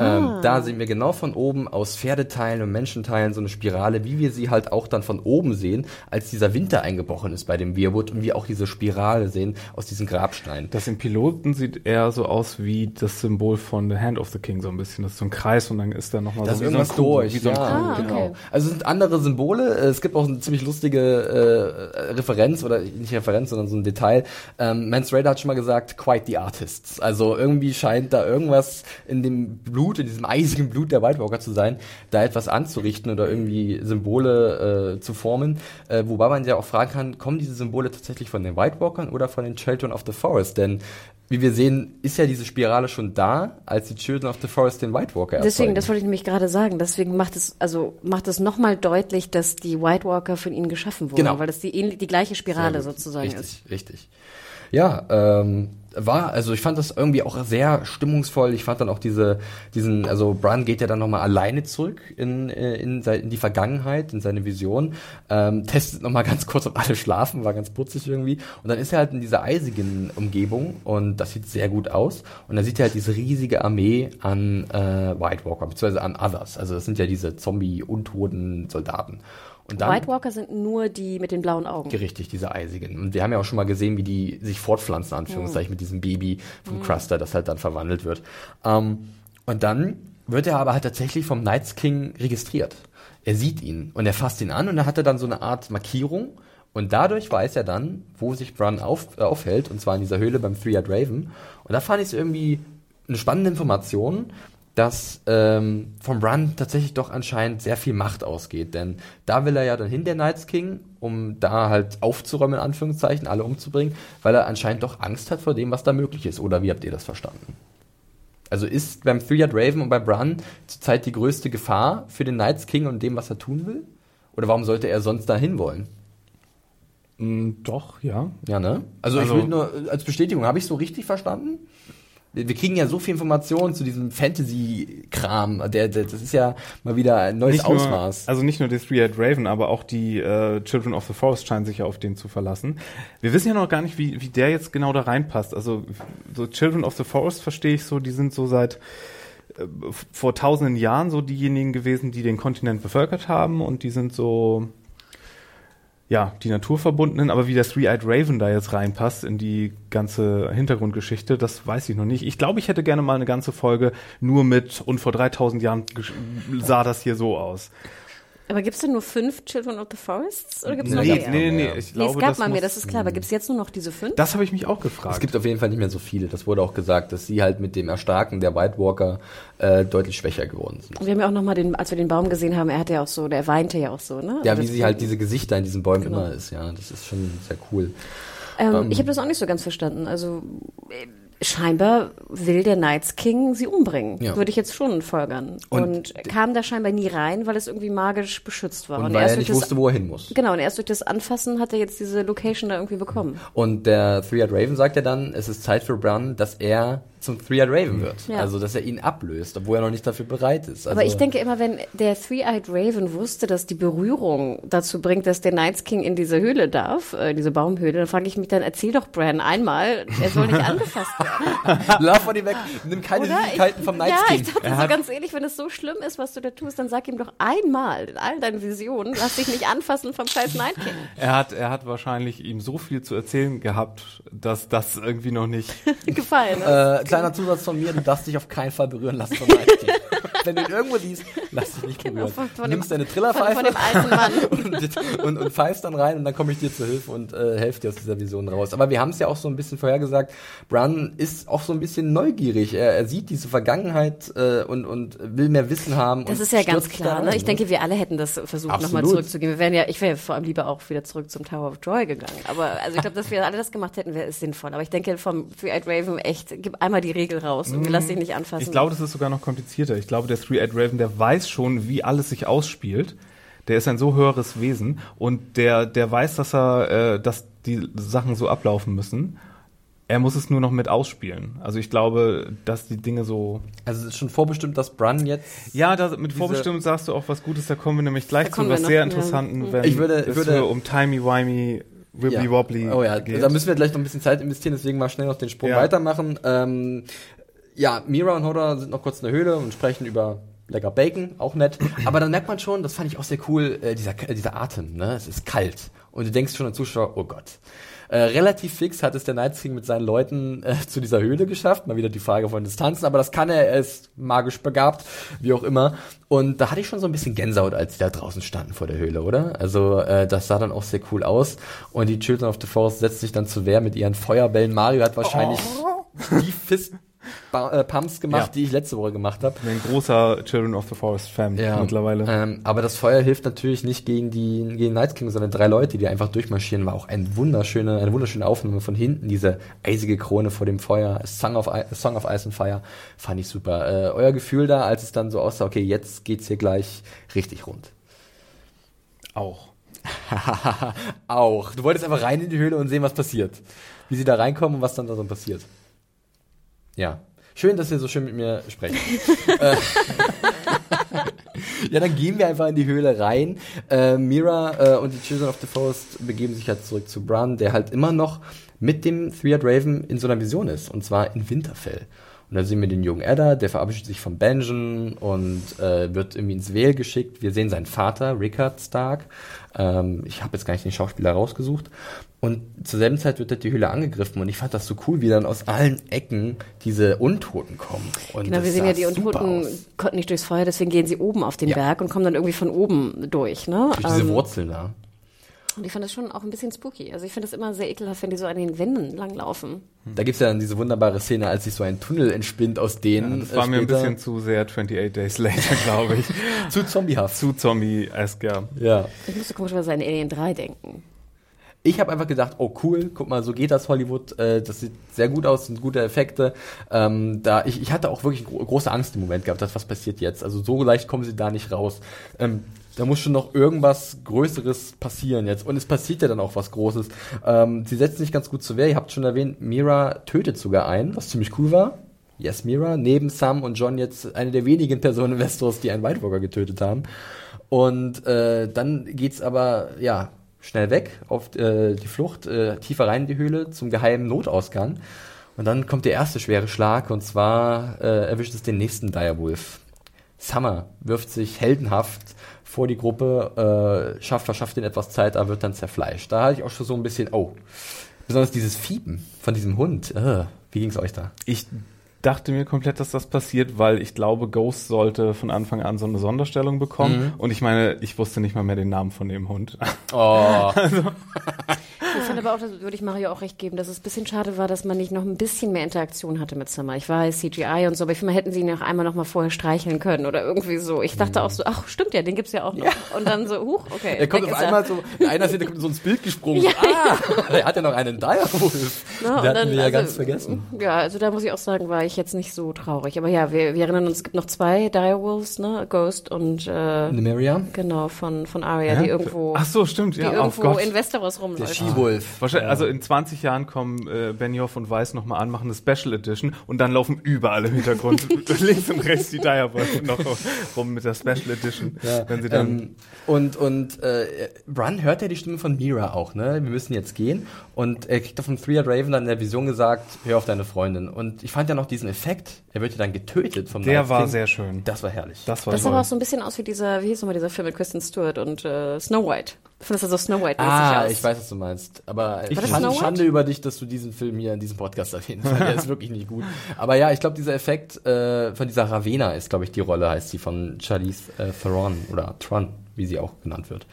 Ähm, da sehen wir genau von oben aus Pferdeteilen und Menschenteilen so eine Spirale, wie wir sie halt auch dann von oben sehen, als dieser Winter eingebrochen ist bei dem Weirwood und wir auch diese Spirale sehen aus diesen Grabsteinen. Das im Piloten sieht eher so aus wie das Symbol von The Hand of the King, so ein bisschen. Das ist so ein Kreis und dann ist da nochmal so so ein irgendwas Kugel, durch. Wie so ein ja, Kugel. Ah, genau. okay. Also es sind andere Symbole. Es gibt auch eine ziemlich lustige äh, Referenz oder nicht Referenz, sondern so ein Detail. Ähm, Mance Raider hat schon mal gesagt, quite the artists. Also irgendwie scheint da irgendwas in dem Blut, in diesem eisigen Blut der White Walker zu sein, da etwas anzurichten oder irgendwie Symbole äh, zu formen. Äh, wobei man ja auch fragen kann, kommen diese Symbole tatsächlich von den White Walkern oder von den Children of the Forest? Denn wie wir sehen, ist ja diese Spirale schon da, als die Children of the Forest den White Walker Deswegen, erzeugen. das wollte ich nämlich gerade sagen. Deswegen macht es, also macht es nochmal deutlich, dass die White Walker von ihnen geschaffen wurden, Genau. weil das die, die gleiche Spirale sozusagen richtig, ist. Richtig, Ja, ähm, war, also ich fand das irgendwie auch sehr stimmungsvoll. Ich fand dann auch diese, diesen, also Bran geht ja dann nochmal alleine zurück in, äh, in, in die Vergangenheit, in seine Vision, ähm, testet nochmal ganz kurz, ob alle schlafen, war ganz putzig irgendwie. Und dann ist er halt in dieser eisigen Umgebung und das sieht sehr gut aus. Und dann sieht er halt diese riesige Armee an äh, White Walker, beziehungsweise an Others. Also das sind ja diese Zombie-untoten Soldaten. Und dann, White Walker sind nur die mit den blauen Augen. Richtig, diese eisigen. Und wir haben ja auch schon mal gesehen, wie die sich fortpflanzen, Anführungszeichen, mit diesem Baby vom Cruster, das halt dann verwandelt wird. Ähm, und dann wird er aber halt tatsächlich vom Knights King registriert. Er sieht ihn und er fasst ihn an und er hat dann so eine Art Markierung. Und dadurch weiß er dann, wo sich Bran auf, äh, aufhält, und zwar in dieser Höhle beim Three-Eyed Raven. Und da fand ich es irgendwie eine spannende Information, dass ähm, vom Bran tatsächlich doch anscheinend sehr viel Macht ausgeht. Denn da will er ja dann hin, der Knights King, um da halt aufzuräumen, in Anführungszeichen, alle umzubringen, weil er anscheinend doch Angst hat vor dem, was da möglich ist. Oder wie habt ihr das verstanden? Also ist beim Three-Eyed Raven und bei Bran zurzeit die größte Gefahr für den Knights King und dem, was er tun will? Oder warum sollte er sonst da hinwollen? Mm, doch, ja. Ja, ne? Also, Also- ich will nur äh, als Bestätigung, habe ich so richtig verstanden? Wir, kriegen ja so viel Informationen zu diesem Fantasy-Kram. Der, der, das ist ja mal wieder ein neues Nicht nur, Ausmaß. also nicht nur die Three-Eyed Raven, aber auch die äh, Children of the Forest scheinen sich ja auf den zu verlassen. Wir wissen ja noch gar nicht, wie, wie der jetzt genau da reinpasst. Also so Children of the Forest verstehe ich so, die sind so seit äh, vor tausenden Jahren so diejenigen gewesen, die den Kontinent bevölkert haben und die sind so ja, die Naturverbundenen, aber wie der Three-Eyed Raven da jetzt reinpasst in die ganze Hintergrundgeschichte, das weiß ich noch nicht. Ich glaube, ich hätte gerne mal eine ganze Folge nur mit und vor 3000 Jahren sah das hier so aus. Aber gibt es denn nur fünf Children of the Forests? Oder gibt's noch Nee, mehr? nee, nee, ich Nee, glaube, es gab das mal mehr, das ist klar. Aber gibt es jetzt nur noch diese fünf? Das habe ich mich auch gefragt. Es gibt auf jeden Fall nicht mehr so viele. Das wurde auch gesagt, dass sie halt mit dem Erstarken der White Walker äh, deutlich schwächer geworden sind. Und wir haben ja auch noch mal den, als wir den Baum gesehen haben, er hatte ja auch so, der weinte ja auch so, ne? Ja, Also wie sie halt diese Gesichter in diesen Bäumen Genau. immer ist, ja. Das ist schon sehr cool. Ähm, ich habe das auch nicht so ganz verstanden. Also äh, scheinbar will der Knights King sie umbringen. Ja. Würde ich jetzt schon folgern. Und, Und kam da scheinbar nie rein, weil es irgendwie magisch beschützt war. Und weil erst er nicht wusste, wo er hin muss. Genau, und erst durch das Anfassen hat er jetzt diese Location da irgendwie bekommen. Und der Three-Eyed Raven sagt ja dann, es ist Zeit für Bran, dass er zum Three-Eyed Raven wird. Ja. Also, dass er ihn ablöst, obwohl er noch nicht dafür bereit ist. Also, Aber ich denke immer, wenn der Three-Eyed Raven wusste, dass die Berührung dazu bringt, dass der Knights King in diese Höhle darf, äh, diese Baumhöhle, dann frage ich mich dann, erzähl doch Bran einmal, er soll nicht angefasst werden. Lauf von ihm weg, nimm keine Oder? Süßigkeiten vom Night ja, King. ich dachte so ganz ehrlich, wenn es so schlimm ist, was du da tust, dann sag ihm doch einmal in all deinen Visionen, lass dich nicht anfassen vom scheiß Night King. er hat, er hat wahrscheinlich ihm so viel zu erzählen gehabt, dass das irgendwie noch nicht. Gefallen. Ne? Äh, kleiner Zusatz von mir, du darfst dich auf keinen Fall berühren lassen von Night. Wenn du ihn irgendwo siehst, lass dich nicht berühren. Genau, von- von du nimmst dem- deine von, von Trillerpfeife dem alten Mann. und, und, und pfeifst dann rein und dann komme ich dir zur Hilfe und äh, helfe dir aus dieser Vision raus. Aber wir haben es ja auch so ein bisschen vorhergesagt, Bran ist auch so ein bisschen neugierig. Er, er sieht diese Vergangenheit äh, und, und will mehr Wissen haben. Das und ist ja ganz klar. Ne? rein, Ich denke, wir alle hätten das versucht, nochmal zurückzugehen. Wir wären ja, ich wäre vor allem lieber auch wieder zurück zum Tower of Joy gegangen. Aber also ich glaube, dass wir alle das gemacht hätten, wäre es sinnvoll. Aber ich denke, vom Three-Eyed Raven echt, gib einmal die Regel raus und lass dich nicht anfassen. Ich glaube, das ist sogar noch komplizierter. Ich glaube, der Three-Eyed Raven, der weiß schon, wie alles sich ausspielt. Der ist ein so höheres Wesen und der, der weiß, dass er, äh, dass die Sachen so ablaufen müssen. Er muss es nur noch mit ausspielen. Also ich glaube, dass die Dinge so. Also es ist schon vorbestimmt, dass Brun jetzt. Ja, da, mit vorbestimmt sagst du auch was Gutes, da kommen wir nämlich gleich zu was sehr ja. Interessanten, wenn Ich würde- ich es würde- um Timey-Wimey, Wibbly-Wobbly Oh ja, geht. da müssen wir gleich noch ein bisschen Zeit investieren, deswegen mal schnell noch den Sprung Ja. weitermachen. Ähm, ja, Mira und Hoda sind noch kurz in der Höhle und sprechen über lecker Bacon, auch nett. Aber dann merkt man schon, das fand ich auch sehr cool, äh, dieser, äh, dieser Atem, ne? Es ist kalt. Und du denkst schon als Zuschauer, oh Gott. Äh, relativ fix hat es der Night King mit seinen Leuten äh, zu dieser Höhle geschafft. Mal wieder die Frage von Distanzen, aber das kann er, er ist magisch begabt, wie auch immer. Und da hatte ich schon so ein bisschen Gänsehaut, als die da draußen standen vor der Höhle, oder? Also äh, das sah dann auch sehr cool aus. Und die Children of the Forest setzt sich dann zu Wehr mit ihren Feuerbällen. Mario hat wahrscheinlich die Fist äh, Pumps gemacht, Ja. die ich letzte Woche gemacht habe. Ich bin ein großer Children of the Forest Fan mittlerweile. Ähm, aber das Feuer hilft natürlich nicht gegen die gegen Night King, sondern drei Leute, die einfach durchmarschieren. War auch ein wunderschöne, eine wunderschöne Aufnahme von hinten, diese eisige Krone vor dem Feuer, Song of, I Song of Ice and Fire, fand ich super. Äh, euer Gefühl da, als es dann so aussah, okay, jetzt geht's hier gleich richtig rund. Auch. auch. Du wolltest einfach rein in die Höhle und sehen, was passiert. Wie sie da reinkommen und was dann da so passiert. Ja. Schön, dass ihr so schön mit mir sprecht. Äh, ja, dann gehen wir einfach in die Höhle rein. Äh, Mira äh, und die Children of the Forest begeben sich halt zurück zu Bran, der halt immer noch mit dem Three-Eyed Raven in so einer Vision ist. Und zwar in Winterfell. Und dann sehen wir den jungen Edda, der verabschiedet sich von Benjen und äh, wird irgendwie ins Vale geschickt. Wir sehen seinen Vater, Rickard Stark. Ähm, ich habe jetzt gar nicht den Schauspieler rausgesucht. Und zur selben Zeit wird halt die Höhle angegriffen. Und ich fand das so cool, wie dann aus allen Ecken diese Untoten kommen. Und Genau, wir sehen ja, die Untoten aus. konnten nicht durchs Feuer, deswegen gehen sie oben auf den Ja. Berg und kommen dann irgendwie von oben durch, ne? Durch diese Ähm, Wurzeln da. Und ich fand das schon auch ein bisschen spooky. Also ich finde es immer sehr ekelhaft, wenn die so an den Wänden langlaufen. Da gibt's ja dann diese wunderbare Szene, als sich so ein Tunnel entspinnt aus denen. Das war äh, mir ein bisschen zu sehr 28 Days Later, glaube ich. zu zombiehaft. zu Zombie-esque, ja. Ja. Ich musste komischerweise an Alien 3 denken. Ich habe einfach gedacht, oh cool, guck mal, so geht das Hollywood. Äh, das sieht sehr gut aus, sind gute Effekte. Ähm, da ich, ich hatte auch wirklich gro große Angst im Moment gehabt, dass was passiert jetzt. Also so leicht kommen sie da nicht raus. Ähm, da muss schon noch irgendwas Größeres passieren jetzt. Und es passiert ja dann auch was Großes. Ähm, sie setzen sich ganz gut zu Wehr. Ihr habt schon erwähnt, Mira tötet sogar einen, was ziemlich cool war. Yes, Mira. Neben Sam und John jetzt eine der wenigen Personen in Westeros, die einen White Walker getötet haben. Und äh, dann geht's aber, ja, schnell weg auf äh, die Flucht, äh, tiefer rein in die Höhle zum geheimen Notausgang. Und dann kommt der erste schwere Schlag und zwar äh, erwischt es den nächsten Direwolf. Summer wirft sich heldenhaft vor die Gruppe, äh, schafft, verschafft ihnen etwas Zeit, aber wird dann zerfleischt. Da hatte ich auch schon so ein bisschen, oh, besonders dieses Fiepen von diesem Hund. Äh, wie ging's euch da? Ich dachte mir komplett, dass das passiert, weil ich glaube, Ghost sollte von Anfang an so eine Sonderstellung bekommen. Und ich meine, ich wusste nicht mal mehr den Namen von dem Hund. Oh, Ich finde aber auch, das würde ich Mario auch recht geben, dass es ein bisschen schade war, dass man nicht noch ein bisschen mehr Interaktion hatte mit Summer. Ich weiß, CGI und so, aber ich finde, man hätten sie ihn noch einmal noch mal vorher streicheln können oder irgendwie so. Ich dachte auch so, ach, stimmt ja, den gibt's ja auch noch. Und dann so, huch, okay. er kommt auf einmal so, in einer Szene kommt so ins Bild gesprungen. Ah, er hat ja noch einen Direwolf. Ne, Den hatten dann, wir ja also, ganz vergessen. Ja, also da muss ich auch sagen, war ich jetzt nicht so traurig. Aber ja, wir, wir erinnern uns, es gibt noch zwei Direwolves, ne? Ghost und äh, Nymeria? genau, von, von Arya, die irgendwo, Ach so, stimmt, die ja. Oh irgendwo Gott. in Westeros Der rumläuft. She-Wolf. Wahrscheinlich, also in 20 Jahren kommen äh, Benioff und Weiss nochmal an, machen eine Special Edition und dann laufen überall im Hintergrund links und rechts die Direwolf noch rum mit der Special Edition. wenn sie dann Ähm, und und äh, Bran hört ja die Stimme von Mira auch, ne? Wir müssen jetzt gehen. Und er kriegt doch vom Three-Eyed Raven dann in der Vision gesagt, hör auf deine Freundin. Und ich fand ja noch diesen Effekt, er wird ja dann getötet vom Der Night war King. sehr schön. Das war herrlich. Das war Das sah aber auch so ein bisschen aus wie dieser, wie hieß nochmal dieser Film mit Kristen Stewart und äh, Snow White. Ich finde das so Snow White-mäßig Ah, aus. ich weiß, was du meinst. Aber Snow White? Schande über dich, dass du diesen Film hier in diesem Podcast erwähnt hast. Der ist wirklich nicht gut. Aber ja, ich glaube, dieser Effekt äh, von dieser Ravena ist, glaube ich, die Rolle, heißt sie, von Charlize äh, Theron oder Tron, wie sie auch genannt wird.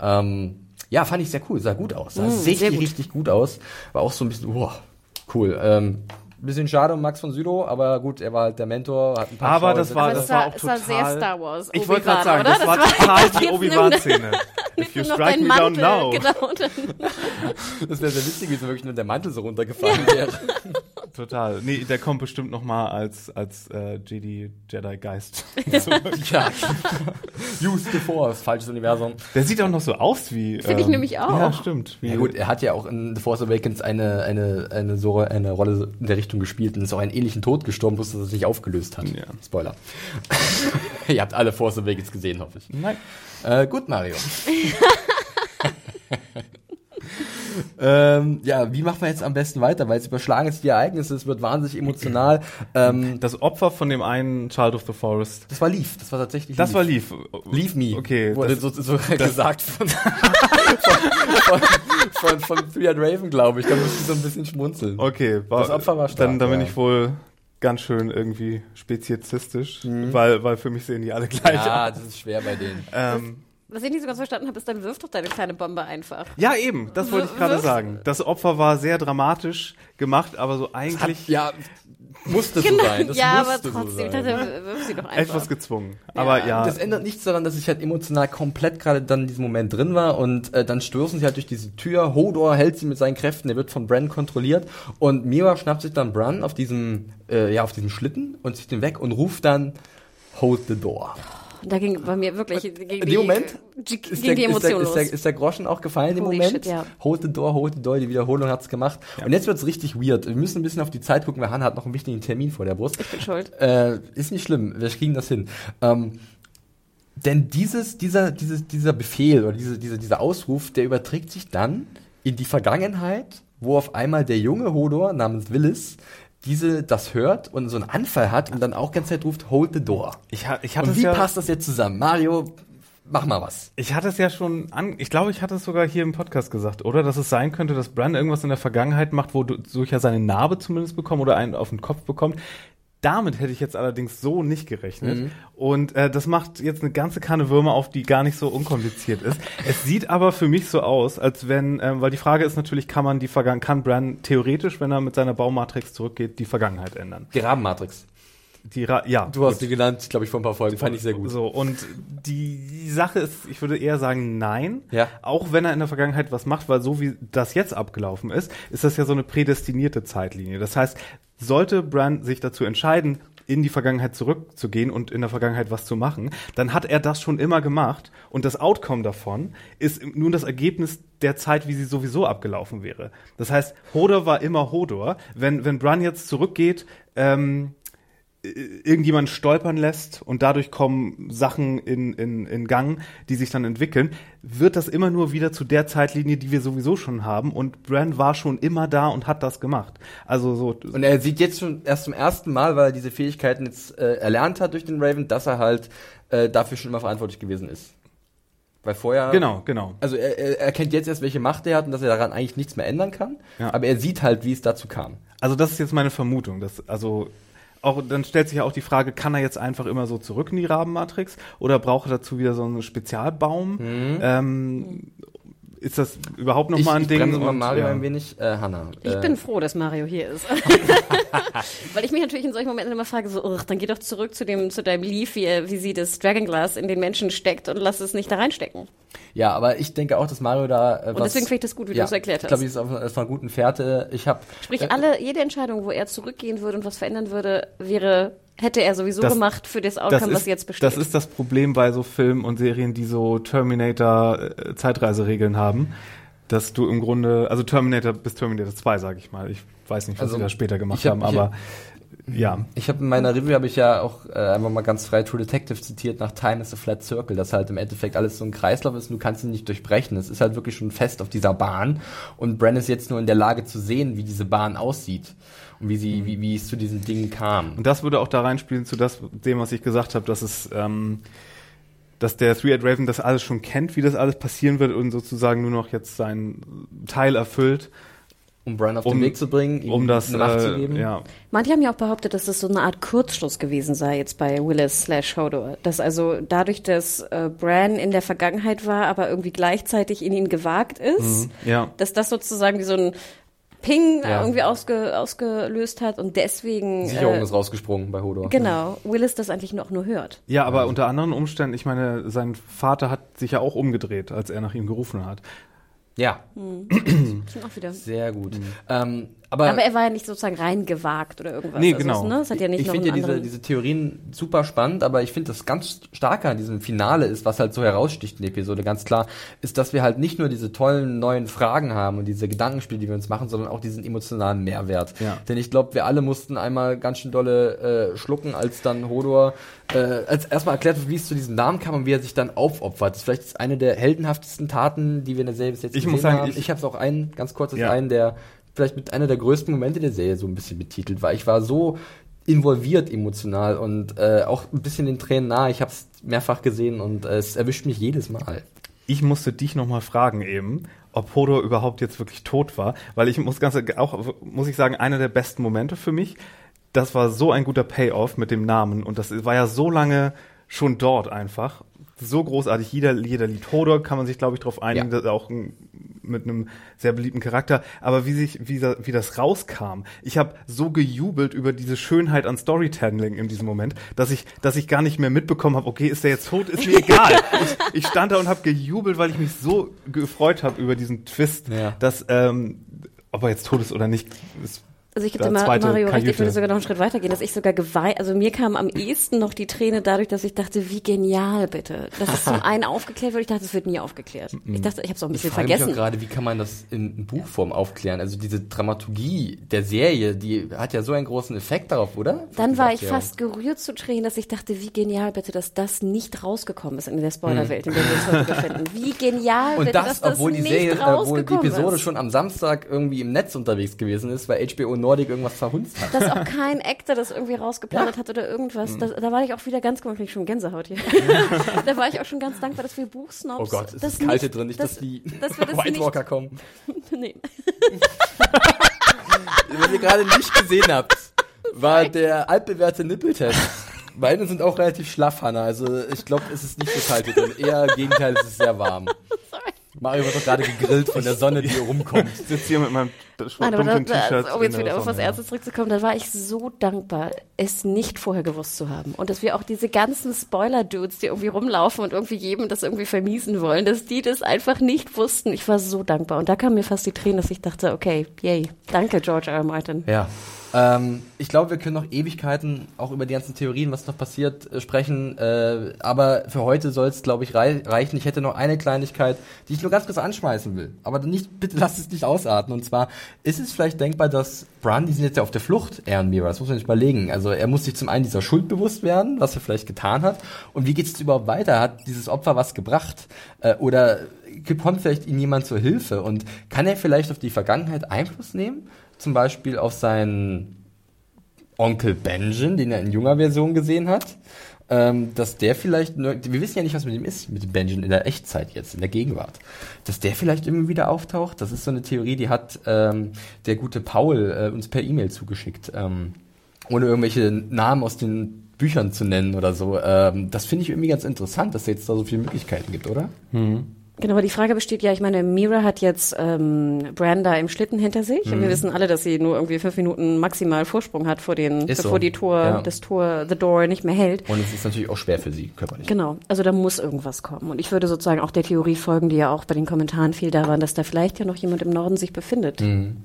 Ähm, ja, fand ich sehr cool, sah gut aus. Sah Mm, richtig, sehr gut. richtig gut aus. War auch so ein bisschen, boah, cool. Ähm, bisschen schade um Max von Sydow, aber gut, er war halt der Mentor, hat ein paar Aber schlaue das war, Aber das war war- auch es war total. sehr Star Wars, Ich wollte gerade sagen, das war Das war total die Obi-Wan-Szene. If you strike me down Mantel, now. Genau, Das wäre sehr witzig, wie so wirklich nur der Mantel so runtergefallen wäre. Total. Nee, der kommt bestimmt noch mal als, als äh, Jedi, Jedi Geist. Ja. Use the Force, falsches Universum. Der sieht auch noch so aus wie. ähm, Finde ich nämlich auch. Ja, stimmt. Wie, Ja gut, er hat ja auch in The Force Awakens eine, eine, eine, so eine Rolle in der Richtung gespielt und ist auch einen ähnlichen Tod gestorben, bloß dass er sich aufgelöst hat. Ja. Spoiler. Ihr habt alle Force Awakens gesehen, hoffe ich. Nein. Äh, gut, Mario. ähm, ja, wie machen wir jetzt am besten weiter? Weil es überschlagen jetzt die Ereignisse, es wird wahnsinnig emotional. Ähm, Das Opfer von dem einen Child of the Forest. das war Leaf, das war tatsächlich Das war Leaf. Leave Me. Okay, Wurde das- so, so gesagt von, von, von, von, von Raven, glaube ich. Da musste ich so ein bisschen schmunzeln. Okay, war, Das Opfer war stark, Dann, dann bin ja. ich wohl ganz schön irgendwie speziesistisch, weil, weil für mich sehen die alle gleich Mhm. Ja, aus. das ist schwer bei denen. Ähm, Was ich nicht so ganz verstanden habe, ist, dann wirf doch deine kleine Bombe einfach. ja, eben, das wollte ich gerade sagen. Das Opfer war sehr dramatisch gemacht, aber so eigentlich Ja, musste so sein. Das ja, aber trotzdem, so ich sein. dachte, wirf sie doch einfach. etwas gezwungen. Aber ja, Das ändert nichts daran, dass ich halt emotional komplett gerade dann in diesem Moment drin war und äh, dann stoßen sie halt durch diese Tür. Hodor hält sie mit seinen Kräften, der wird von Bran kontrolliert und Mira schnappt sich dann Bran auf diesem, äh, ja, auf diesem Schlitten und zieht den weg und ruft dann Hold the door. Da ging bei mir wirklich gegen In die, dem Moment die, ist ging der, die ist, Emotion der, ist, der, los. ist der Groschen auch gefallen im Moment. shit, ja. Hold the door, hold the door, die Wiederholung hat's gemacht. Und jetzt wird's richtig weird. Wir müssen ein bisschen auf die Zeit gucken, weil Hannah hat noch einen wichtigen Termin vor der Brust. Ich bin schuld. Äh, ist nicht schlimm, wir kriegen das hin. Ähm, denn dieses, dieser, dieses, dieser Befehl oder diese, diese, dieser Ausruf, der überträgt sich dann in die Vergangenheit, wo auf einmal der junge Hodor namens Willis diese das hört und so einen Anfall hat und dann auch ganz Zeit ruft, hold the door. ich, ha- ich hatte Und wie ja, passt das jetzt zusammen? Mario, mach mal was. Ich hatte es ja schon an, ich glaube, ich hatte es sogar hier im Podcast gesagt, oder? Dass es sein könnte, dass Bran irgendwas in der Vergangenheit macht, wo du durch ja seine Narbe zumindest bekommt oder einen auf den Kopf bekommt. Damit hätte ich jetzt allerdings so nicht gerechnet. Mhm. Und äh, das macht jetzt eine ganze Kanne Würmer auf, die gar nicht so unkompliziert ist. Es sieht aber für mich so aus, als wenn, ähm, weil die Frage ist natürlich, kann man die Vergangenheit, kann Bran theoretisch, wenn er mit seiner Baumatrix zurückgeht, die Vergangenheit ändern? Die Rabenmatrix. Die Ra ja. Du hast gut. die genannt, glaube ich, vor ein paar Folgen. Fand ich sehr gut. So, und die, die Sache ist, ich würde eher sagen, nein. Ja. Auch wenn er in der Vergangenheit was macht, weil so wie das jetzt abgelaufen ist, ist das ja so eine prädestinierte Zeitlinie. Das heißt, sollte Bran sich dazu entscheiden, in die Vergangenheit zurückzugehen und in der Vergangenheit was zu machen, dann hat er das schon immer gemacht und das Outcome davon ist nun das Ergebnis der Zeit, wie sie sowieso abgelaufen wäre. Das heißt, Hodor war immer Hodor. Wenn, wenn Bran jetzt zurückgeht, ähm, irgendjemand stolpern lässt und dadurch kommen Sachen in, in, in Gang, die sich dann entwickeln, wird das immer nur wieder zu der Zeitlinie, die wir sowieso schon haben. Und Bran war schon immer da und hat das gemacht. Also so. Und er sieht jetzt schon erst zum ersten Mal, weil er diese Fähigkeiten jetzt äh, erlernt hat durch den Raven, dass er halt äh, dafür schon immer verantwortlich gewesen ist. Weil vorher. Genau, genau. Also er, er erkennt jetzt erst, welche Macht er hat und dass er daran eigentlich nichts mehr ändern kann. Ja. Aber er sieht halt, wie es dazu kam. Also das ist jetzt meine Vermutung. Dass, also auch, dann stellt sich ja auch die Frage, kann er jetzt einfach immer so zurück in die Rabenmatrix oder braucht er dazu wieder so einen Spezialbaum? Ähm, ist das überhaupt noch Mhm. ich mal ein ich Ding? bremse mal Mario ja. ein wenig. Äh, Hannah. Ich äh, bin froh, dass Mario hier ist. Weil ich mich natürlich in solchen Momenten immer frage, so, dann geh doch zurück zu dem, zu deinem Leaf, wie, wie sie das Dragonglass in den Menschen steckt und lass es nicht da reinstecken. Ja, aber ich denke auch, dass Mario da. Äh, Und deswegen finde ich das gut, wie du es erklärt Ich glaube, hast. ich ist auf, auf einer guten Fährte. Ich habe. Sprich, alle, jede Entscheidung, wo er zurückgehen würde und was verändern würde, wäre, hätte er sowieso Das- gemacht für das Das Outcome, was ist, jetzt besteht. das ist das Problem bei so Filmen und Serien, die so Terminator-Zeitreiseregeln haben, dass du im Grunde, also Terminator bis Terminator 2, sage ich mal. Ich weiß nicht, was Also, sie da später gemacht hab- haben, aber ja. Ich habe in meiner Review habe ich ja auch äh, einfach mal ganz frei True Detective zitiert nach Time is a Flat Circle, dass halt im Endeffekt alles so ein Kreislauf ist und du kannst ihn nicht durchbrechen. Es ist halt wirklich schon fest auf dieser Bahn und Bran ist jetzt nur in der Lage zu sehen, wie diese Bahn aussieht und wie sie wie, wie es zu diesen Dingen kam. Und das würde auch da reinspielen zu das, dem, was ich gesagt habe, dass es, ähm, dass der Three-Eyed Raven das alles schon kennt, wie das alles passieren wird und sozusagen nur noch jetzt seinen Teil erfüllt, Um Bran auf um, den Weg zu bringen, ihm um das, eine Macht zu äh, geben. ja, Manche haben ja auch behauptet, dass das so eine Art Kurzschluss gewesen sei jetzt bei Willis slash Hodor. Dass also dadurch, dass äh, Bran in der Vergangenheit war, aber irgendwie gleichzeitig in ihn gewagt ist, ja. dass das sozusagen wie so ein Ping Ja. irgendwie ausge, ausgelöst hat und deswegen Sicherung äh, ist rausgesprungen bei Hodor. genau Willis das eigentlich noch nur hört. Ja, aber unter anderen Umständen, ich meine, sein Vater hat sich ja auch umgedreht, als er nach ihm gerufen hat. Ja, Schon auch wieder. sehr gut. Ähm, Aber, Aber er war ja nicht sozusagen reingewagt oder irgendwas. Nee, Also genau. es, ne, es hat ja nicht ich finde ja diese, diese Theorien super spannend, aber ich finde das ganz Starke an diesem Finale ist, was halt so heraussticht in der Episode, ganz klar, ist, dass wir halt nicht nur diese tollen neuen Fragen haben und diese Gedankenspiele, die wir uns machen, sondern auch diesen emotionalen Mehrwert. Ja. Denn ich glaube, wir alle mussten einmal ganz schön dolle äh, schlucken, als dann Hodor äh, als erstmal erklärt wird, wie es zu diesem Namen kam und wie er sich dann aufopfert. Das ist vielleicht eine der heldenhaftesten Taten, die wir in der Serie bis jetzt Ich gesehen muss sagen, haben. ich- Ich habe es auch einen, ganz kurz, ist Ja. einen der vielleicht mit einer der größten Momente der Serie so ein bisschen betitelt, weil ich war so involviert emotional und äh, auch ein bisschen den Tränen nahe. Ich habe es mehrfach gesehen und äh, es erwischt mich jedes Mal. Ich musste dich nochmal fragen eben, ob Hodor überhaupt jetzt wirklich tot war, weil ich muss ganz auch muss ich sagen, einer der besten Momente für mich. Das war so ein guter Payoff mit dem Namen und das war ja so lange schon dort einfach. So großartig. Jeder, jeder Lied Hodor kann man sich, glaube ich, darauf einigen, Ja. dass auch mit einem sehr beliebten Charakter. Aber wie sich, wie, wie das rauskam, ich habe so gejubelt über diese Schönheit an Storytelling in diesem Moment, dass ich, dass ich gar nicht mehr mitbekommen habe, okay, ist der jetzt tot, ist mir egal. ich, ich stand da und habe gejubelt, weil ich mich so gefreut habe über diesen Twist, Ja. dass ähm, ob er jetzt tot ist oder nicht, ist Also ich gebe da dir mal Mario recht, ich würde sogar noch einen Schritt weitergehen, dass ich sogar geweint, also mir kam am ehesten noch die Träne dadurch, dass ich dachte, wie genial bitte. Dass es zum einen aufgeklärt wird, ich dachte, es wird nie aufgeklärt. Ich dachte, ich habe es auch ein Ich bisschen frage mich auch vergessen. gerade, wie kann man das in Buchform aufklären? Also diese Dramaturgie der Serie, die hat ja so einen großen Effekt darauf, oder? Dann Diese war ich fast gerührt zu Tränen, dass ich dachte, wie genial bitte, dass das nicht rausgekommen ist in der Spoilerwelt, in der wir uns heute befinden. Wie genial Und bitte, das, dass das obwohl die nicht Serie, obwohl die Episode ist. schon am Samstag irgendwie im Netz unterwegs gewesen ist, weil HBO Nordic irgendwas verhunzt hat. dass auch kein Actor das irgendwie rausgeplant hat oder irgendwas. Mhm. Das, da war ich auch wieder ganz, ich schon Gänsehaut hier. da war ich auch schon ganz dankbar, dass wir Buchsnobs. Oh Gott, es das ist kalte nicht, drin, nicht, dass, die dass das White nicht, Walker kommen. nee. Wenn ihr gerade nicht gesehen habt, war der altbewährte Nippeltest. Meine sind auch relativ schlaff, Hanna. Also ich glaube, es ist nicht so kalt drin. Eher im Gegenteil, es ist sehr warm. Mario wird doch gerade gegrillt von der Sonne, die hier rumkommt. Ich sitze hier mit meinem Nein, aber dunklen da, T-Shirt. um jetzt wieder auf was. Erstes zurückzukommen, da war ich so dankbar, es nicht vorher gewusst zu haben. Und dass wir auch diese ganzen Spoiler-Dudes, die irgendwie rumlaufen und irgendwie jedem das irgendwie vermiesen wollen, dass die das einfach nicht wussten. Ich war so dankbar. Und da kamen mir fast die Tränen, dass ich dachte, okay, yay. Danke, George R. R. Martin. Ja. Ähm, ich glaube, wir können noch Ewigkeiten auch über die ganzen Theorien, was noch passiert, äh, sprechen. Äh, aber für heute soll es, glaube ich, rei reichen. Ich hätte noch eine Kleinigkeit, die ich nur ganz kurz anschmeißen will. Aber nicht, bitte lasst es nicht ausarten. Und zwar ist es vielleicht denkbar, dass Bran, die sind jetzt ja auf der Flucht, er und Mira, das muss man sich überlegen. Also er muss sich zum einen dieser Schuld bewusst werden, was er vielleicht getan hat. Und wie geht es überhaupt weiter? Hat dieses Opfer was gebracht? Äh, oder kommt vielleicht ihm jemand zur Hilfe? Und kann er vielleicht auf die Vergangenheit Einfluss nehmen? Zum Beispiel auf seinen Onkel Benjen, den er in junger Version gesehen hat, ähm, dass der vielleicht, wir wissen ja nicht, was mit ihm ist, mit Benjen in der Echtzeit jetzt, in der Gegenwart, dass der vielleicht irgendwie wieder auftaucht. Das ist so eine Theorie, die hat ähm, der gute Paul äh, uns per E-Mail zugeschickt, ähm, ohne irgendwelche Namen aus den Büchern zu nennen oder so. Ähm, das finde ich irgendwie ganz interessant, dass es jetzt da so viele Möglichkeiten gibt, oder? Genau, aber die Frage besteht ja, ich meine, Mira hat jetzt ähm, Branda im Schlitten hinter sich Mhm. und wir wissen alle, dass sie nur irgendwie fünf Minuten maximal Vorsprung hat vor den, Ist bevor so. die Tor, Ja. das Tor, the door nicht mehr hält. Und es ist natürlich auch schwer für sie, körperlich. Genau, also da muss irgendwas kommen. Und ich würde sozusagen auch der Theorie folgen, die ja auch bei den Kommentaren viel da waren, dass da vielleicht ja noch jemand im Norden sich befindet. Mhm.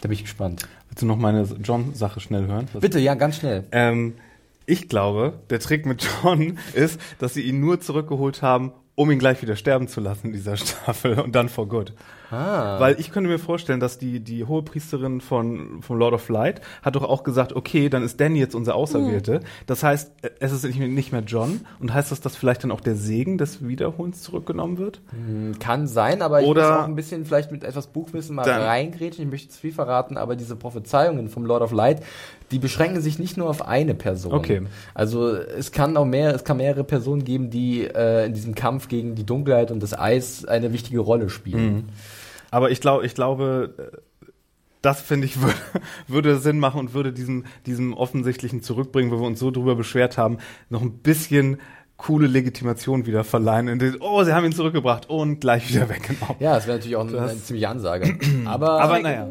Da bin ich gespannt. Willst du noch meine John-Sache schnell hören? Was- Bitte, ja, ganz schnell. Ähm, ich glaube, der Trick mit John ist, dass sie ihn nur zurückgeholt haben, um ihn gleich wieder sterben zu lassen in dieser Staffel und dann for good. Ah. Weil ich könnte mir vorstellen, dass die, die Hohepriesterin von, von Lord of Light hat doch auch gesagt, okay, dann ist Danny jetzt unser Auserwählte. Das heißt, es ist nicht mehr- John. Und heißt das, dass vielleicht dann auch der Segen des Wiederholens zurückgenommen wird? Kann sein, aber ich Oder- muss auch ein bisschen vielleicht mit etwas Buchwissen mal reingrätschen. Ich möchte zu viel verraten, aber diese Prophezeiungen vom Lord of Light, die beschränken sich nicht nur auf eine Person. Okay. Also es kann auch mehr, es kann mehrere Personen geben, die äh, in diesem Kampf gegen die Dunkelheit und das Eis eine wichtige Rolle spielen. Aber ich glaube, ich glaube, das finde ich würde, würde Sinn machen und würde diesem, diesem offensichtlichen Zurückbringen, wo wir uns so drüber beschwert haben, noch ein bisschen coole Legitimation wieder verleihen. In den, oh, sie haben ihn zurückgebracht und gleich wieder weggenommen. Ja, das wäre natürlich auch eine, Das- eine ziemliche Ansage. aber Aber naja.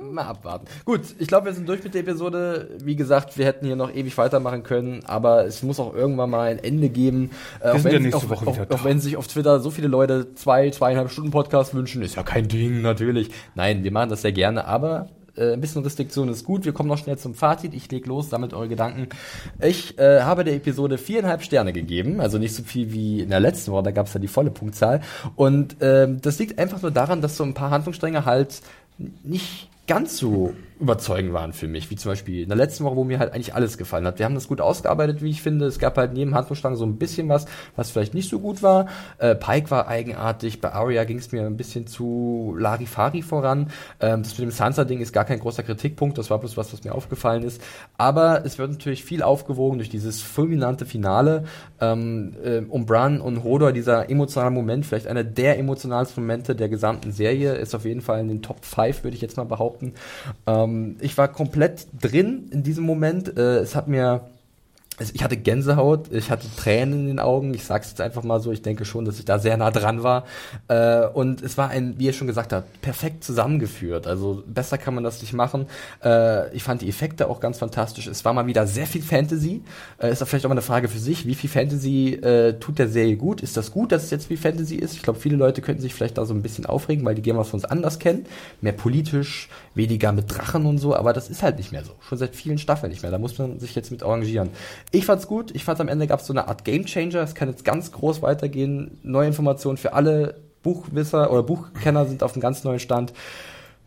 Mal abwarten. Gut, ich glaube, wir sind durch mit der Episode. Wie gesagt, wir hätten hier noch ewig weitermachen können, aber es muss auch irgendwann mal ein Ende geben. Äh, auch sind ja wenn, nächste auch, Woche auch, auch wenn sich auf Twitter so viele Leute zwei, zweieinhalb Stunden Podcast wünschen, ist ja kein Ding, natürlich. Nein, wir machen das sehr gerne, aber äh, ein bisschen Restriktion ist gut. Wir kommen noch schnell zum Fazit. Ich leg los, sammelt eure Gedanken. Ich äh, habe der Episode viereinhalb Sterne gegeben, also nicht so viel wie in der letzten Woche, da gab es ja die volle Punktzahl. Und ähm, das liegt einfach nur daran, dass so ein paar Handlungsstränge halt nicht ganz so überzeugend waren für mich, wie zum Beispiel in der letzten Woche, wo mir halt eigentlich alles gefallen hat. Wir haben das gut ausgearbeitet, wie ich finde. Es gab halt neben Handlungsstrang so ein bisschen was, was vielleicht nicht so gut war. Äh, Pike war eigenartig, bei Arya ging es mir ein bisschen zu Larifari voran. Ähm, das mit dem Sansa-Ding ist gar kein großer Kritikpunkt, das war bloß was, was mir aufgefallen ist. Aber es wird natürlich viel aufgewogen durch dieses fulminante Finale ähm, äh, um Bran und Hodor, dieser emotionale Moment, vielleicht einer der emotionalsten Momente der gesamten Serie, ist auf jeden Fall in den Top 5, würde ich jetzt mal behaupten. Ähm, ich war komplett drin in diesem Moment. Äh, es hat mir ich hatte Gänsehaut, ich hatte Tränen in den Augen, ich sag's jetzt einfach mal so, ich denke schon, dass ich da sehr nah dran war. Äh, und es war ein, wie ihr schon gesagt habt, perfekt zusammengeführt. Also besser kann man das nicht machen. Äh, ich fand die Effekte auch ganz fantastisch. Es war mal wieder sehr viel Fantasy. Äh, ist da vielleicht auch mal eine Frage für sich, wie viel Fantasy äh, tut der Serie gut? Ist das gut, dass es jetzt viel Fantasy ist? Ich glaube, viele Leute könnten sich vielleicht da so ein bisschen aufregen, weil die Game of Thrones anders kennen. Mehr politisch, weniger mit Drachen und so, aber das ist halt nicht mehr so. Schon seit vielen Staffeln nicht mehr. Da muss man sich jetzt mit arrangieren. Ich fand's gut. Ich fand am Ende gab es so eine Art Game Changer. Es kann jetzt ganz groß weitergehen. Neue Informationen für alle Buchwisser oder Buchkenner sind auf einem ganz neuen Stand.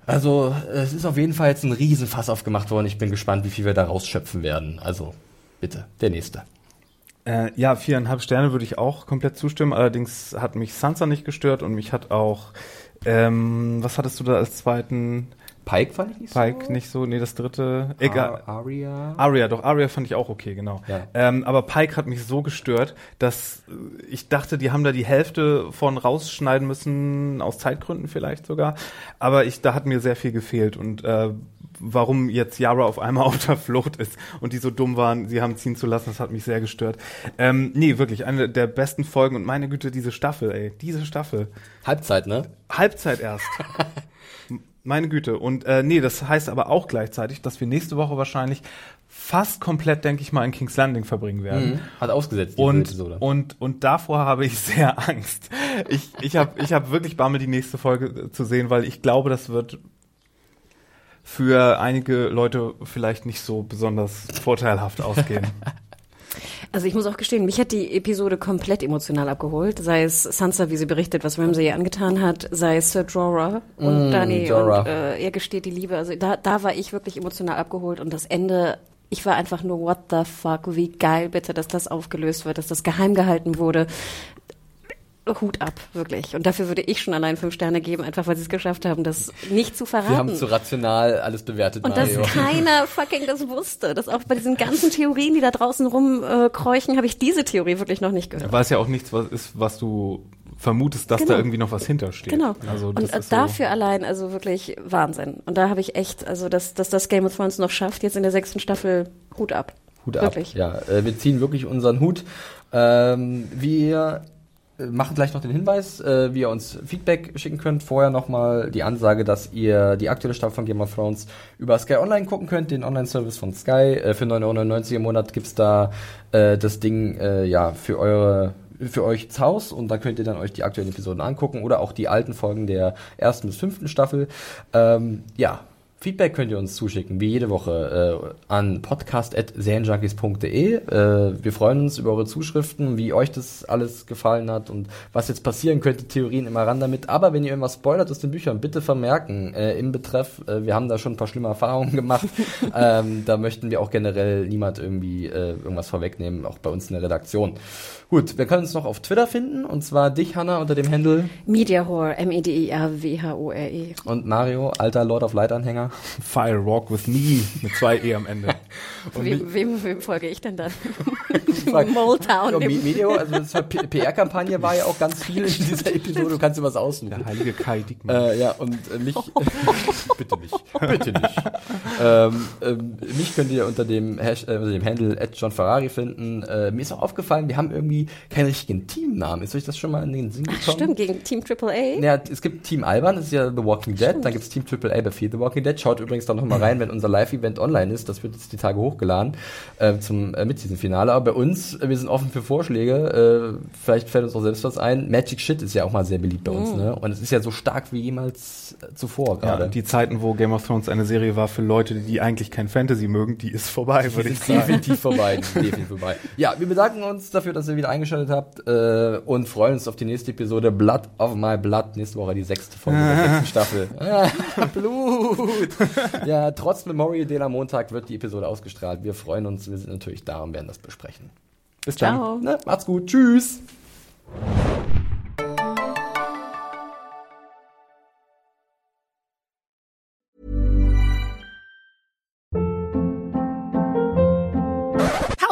Also es ist auf jeden Fall jetzt ein Riesenfass aufgemacht worden. Ich bin gespannt, wie viel wir da rausschöpfen werden. Also bitte, der nächste. Äh, ja, viereinhalb Sterne würde ich auch komplett zustimmen. Allerdings hat mich Sansa nicht gestört und mich hat auch, ähm, was hattest du da als zweiten? Pike fand ich nicht Pike so. nicht so, nee, das dritte. Egal. Ar Aria. Aria, doch, Aria fand ich auch okay, genau. Ja. Ähm, aber Pike hat mich so gestört, dass äh, ich dachte, die haben da die Hälfte von rausschneiden müssen, aus Zeitgründen vielleicht sogar. Aber ich, da hat mir sehr viel gefehlt und äh, warum jetzt Yara auf einmal auf der Flucht ist und die so dumm waren, sie haben ziehen zu lassen, das hat mich sehr gestört. Ähm, nee, wirklich, eine der besten Folgen und meine Güte, diese Staffel, ey, diese Staffel. Halbzeit, ne? Halbzeit erst. Meine Güte. Und äh, nee, das heißt aber auch gleichzeitig, dass wir nächste Woche wahrscheinlich fast komplett, denke ich mal, in King's Landing verbringen werden. Mhm. Hat ausgesetzt, Und, und, und davor habe ich sehr Angst. Ich, ich habe ich hab wirklich Bammel, die nächste Folge zu sehen, weil ich glaube, das wird für einige Leute vielleicht nicht so besonders vorteilhaft ausgehen. Also ich muss auch gestehen, mich hat die Episode komplett emotional abgeholt. Sei es Sansa, wie sie berichtet, was Ramsay ihr angetan hat, sei es Sir Jorah und Mm, Dani Jorah. und äh, er gesteht die Liebe. Also da, da war ich wirklich emotional abgeholt und das Ende, ich war einfach nur, what the fuck, wie geil bitte, dass das aufgelöst wird, dass das geheim gehalten wurde. Hut ab, wirklich. Und dafür würde ich schon allein fünf Sterne geben, einfach weil sie es geschafft haben, das nicht zu verraten. Wir haben zu rational alles bewertet, Und dass Mario. keiner fucking das wusste. Dass auch bei diesen ganzen Theorien, die da draußen rumkräuchen, habe ich diese Theorie wirklich noch nicht gehört. Weil es ja auch nichts was ist, was du vermutest, dass Genau. da irgendwie noch was hintersteht. Genau. Also das und äh, ist so- dafür allein, also wirklich Wahnsinn. Und da habe ich echt, also dass, dass das Game of Thrones noch schafft, jetzt in der sechsten Staffel, Hut ab. Hut ab. Wirklich. Ja, äh, wir ziehen wirklich unseren Hut. Ähm, wir äh, machen gleich noch den Hinweis, äh, wie ihr uns Feedback schicken könnt. Vorher nochmal die Ansage, dass ihr die aktuelle Staffel von Game of Thrones über Sky Online gucken könnt, den Online-Service von Sky. Äh, für 9,99 Euro im Monat gibt's da äh, das Ding äh, ja für eure für euch ins Haus und da könnt ihr dann euch die aktuellen Episoden angucken oder auch die alten Folgen der ersten bis fünften Staffel. Ähm, ja, Feedback könnt ihr uns zuschicken, wie jede Woche, äh, an podcast.serienjunkies.de. Äh, wir freuen uns über eure Zuschriften, wie euch das alles gefallen hat und was jetzt passieren könnte, Theorien immer ran damit. Aber wenn ihr irgendwas spoilert aus den Büchern, bitte vermerken äh, im Betreff. Äh, wir haben da schon ein paar schlimme Erfahrungen gemacht. ähm, da möchten wir auch generell niemand irgendwie äh, irgendwas vorwegnehmen, auch bei uns in der Redaktion. Gut, wir können uns noch auf Twitter finden und zwar dich, Hanna, unter dem Handle Media Horror, M-E-D-I-A-W-H-O-R-E. und Mario, alter Lord of Light Anhänger. Fire Walk with Me mit zwei E am Ende. Wem, wem, wem folge ich denn dann? Moletown. Ja, dem- Me- Video, also das war P- PR-Kampagne war ja auch ganz viel in dieser Episode. Du kannst dir was aussuchen. Der heilige Kai Diekmann. Äh, ja, und äh, mich, bitte nicht, bitte nicht. ähm, ähm, mich könnt ihr unter dem, Hash, äh, unter dem Handle John Ferrari finden. Äh, mir ist auch aufgefallen, wir haben irgendwie keinen richtigen Teamnamen. Ist euch das schon mal in den Sinn gekommen? Ach, stimmt, gegen Team AAA. Ja, es gibt Team Alban, das ist ja The Walking Dead, dann gibt's Team AAA bei Fear the Walking Dead. Schaut übrigens da noch mal rein, wenn unser Live-Event online ist. Das wird jetzt die Tage hochgeladen äh, zum äh, Mid-Season-Finale. Aber bei uns, äh, wir sind offen für Vorschläge. Äh, vielleicht fällt uns auch selbst was ein. Magic Shit ist ja auch mal sehr beliebt bei uns, ne? Und es ist ja so stark wie jemals äh, zuvor Ja, gerade. die Zeiten, wo Game of Thrones eine Serie war für Leute, die eigentlich kein Fantasy mögen, die ist vorbei, Die würde ich sagen. definitiv vorbei, definitiv vorbei. Ja, wir bedanken uns dafür, dass ihr wieder eingeschaltet habt äh, und freuen uns auf die nächste Episode Blood of My Blood. Nächste Woche die sechste Folge der sechsten Staffel. Ah, Blut! Ja, trotz Memorial Day am Montag wird die Episode ausgestrahlt. Wir freuen uns, wir sind natürlich da und werden das besprechen. Bis dann. Ciao. Ne, macht's gut. Tschüss.